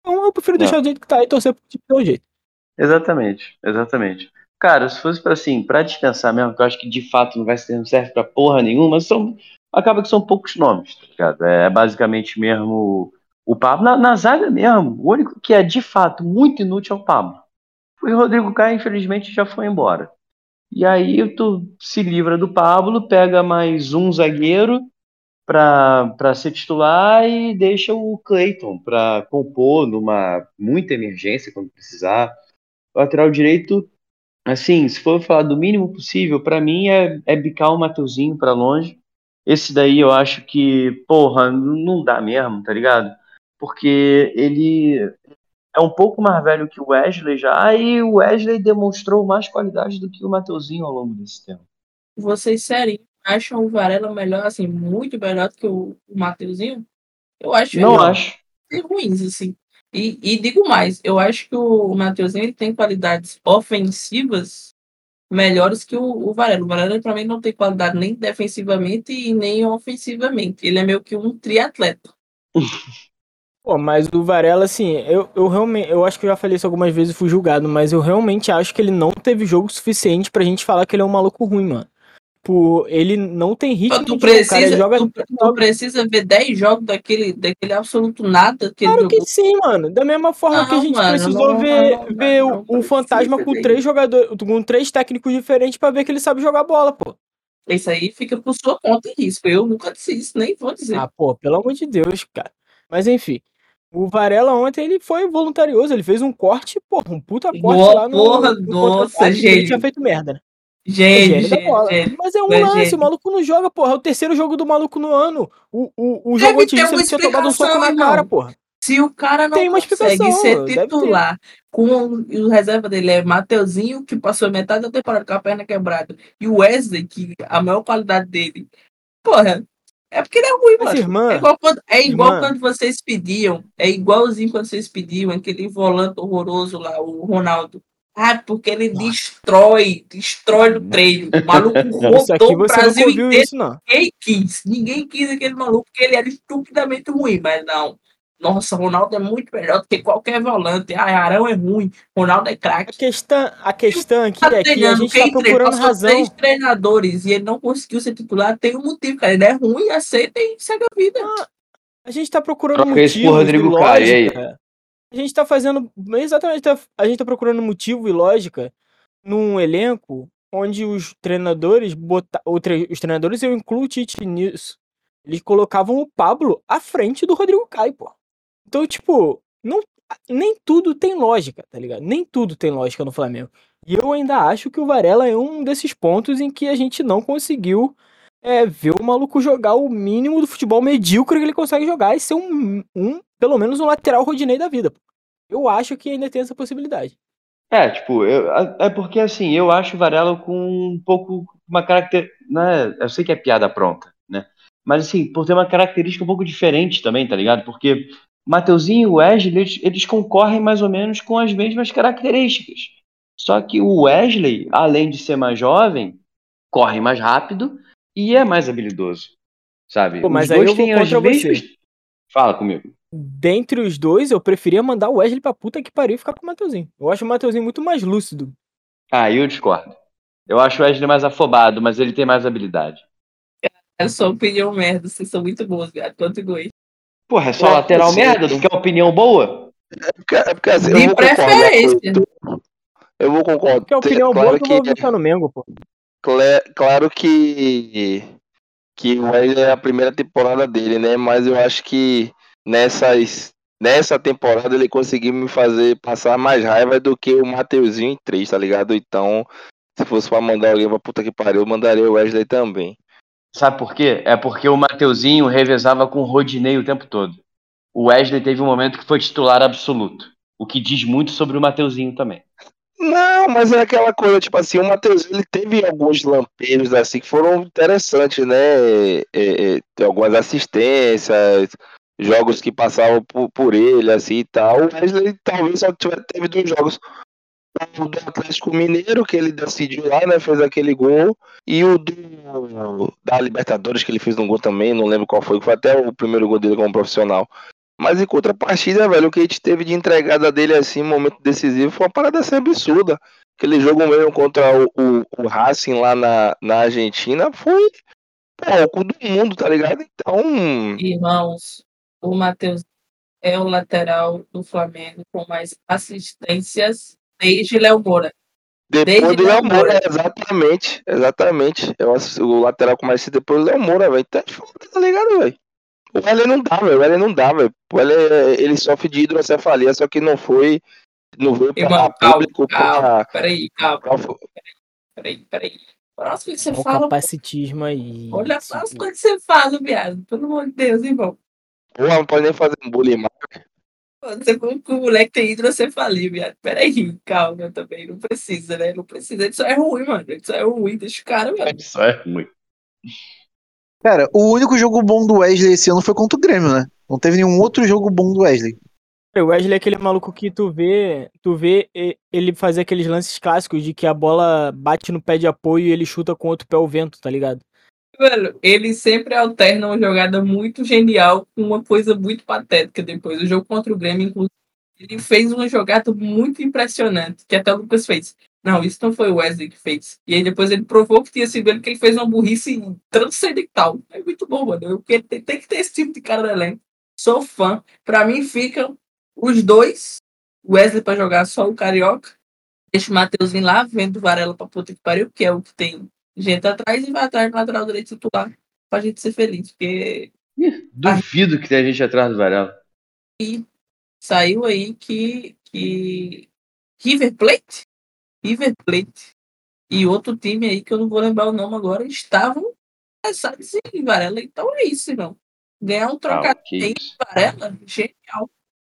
Então eu prefiro não. deixar do jeito que tá e torcer pro time do jeito. Exatamente, exatamente. Cara, se fosse para assim, para dispensar mesmo, que eu acho que de fato não vai ser, não serve pra porra nenhuma, mas são, acaba que são poucos nomes, tá ligado? É basicamente mesmo o Pablo. Na, na zaga mesmo, o único que é de fato muito inútil é o Pablo. O Rodrigo Caio, infelizmente, já foi embora. E aí tu se livra do Pablo, pega mais um zagueiro para ser titular e deixa o Clayton para compor numa muita emergência quando precisar. O lateral direito, assim, se for falar do mínimo possível, para mim é, é bicar o Mateuzinho para longe. Esse daí eu acho que, porra, não dá mesmo, tá ligado? Porque ele é um pouco mais velho que o Wesley já, e o Wesley demonstrou mais qualidade do que o Mateuzinho ao longo desse tempo. Vocês sério acham o Varela melhor, assim, muito melhor do que o, Mateuzinho? Eu acho Não acho. ruins, assim. E, e, digo mais, eu acho que o Mateuzinho tem qualidades ofensivas melhores que o, o Varela. O Varela, para mim, não tem qualidade nem defensivamente e nem ofensivamente. Ele é meio que um triatleta. Pô, mas o Varela, assim, eu, eu realmente. Eu acho que eu já falei isso algumas vezes e fui julgado, mas eu realmente acho que ele não teve jogo suficiente pra gente falar que ele é um maluco ruim, mano. Tipo, ele não tem ritmo. Tu precisa, cara, joga... tu, tu, precisa ver 10 jogos daquele, daquele absoluto nada. Que claro que sim, mano. Da mesma forma não, que a gente mano, precisou não, ver, não, ver o, o fantasma com três jogadores, com três técnicos diferentes pra ver que ele sabe jogar bola, pô. Isso aí fica por sua conta e risco. Eu nunca disse isso, nem vou dizer. Ah, pô, pelo amor de Deus, cara. Mas enfim. O Varela ontem ele foi voluntarioso, ele fez um corte, porra, um puta corte Boa, lá no. Porra, no nossa, gente. Ele tinha feito merda, né? Gente, Mas é um lance, gente. o maluco não joga, porra. É o terceiro jogo do maluco no ano. O, o, o jogo antes disso ele tinha tomado um soco na cara, porra. Se o cara não consegue ser titular com o reserva dele é Mateuzinho, que passou metade da temporada com a perna quebrada, e o Wesley, que a maior qualidade dele, porra, é porque ele é ruim, mano. Irmã, é igual, quando, é igual quando vocês pediam, é igualzinho quando vocês pediam aquele volante horroroso lá, o Ronaldo. Ah, porque ele Nossa. destrói, destrói no treino. O maluco rodou o Brasil inteiro. Isso, Ninguém quis. Ninguém quis aquele maluco, porque ele era estupidamente ruim, mas não. Nossa, Ronaldo é muito melhor do que qualquer volante. Ah, Arão é ruim, Ronaldo é craque. A questão, a questão aqui tá é que a gente tá procurando razão. três treinadores e ele não conseguiu ser titular, tem um motivo, cara. Ele é ruim, aceita e segue a vida. Ah, a gente tá procurando Troca motivo. Isso por Rodrigo Caio, aí. A gente tá fazendo. Exatamente, tá, a gente tá procurando motivo e lógica num elenco onde os treinadores bota, os treinadores, eu incluo o Tite nisso. Eles colocavam o Pablo à frente do Rodrigo Caio, pô. Então, tipo, não, nem tudo tem lógica, tá ligado? Nem tudo tem lógica no Flamengo. E eu ainda acho que o Varela é um desses pontos em que a gente não conseguiu é, ver o maluco jogar o mínimo do futebol medíocre que ele consegue jogar e ser um, um pelo menos um lateral Rodinei da vida. Eu acho que ainda tem essa possibilidade. É, tipo, eu, é porque assim, eu acho o Varela com um pouco uma característica. Né, eu sei que é piada pronta, né? Mas assim, por ter uma característica um pouco diferente também, tá ligado? Porque Mateuzinho e o Wesley, eles, eles concorrem mais ou menos com as mesmas características. Só que o Wesley, além de ser mais jovem, corre mais rápido e é mais habilidoso. Sabe? Pô, mas Os aí eu vou as contra você. mesmas. Fala comigo. Dentre os dois, eu preferia mandar o Wesley pra puta que pariu e ficar com o Mateuzinho. Eu acho o Mateuzinho muito mais lúcido. Ah, eu discordo. Eu acho o Wesley mais afobado, mas ele tem mais habilidade. É sua opinião merda, vocês são muito bons, viado. Quanto igual. Porra, é só Ué, lateral você- merda? Não quer opinião boa? É porque, é porque assim, eu De vou concordar preferência. tu. Eu vou concordar. Porque a opinião claro boa que eu vou no Mengo, pô. Cla- claro que que é a primeira temporada dele, né? Mas eu acho que nessas nessa temporada ele conseguiu me fazer passar mais raiva do que o Mateuzinho em três, tá ligado? Então, se fosse pra mandar alguém pra puta que pariu, eu mandaria o Wesley também. Sabe por quê? É porque o Mateuzinho revezava com o Rodinei o tempo todo. O Wesley teve um momento que foi titular absoluto. O que diz muito sobre o Mateuzinho também. Não, mas é aquela coisa, tipo assim, o Matheus, ele teve alguns lampejos assim que foram interessantes, né? É, é, tem algumas assistências, jogos que passavam por, por ele, assim e tal. O Wesley talvez só teve dois jogos. O do Atlético Mineiro, que ele decidiu lá, né? Fez aquele gol. E o do da Libertadores, que ele fez um gol também, não lembro qual foi, que foi até o primeiro gol dele como profissional. Mas em contrapartida, velho, o que a gente teve de entregada dele assim, momento decisivo, foi uma parada assim absurda. Aquele jogo mesmo contra o, o, o Racing lá na, na Argentina foi pô, o cu do mundo, tá ligado? Então, Irmãos, o Matheus é o lateral do Flamengo com mais assistências desde Léo Moura. depois Desde do Léo Moura, Moura. exatamente, exatamente. Eu o lateral com mais depois do Léo Moura, velho. Tá, tá ligado, velho? O L não dá, velho. O L não dá, velho. O L ele sofre de hidrocefalia, só que não foi. Não veio pra Irmão, calma, público calma. pra. Peraí, calma, peraí, peraí. Próximo que você Olha o fala, capacitismo aí. olha as coisas que você fala, viado. Pelo amor de Deus, irmão. Porra, não pode nem fazer um bullying mais. Você falou que o moleque tem hidrocefalia, viado. Peraí, calma também. Não precisa, né? Não precisa. Ele só é ruim, mano. Ele só é ruim. Deixa o cara, mano. Isso é ruim. Cara, o único jogo bom do Wesley esse ano foi contra o Grêmio, né? Não teve nenhum outro jogo bom do Wesley. O Wesley é aquele maluco que tu vê, tu vê ele fazer aqueles lances clássicos de que a bola bate no pé de apoio e ele chuta com outro pé ao vento, tá ligado? Mano, ele sempre alterna uma jogada muito genial com uma coisa muito patética depois. O jogo contra o Grêmio, inclusive, ele fez uma jogada muito impressionante, que até o Lucas fez. Não, isso não foi o Wesley que fez. E aí depois ele provou que tinha sido ele, que ele fez uma burrice transcendental. É muito bom, mano. Eu, tem, tem que ter esse tipo de cara no elenco. Sou fã. Pra mim ficam os dois. Wesley pra jogar só o Carioca. Deixa o Matheus vir lá, vendo o Varela pra puta que pariu, que é o que tem gente atrás e vai atrás do lateral direito titular pra gente ser feliz. Porque Duvido que tenha gente atrás do Varela. saiu aí que, que River Plate, River Plate e outro time aí que eu não vou lembrar o nome agora estavam interessados em Varela. Então é isso, não. Ganhar um trocadinho que em. Varela, genial.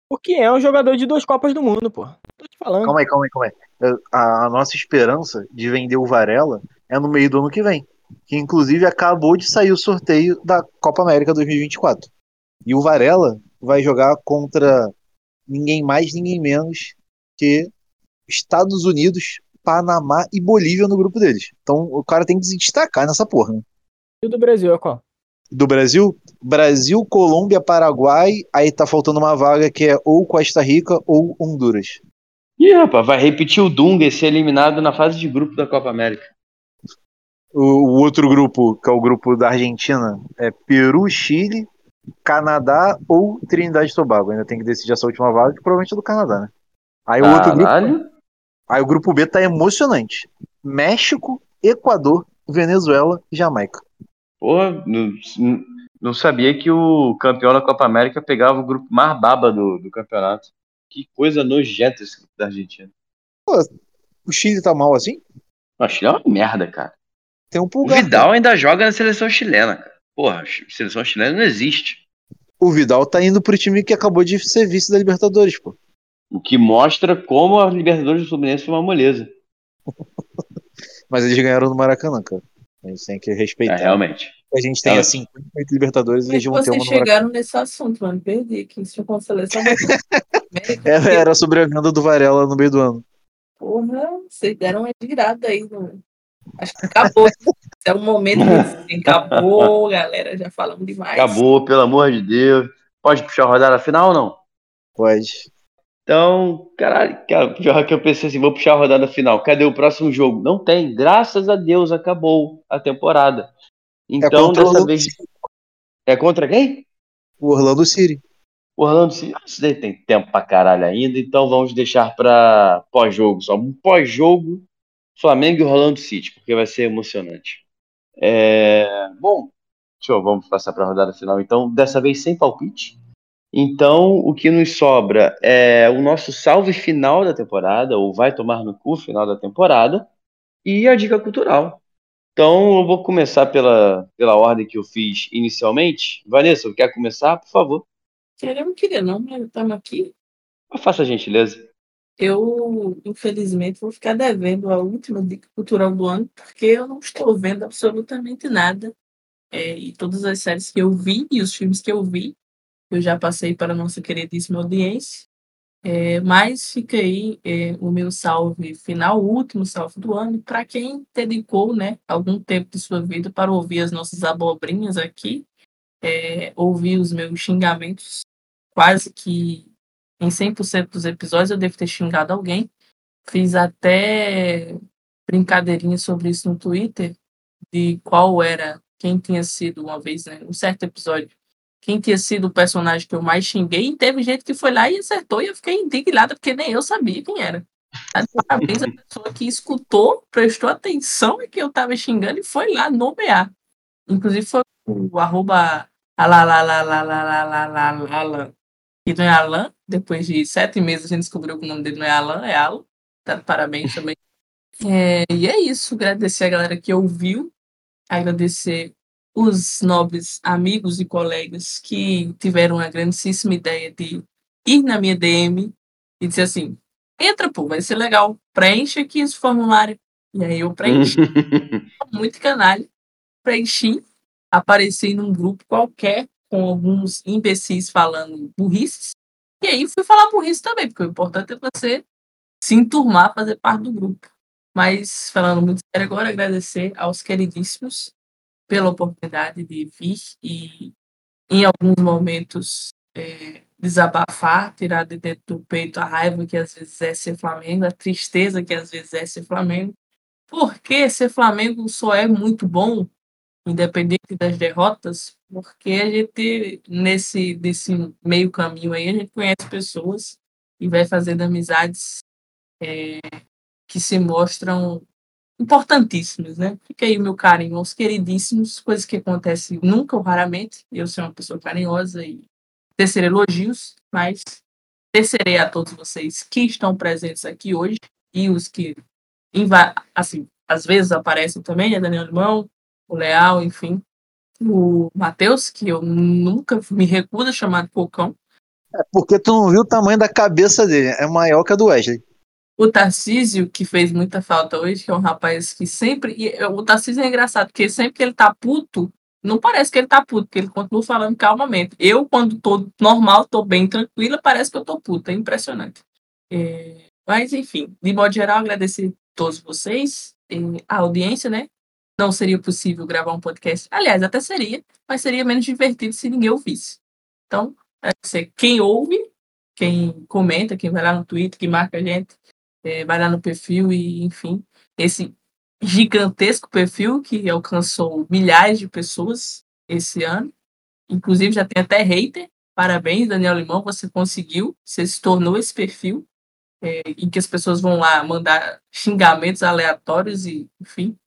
Porque é um jogador de duas Copas do Mundo, pô. Tô te falando. Calma aí, calma aí, calma aí. A, a nossa esperança de vender o Varela é no meio do ano que vem. Que inclusive acabou de sair o sorteio da Copa América 2024. E o Varela vai jogar contra ninguém mais, ninguém menos que Estados Unidos, Panamá e Bolívia no grupo deles. Então o cara tem que se destacar nessa porra. Né? E o do Brasil é qual? Do Brasil, Brasil, Colômbia, Paraguai, aí tá faltando uma vaga que é ou Costa Rica ou Honduras. Ih, rapaz, vai repetir o Dunga e ser eliminado na fase de grupo da Copa América. O, o outro grupo, que é o grupo da Argentina, é Peru, Chile, Canadá ou Trindade e Tobago. Ainda tem que decidir essa última vaga, que provavelmente é do Canadá, né? Aí o outro grupo, Caralho. Aí o grupo B tá emocionante. México, Equador, Venezuela e Jamaica. Porra, não, não sabia que o campeão da Copa América pegava o grupo mais baba do, do campeonato. Que coisa nojenta esse grupo da Argentina. O Chile tá mal assim? O Chile é uma merda, cara. Tem um O pulgar. Vidal ainda joga na seleção chilena, cara. Porra, a seleção chilena não existe. O Vidal tá indo pro time que acabou de ser vice da Libertadores, pô. O que mostra como a Libertadores do Fluminense foi uma moleza. Mas eles ganharam no Maracanã, cara. A gente tem que respeitar. É, realmente. A gente tem, É. assim, 58 Libertadores e eles vão ter uma vocês chegaram nesse assunto, mano? Perdi aqui. Isso com a seleção. Era, era sobre a venda do Varela no meio do ano. Porra, vocês deram uma girada aí. No... Acho que acabou. É o momento assim, acabou, galera. Já falamos demais. Acabou, pelo amor de Deus. Pode puxar a rodada final ou não? Pode. Então, caralho, cara, pior que eu pensei assim, vou puxar a rodada final. Cadê o próximo jogo? Não tem. Graças a Deus acabou a temporada. Então, contra o dessa vez. É contra quem? O Orlando City. O Orlando City. Isso daí tem tempo pra caralho ainda, então vamos deixar pra pós-jogo. Só um pós-jogo Flamengo e Orlando City, porque vai ser emocionante. É, Bom, deixa eu, vamos passar pra rodada final então. Dessa vez sem palpite. Então, o que nos sobra é o nosso salve final da temporada, ou vai tomar no cu final da temporada, e a dica cultural. Então, eu vou começar pela, pela ordem que eu fiz inicialmente. Vanessa, quer começar, por favor? Queremos, queria não, mas estamos aqui. Faça a gentileza. Eu, infelizmente, vou ficar devendo a última dica cultural do ano, porque eu não estou vendo absolutamente nada. É, e todas as séries que eu vi e os filmes que eu vi, eu já passei para a nossa queridíssima audiência. É, mas fica aí é, o meu salve final, o último salve do ano, para quem dedicou né, algum tempo de sua vida para ouvir as nossas abobrinhas aqui, é, ouvir os meus xingamentos, quase que em 100% dos episódios eu devo ter xingado alguém. Fiz até brincadeirinha sobre isso no Twitter, de qual era, quem tinha sido uma vez, né, um certo episódio, quem tinha sido o personagem que eu mais xinguei, e teve gente que foi lá e acertou, e eu fiquei indignada, porque nem eu sabia quem era. Parabéns a pessoa que escutou, prestou atenção em que eu estava xingando e foi lá nomear. Inclusive foi o arroba alalalalalalalalala, que não é Alan, depois de sete meses a gente descobriu que o nome dele não é Alan, é Alan. Tá, parabéns também. É, e é isso, agradecer a galera que ouviu, agradecer os nobres amigos e colegas que tiveram a grandíssima ideia de ir na minha DM e dizer assim: entra, pô, vai ser legal, preenche aqui esse formulário. E aí eu preenchi, muito canalha, preenchi, apareci num grupo qualquer com alguns imbecis falando burrices. E aí fui falar burrice também, porque o importante é você se enturmar, fazer parte do grupo. Mas, falando muito sério agora, agradecer aos queridíssimos pela oportunidade de vir e, em alguns momentos, é, desabafar, tirar de dentro do peito a raiva que às vezes é ser Flamengo, a tristeza que às vezes é ser Flamengo. Porque ser Flamengo só é muito bom, independente das derrotas, porque a gente, nesse, nesse meio caminho aí, a gente conhece pessoas e vai fazendo amizades é, que se mostram importantíssimas, né? Fica aí o meu carinho aos queridíssimos, coisas que acontecem nunca ou raramente. Eu sou uma pessoa carinhosa e tecer elogios, mas tecerei a todos vocês que estão presentes aqui hoje e os que, assim, às vezes aparecem também, né? Daniel Limão, o Leal, enfim. O Matheus, que eu nunca me recuso a chamar de Pocão. É porque tu não viu o tamanho da cabeça dele. É maior que a do Wesley. O Tarcísio, que fez muita falta hoje, que é um rapaz que sempre. e, O Tarcísio é engraçado, porque sempre que ele tá puto, não parece que ele tá puto, porque ele continua falando calmamente. Eu, quando tô normal, tô bem tranquila, parece que eu tô puta. É impressionante. É, Mas, enfim, de modo geral, agradecer a todos vocês, a audiência, né? Não seria possível gravar um podcast. Aliás, até seria, mas seria menos divertido se ninguém ouvisse. Então, quem ouve, quem comenta, quem vai lá no Twitter, que marca a gente é, vai lá no perfil e, enfim, esse gigantesco perfil que alcançou milhares de pessoas esse ano. Inclusive, já tem até hater. Parabéns, Daniel Limão, você conseguiu, você se tornou esse perfil é, em que as pessoas vão lá mandar xingamentos aleatórios e, enfim.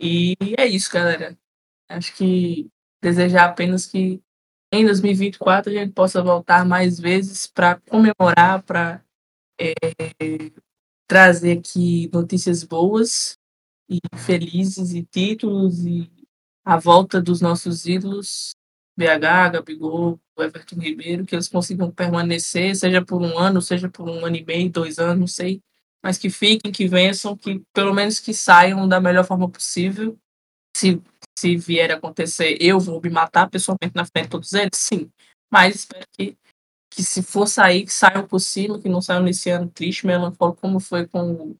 E é isso, galera. Acho que desejar apenas que em 2024 a gente possa voltar mais vezes para comemorar, para trazer aqui notícias boas e felizes e títulos e a volta dos nossos ídolos, BH, Gabigol, Everton Ribeiro, que eles consigam permanecer, seja por um ano, seja por um ano e meio, dois anos, não sei, mas que fiquem, que vençam, que pelo menos que saiam da melhor forma possível, Se, se vier a acontecer, eu vou me matar pessoalmente na frente de todos eles? Sim. Mas espero que, que se for sair, que saiam por cima, que não saiam nesse ano triste, melancólico, como foi com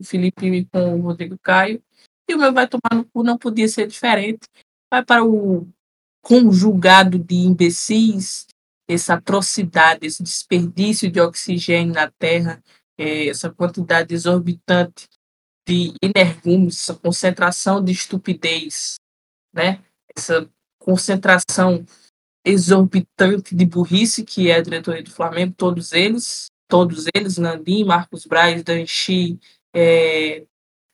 o Felipe e com o Rodrigo Caio. E o meu vai tomar no cu, não podia ser diferente. Vai para o conjugado de imbecis, essa atrocidade, esse desperdício de oxigênio na Terra, é, essa quantidade exorbitante de energúmenos, essa concentração de estupidez, né? essa concentração exorbitante de burrice que é a diretoria do Flamengo, todos eles, todos eles, Nandim, Marcos Braz, Danchi, é,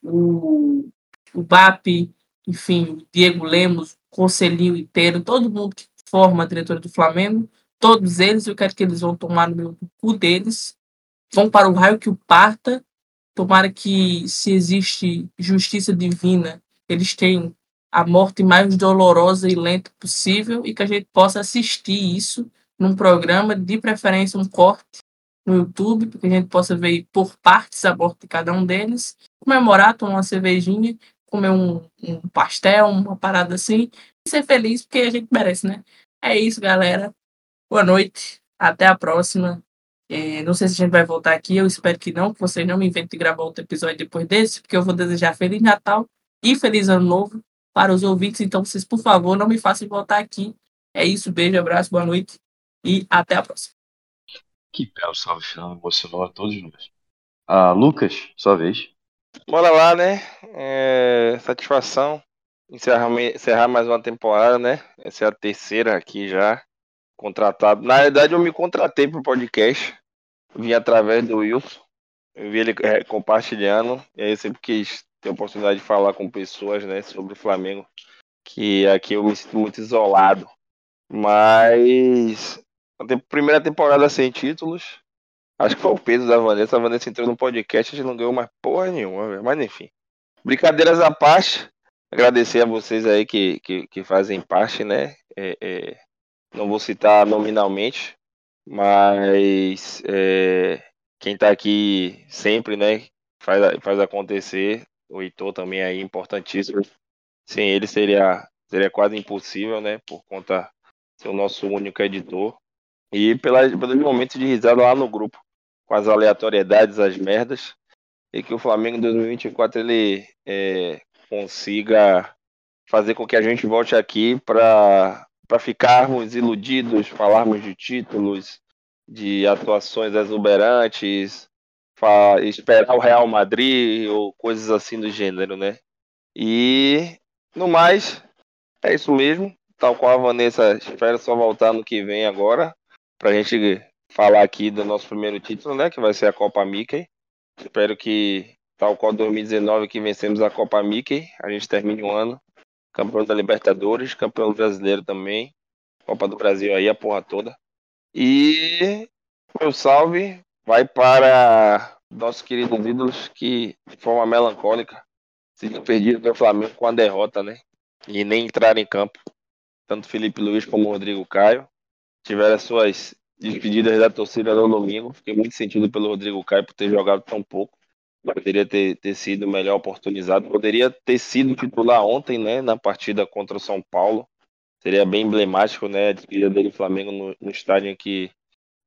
o, o BAP, enfim, Diego Lemos, Conselhinho inteiro, todo mundo que forma a diretoria do Flamengo, todos eles, eu quero que eles vão tomar no meu cu deles, vão para o raio que o parta, tomara que, se existe justiça divina, eles tenham a morte mais dolorosa e lenta possível e que a gente possa assistir isso num programa, de preferência um corte no YouTube, para que a gente possa ver por partes a morte de cada um deles, comemorar, tomar uma cervejinha, comer um, um pastel, uma parada assim, e ser feliz porque a gente merece, né? É isso, galera. Boa noite. Até a próxima. É, não sei se a gente vai voltar aqui. Eu espero que não, que vocês não me inventem gravar outro episódio depois desse, porque eu vou desejar Feliz Natal e Feliz Ano Novo para os ouvintes. Então, vocês, por favor, não me façam voltar aqui. É isso. Beijo, abraço, boa noite e até a próxima. Que belo salve final emocionou a todos nós. Ah, Lucas, sua vez. Bora lá, né? É, satisfação encerrar, encerrar mais uma temporada, né? Essa é a terceira aqui já contratado. Na verdade, eu me contratei pro podcast. Vim através do Wilson. Eu vi ele é, compartilhando. E aí eu sempre quis ter a oportunidade de falar com pessoas, né, sobre o Flamengo. Que aqui eu me sinto muito isolado. Mas a primeira temporada sem títulos. Acho que foi o peso da Vanessa. A Vanessa entrou no podcast, a gente não ganhou mais porra nenhuma, mas enfim. Brincadeiras à parte, agradecer a vocês aí que, que, que fazem parte, né? É, é, não vou citar nominalmente, mas é, quem está aqui sempre, né, faz, faz acontecer. O Heitor também é importantíssimo. Sem ele seria, seria quase impossível, né, por conta de ser o nosso único editor. E pela, pelos momentos de risada lá no grupo, com as aleatoriedades, as merdas, e que o Flamengo em 2024 ele é, consiga fazer com que a gente volte aqui para para ficarmos iludidos, falarmos de títulos, de atuações exuberantes, esperar o Real Madrid ou coisas assim do gênero, né? E no mais, é isso mesmo. Tal qual a Vanessa, espero só voltar no que vem agora, pra gente falar aqui do nosso primeiro título, né? Que vai ser a Copa Mickey. Espero que, tal qual 2019 que vencemos a Copa Mickey, a gente termine o ano campeão da Libertadores, campeão brasileiro também, Copa do Brasil aí, a porra toda. E meu salve vai para nossos queridos ídolos que, de forma melancólica, se perdido pelo Flamengo com a derrota, né? E nem entraram em campo. Tanto Felipe Luiz como Rodrigo Caio tiveram as suas despedidas da torcida no domingo. Fiquei muito sentido pelo Rodrigo Caio por ter jogado tão pouco poderia ter, ter sido melhor oportunizado, poderia ter sido titular ontem, né, na partida contra o São Paulo. Seria bem emblemático, né, a despedida dele Flamengo no, no estádio em que,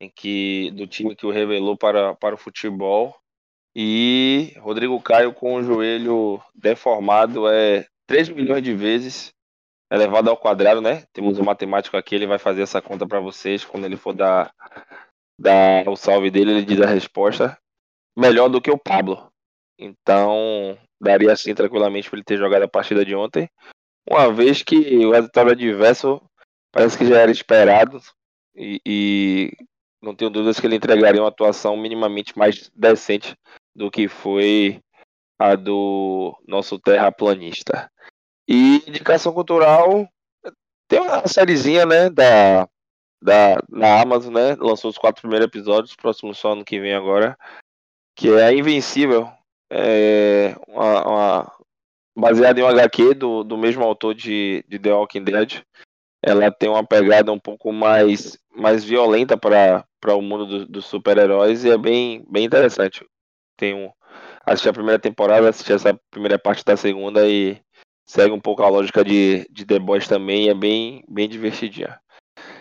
em que do time que o revelou para, para o futebol. E Rodrigo Caio com o joelho deformado é 3 milhões de vezes elevado ao quadrado, né? Temos um matemático aqui, ele vai fazer essa conta para vocês quando ele for dar, dar o salve dele, ele diz a resposta melhor do que o Pablo. Então, daria assim tranquilamente para ele ter jogado a partida de ontem. Uma vez que o resultado adverso parece que já era esperado e, e não tenho dúvidas que ele entregaria uma atuação minimamente mais decente do que foi a do nosso terraplanista. E indicação cultural tem uma sériezinha, né, da, da na Amazon, né, lançou os quatro primeiros episódios, próximo só ano que vem agora, que é a Invencível, é uma, uma, baseada em um HQ do, do mesmo autor de, de The Walking Dead. Ela tem uma pegada um pouco mais, mais violenta para o mundo do, dos super-heróis e é bem, bem interessante. Tenho assisti a primeira temporada, assisti essa primeira parte da segunda e segue um pouco a lógica de, de The Boys também, é bem, bem divertidinha.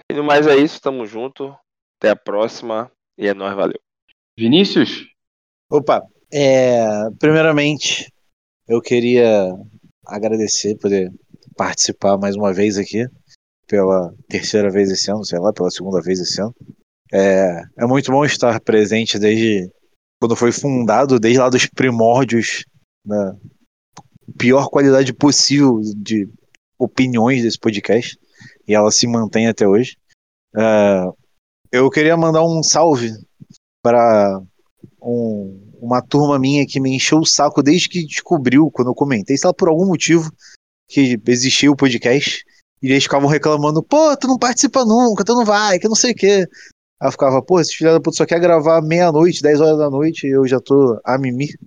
E no mais é isso, tamo junto. Até a próxima e é nóis, valeu. Vinícius? Opa, é, primeiramente, eu queria agradecer por poder participar mais uma vez aqui, pela terceira vez esse ano, sei lá, pela segunda vez esse ano. É, é muito bom estar presente desde quando foi fundado, desde lá dos primórdios, na pior qualidade possível de opiniões desse podcast, e ela se mantém até hoje. É, eu queria mandar um salve para um, uma turma minha que me encheu o saco desde que descobriu, quando eu comentei, sei lá, por algum motivo, que existia o podcast, e eles ficavam reclamando, pô, tu não participa nunca, tu não vai, que não sei o quê. Aí eu ficava, pô, esse filho da puta só quer gravar meia-noite, 10 horas da noite, e eu já tô a mimir.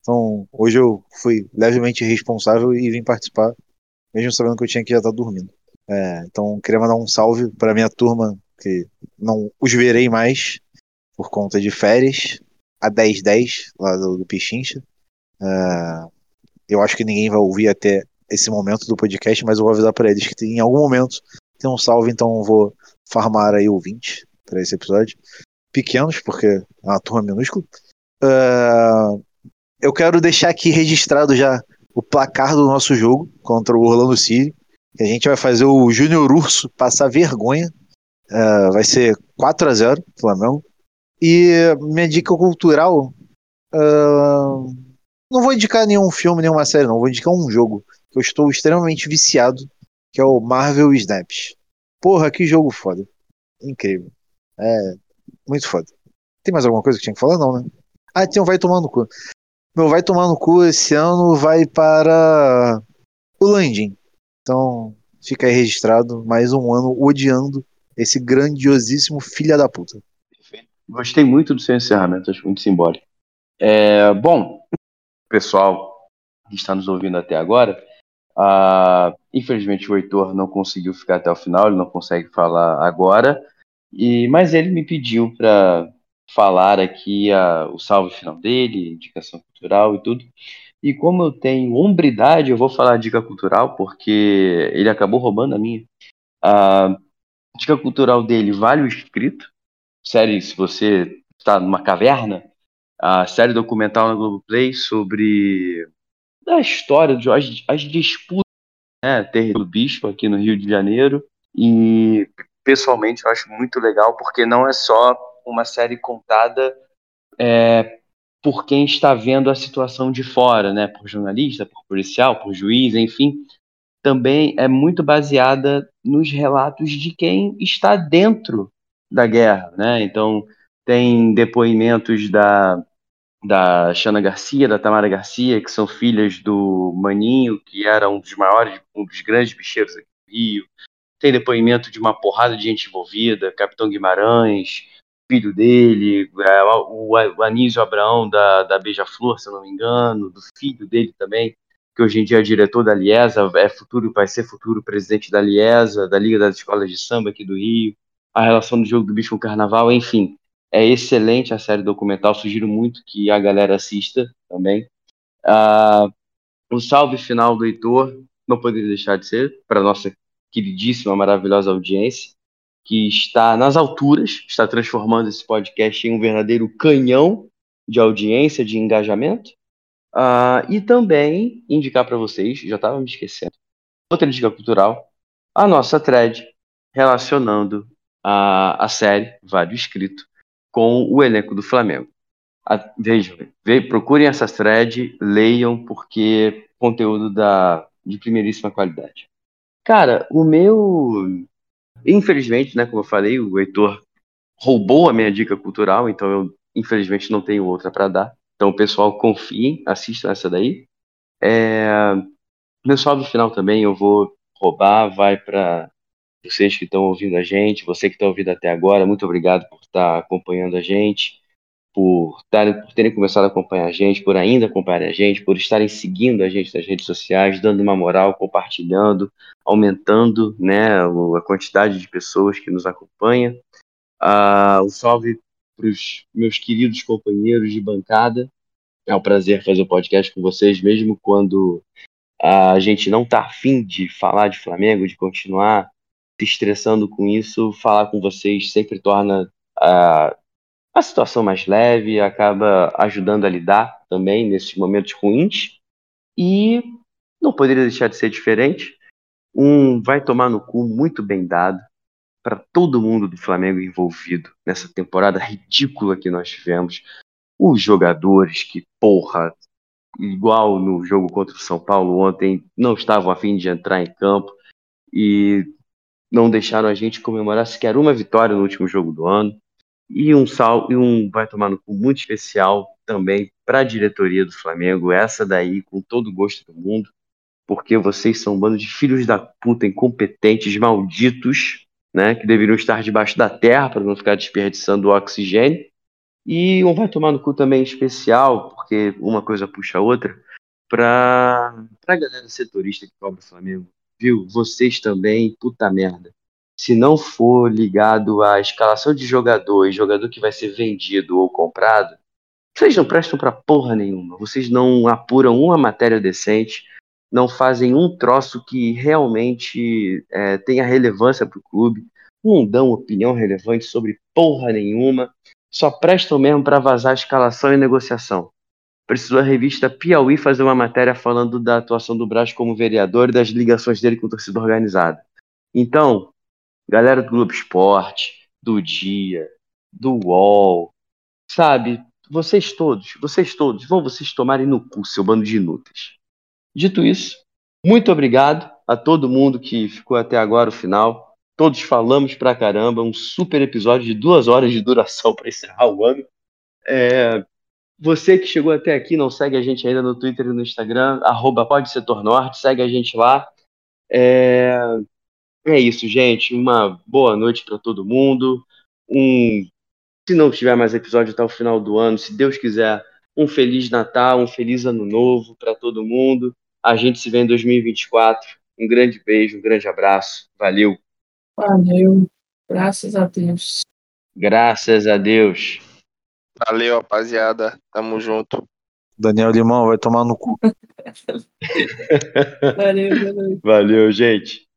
Então, hoje eu fui levemente responsável e vim participar, mesmo sabendo que eu tinha que já estar tá dormindo. É, então, queria mandar um salve para minha turma que não os verei mais por conta de férias, a 10-10 lá do, do Pichincha. Uh, eu acho que ninguém vai ouvir até esse momento do podcast, mas eu vou avisar para eles que em algum momento tem um salve, então vou farmar aí ouvintes para esse episódio. Pequenos, porque é uma turma minúscula. Uh, eu quero deixar aqui registrado já o placar do nosso jogo contra o Orlando City. Que a gente vai fazer o Júnior Urso passar vergonha Uh, vai ser 4 a 0 Flamengo. E minha dica cultural. Uh, não vou indicar nenhum filme, nenhuma série, não. Vou indicar um jogo que eu estou extremamente viciado, que é o Marvel Snaps. Porra, que jogo foda. Incrível. É, muito foda. Tem mais alguma coisa que tinha que falar? Não, né? Ah, então vai tomar no cu. Meu vai tomar no cu esse ano vai para o Landim. Então, fica aí registrado mais um ano odiando esse grandiosíssimo filha da puta. Gostei muito do seu encerramento, acho muito simbólico. É, bom, pessoal que está nos ouvindo até agora, uh, infelizmente o Heitor não conseguiu ficar até o final, ele não consegue falar agora, e mas ele me pediu para falar aqui a, o salve final dele, indicação cultural e tudo. E como eu tenho hombridade, eu vou falar dica cultural, porque ele acabou roubando a minha. Uh, dica cultural dele, Vale o Escrito, série, se você está numa caverna, a série documental na Globoplay sobre a história, as, as disputas, né, do bispo aqui no Rio de Janeiro, e pessoalmente eu acho muito legal, porque não é só uma série contada é, por quem está vendo a situação de fora, né, por jornalista, por policial, por juiz, enfim, também é muito baseada nos relatos de quem está dentro da guerra, né? Então tem depoimentos da da Xana Garcia, da Tamara Garcia, que são filhas do Maninho, que era um dos maiores, um dos grandes bicheiros aqui do Rio. Tem depoimento de uma porrada de gente envolvida, Capitão Guimarães, filho dele, é, o, Anísio Abraão da, da Beija-Flor, se eu não me engano, do filho dele também, que hoje em dia é diretor da Liesa, é futuro, vai ser futuro presidente da Liesa, da Liga das Escolas de Samba aqui do Rio, a relação do jogo do bicho com o carnaval, enfim. É excelente a série documental, sugiro muito que a galera assista também. Uh, o salve final do Heitor não poderia deixar de ser para nossa queridíssima, maravilhosa audiência, que está nas alturas, está transformando esse podcast em um verdadeiro canhão de audiência, de engajamento. Uh, e também indicar para vocês, já estava me esquecendo, outra dica cultural, a nossa thread relacionando a, a série Vale Escrito com o elenco do Flamengo. A, vejam, ve, procurem essa thread, leiam, porque conteúdo da, de primeiríssima qualidade. Cara, o meu. Infelizmente, né, como eu falei, o Heitor roubou a minha dica cultural, então eu infelizmente não tenho outra para dar. Então, pessoal, confiem, assistam essa daí. É... Meu salve final também eu vou roubar, vai para vocês que estão ouvindo a gente, você que está ouvindo até agora, muito obrigado por estar tá acompanhando a gente, por, tarem, por terem começado a acompanhar a gente, por ainda acompanhar a gente, por estarem seguindo a gente nas redes sociais, dando uma moral, compartilhando, aumentando né, a quantidade de pessoas que nos acompanham. Uh, um salve para os meus queridos companheiros de bancada. É um prazer fazer o podcast com vocês, mesmo quando a gente não tá afim de falar de Flamengo, de continuar estressando com isso, falar com vocês sempre torna a, a situação mais leve, acaba ajudando a lidar também nesses momentos ruins. E não poderia deixar de ser diferente. Um vai tomar no cu muito bem dado para todo mundo do Flamengo envolvido nessa temporada ridícula que nós tivemos. Os jogadores que, porra, igual no jogo contra o São Paulo ontem, não estavam a fim de entrar em campo e não deixaram a gente comemorar sequer uma vitória no último jogo do ano. E um sal e um vai tomar no cu muito especial também para a diretoria do Flamengo, essa daí com todo o gosto do mundo, porque vocês são um bando de filhos da puta incompetentes, malditos, né, que deveriam estar debaixo da terra para não ficar desperdiçando o oxigênio. E um vai tomar no cu também especial, porque uma coisa puxa a outra, para a galera setorista que cobra o Flamengo. Viu? Vocês também, puta merda. Se não for ligado à escalação de jogador e jogador que vai ser vendido ou comprado, vocês não prestam pra porra nenhuma. Vocês não apuram uma matéria decente, não fazem um troço que realmente é, tenha relevância pro clube, não dão opinião relevante sobre porra nenhuma só prestam mesmo para vazar escalação e negociação. Precisou a revista Piauí fazer uma matéria falando da atuação do Braz como vereador e das ligações dele com a torcida organizada. Então, galera do Globo Esporte, do Dia, do UOL, sabe, vocês todos, vocês todos, vão vocês tomarem no cu, seu bando de inúteis. Dito isso, muito obrigado a todo mundo que ficou até agora o final. Todos falamos pra caramba, um super episódio de duas horas de duração para encerrar o ano. É, você que chegou até aqui, não segue a gente ainda no Twitter e no Instagram, arroba Norte, segue a gente lá. É, é isso, gente. Uma boa noite para todo mundo. Um, se não tiver mais episódio até o final do ano, se Deus quiser, um feliz Natal, um feliz ano novo para todo mundo. A gente se vê em 2024. Um grande beijo, um grande abraço. Valeu. Valeu. Graças a Deus. Graças a Deus. Valeu, rapaziada. Tamo junto. Daniel Limão vai tomar no cu. Valeu, valeu. Valeu, gente.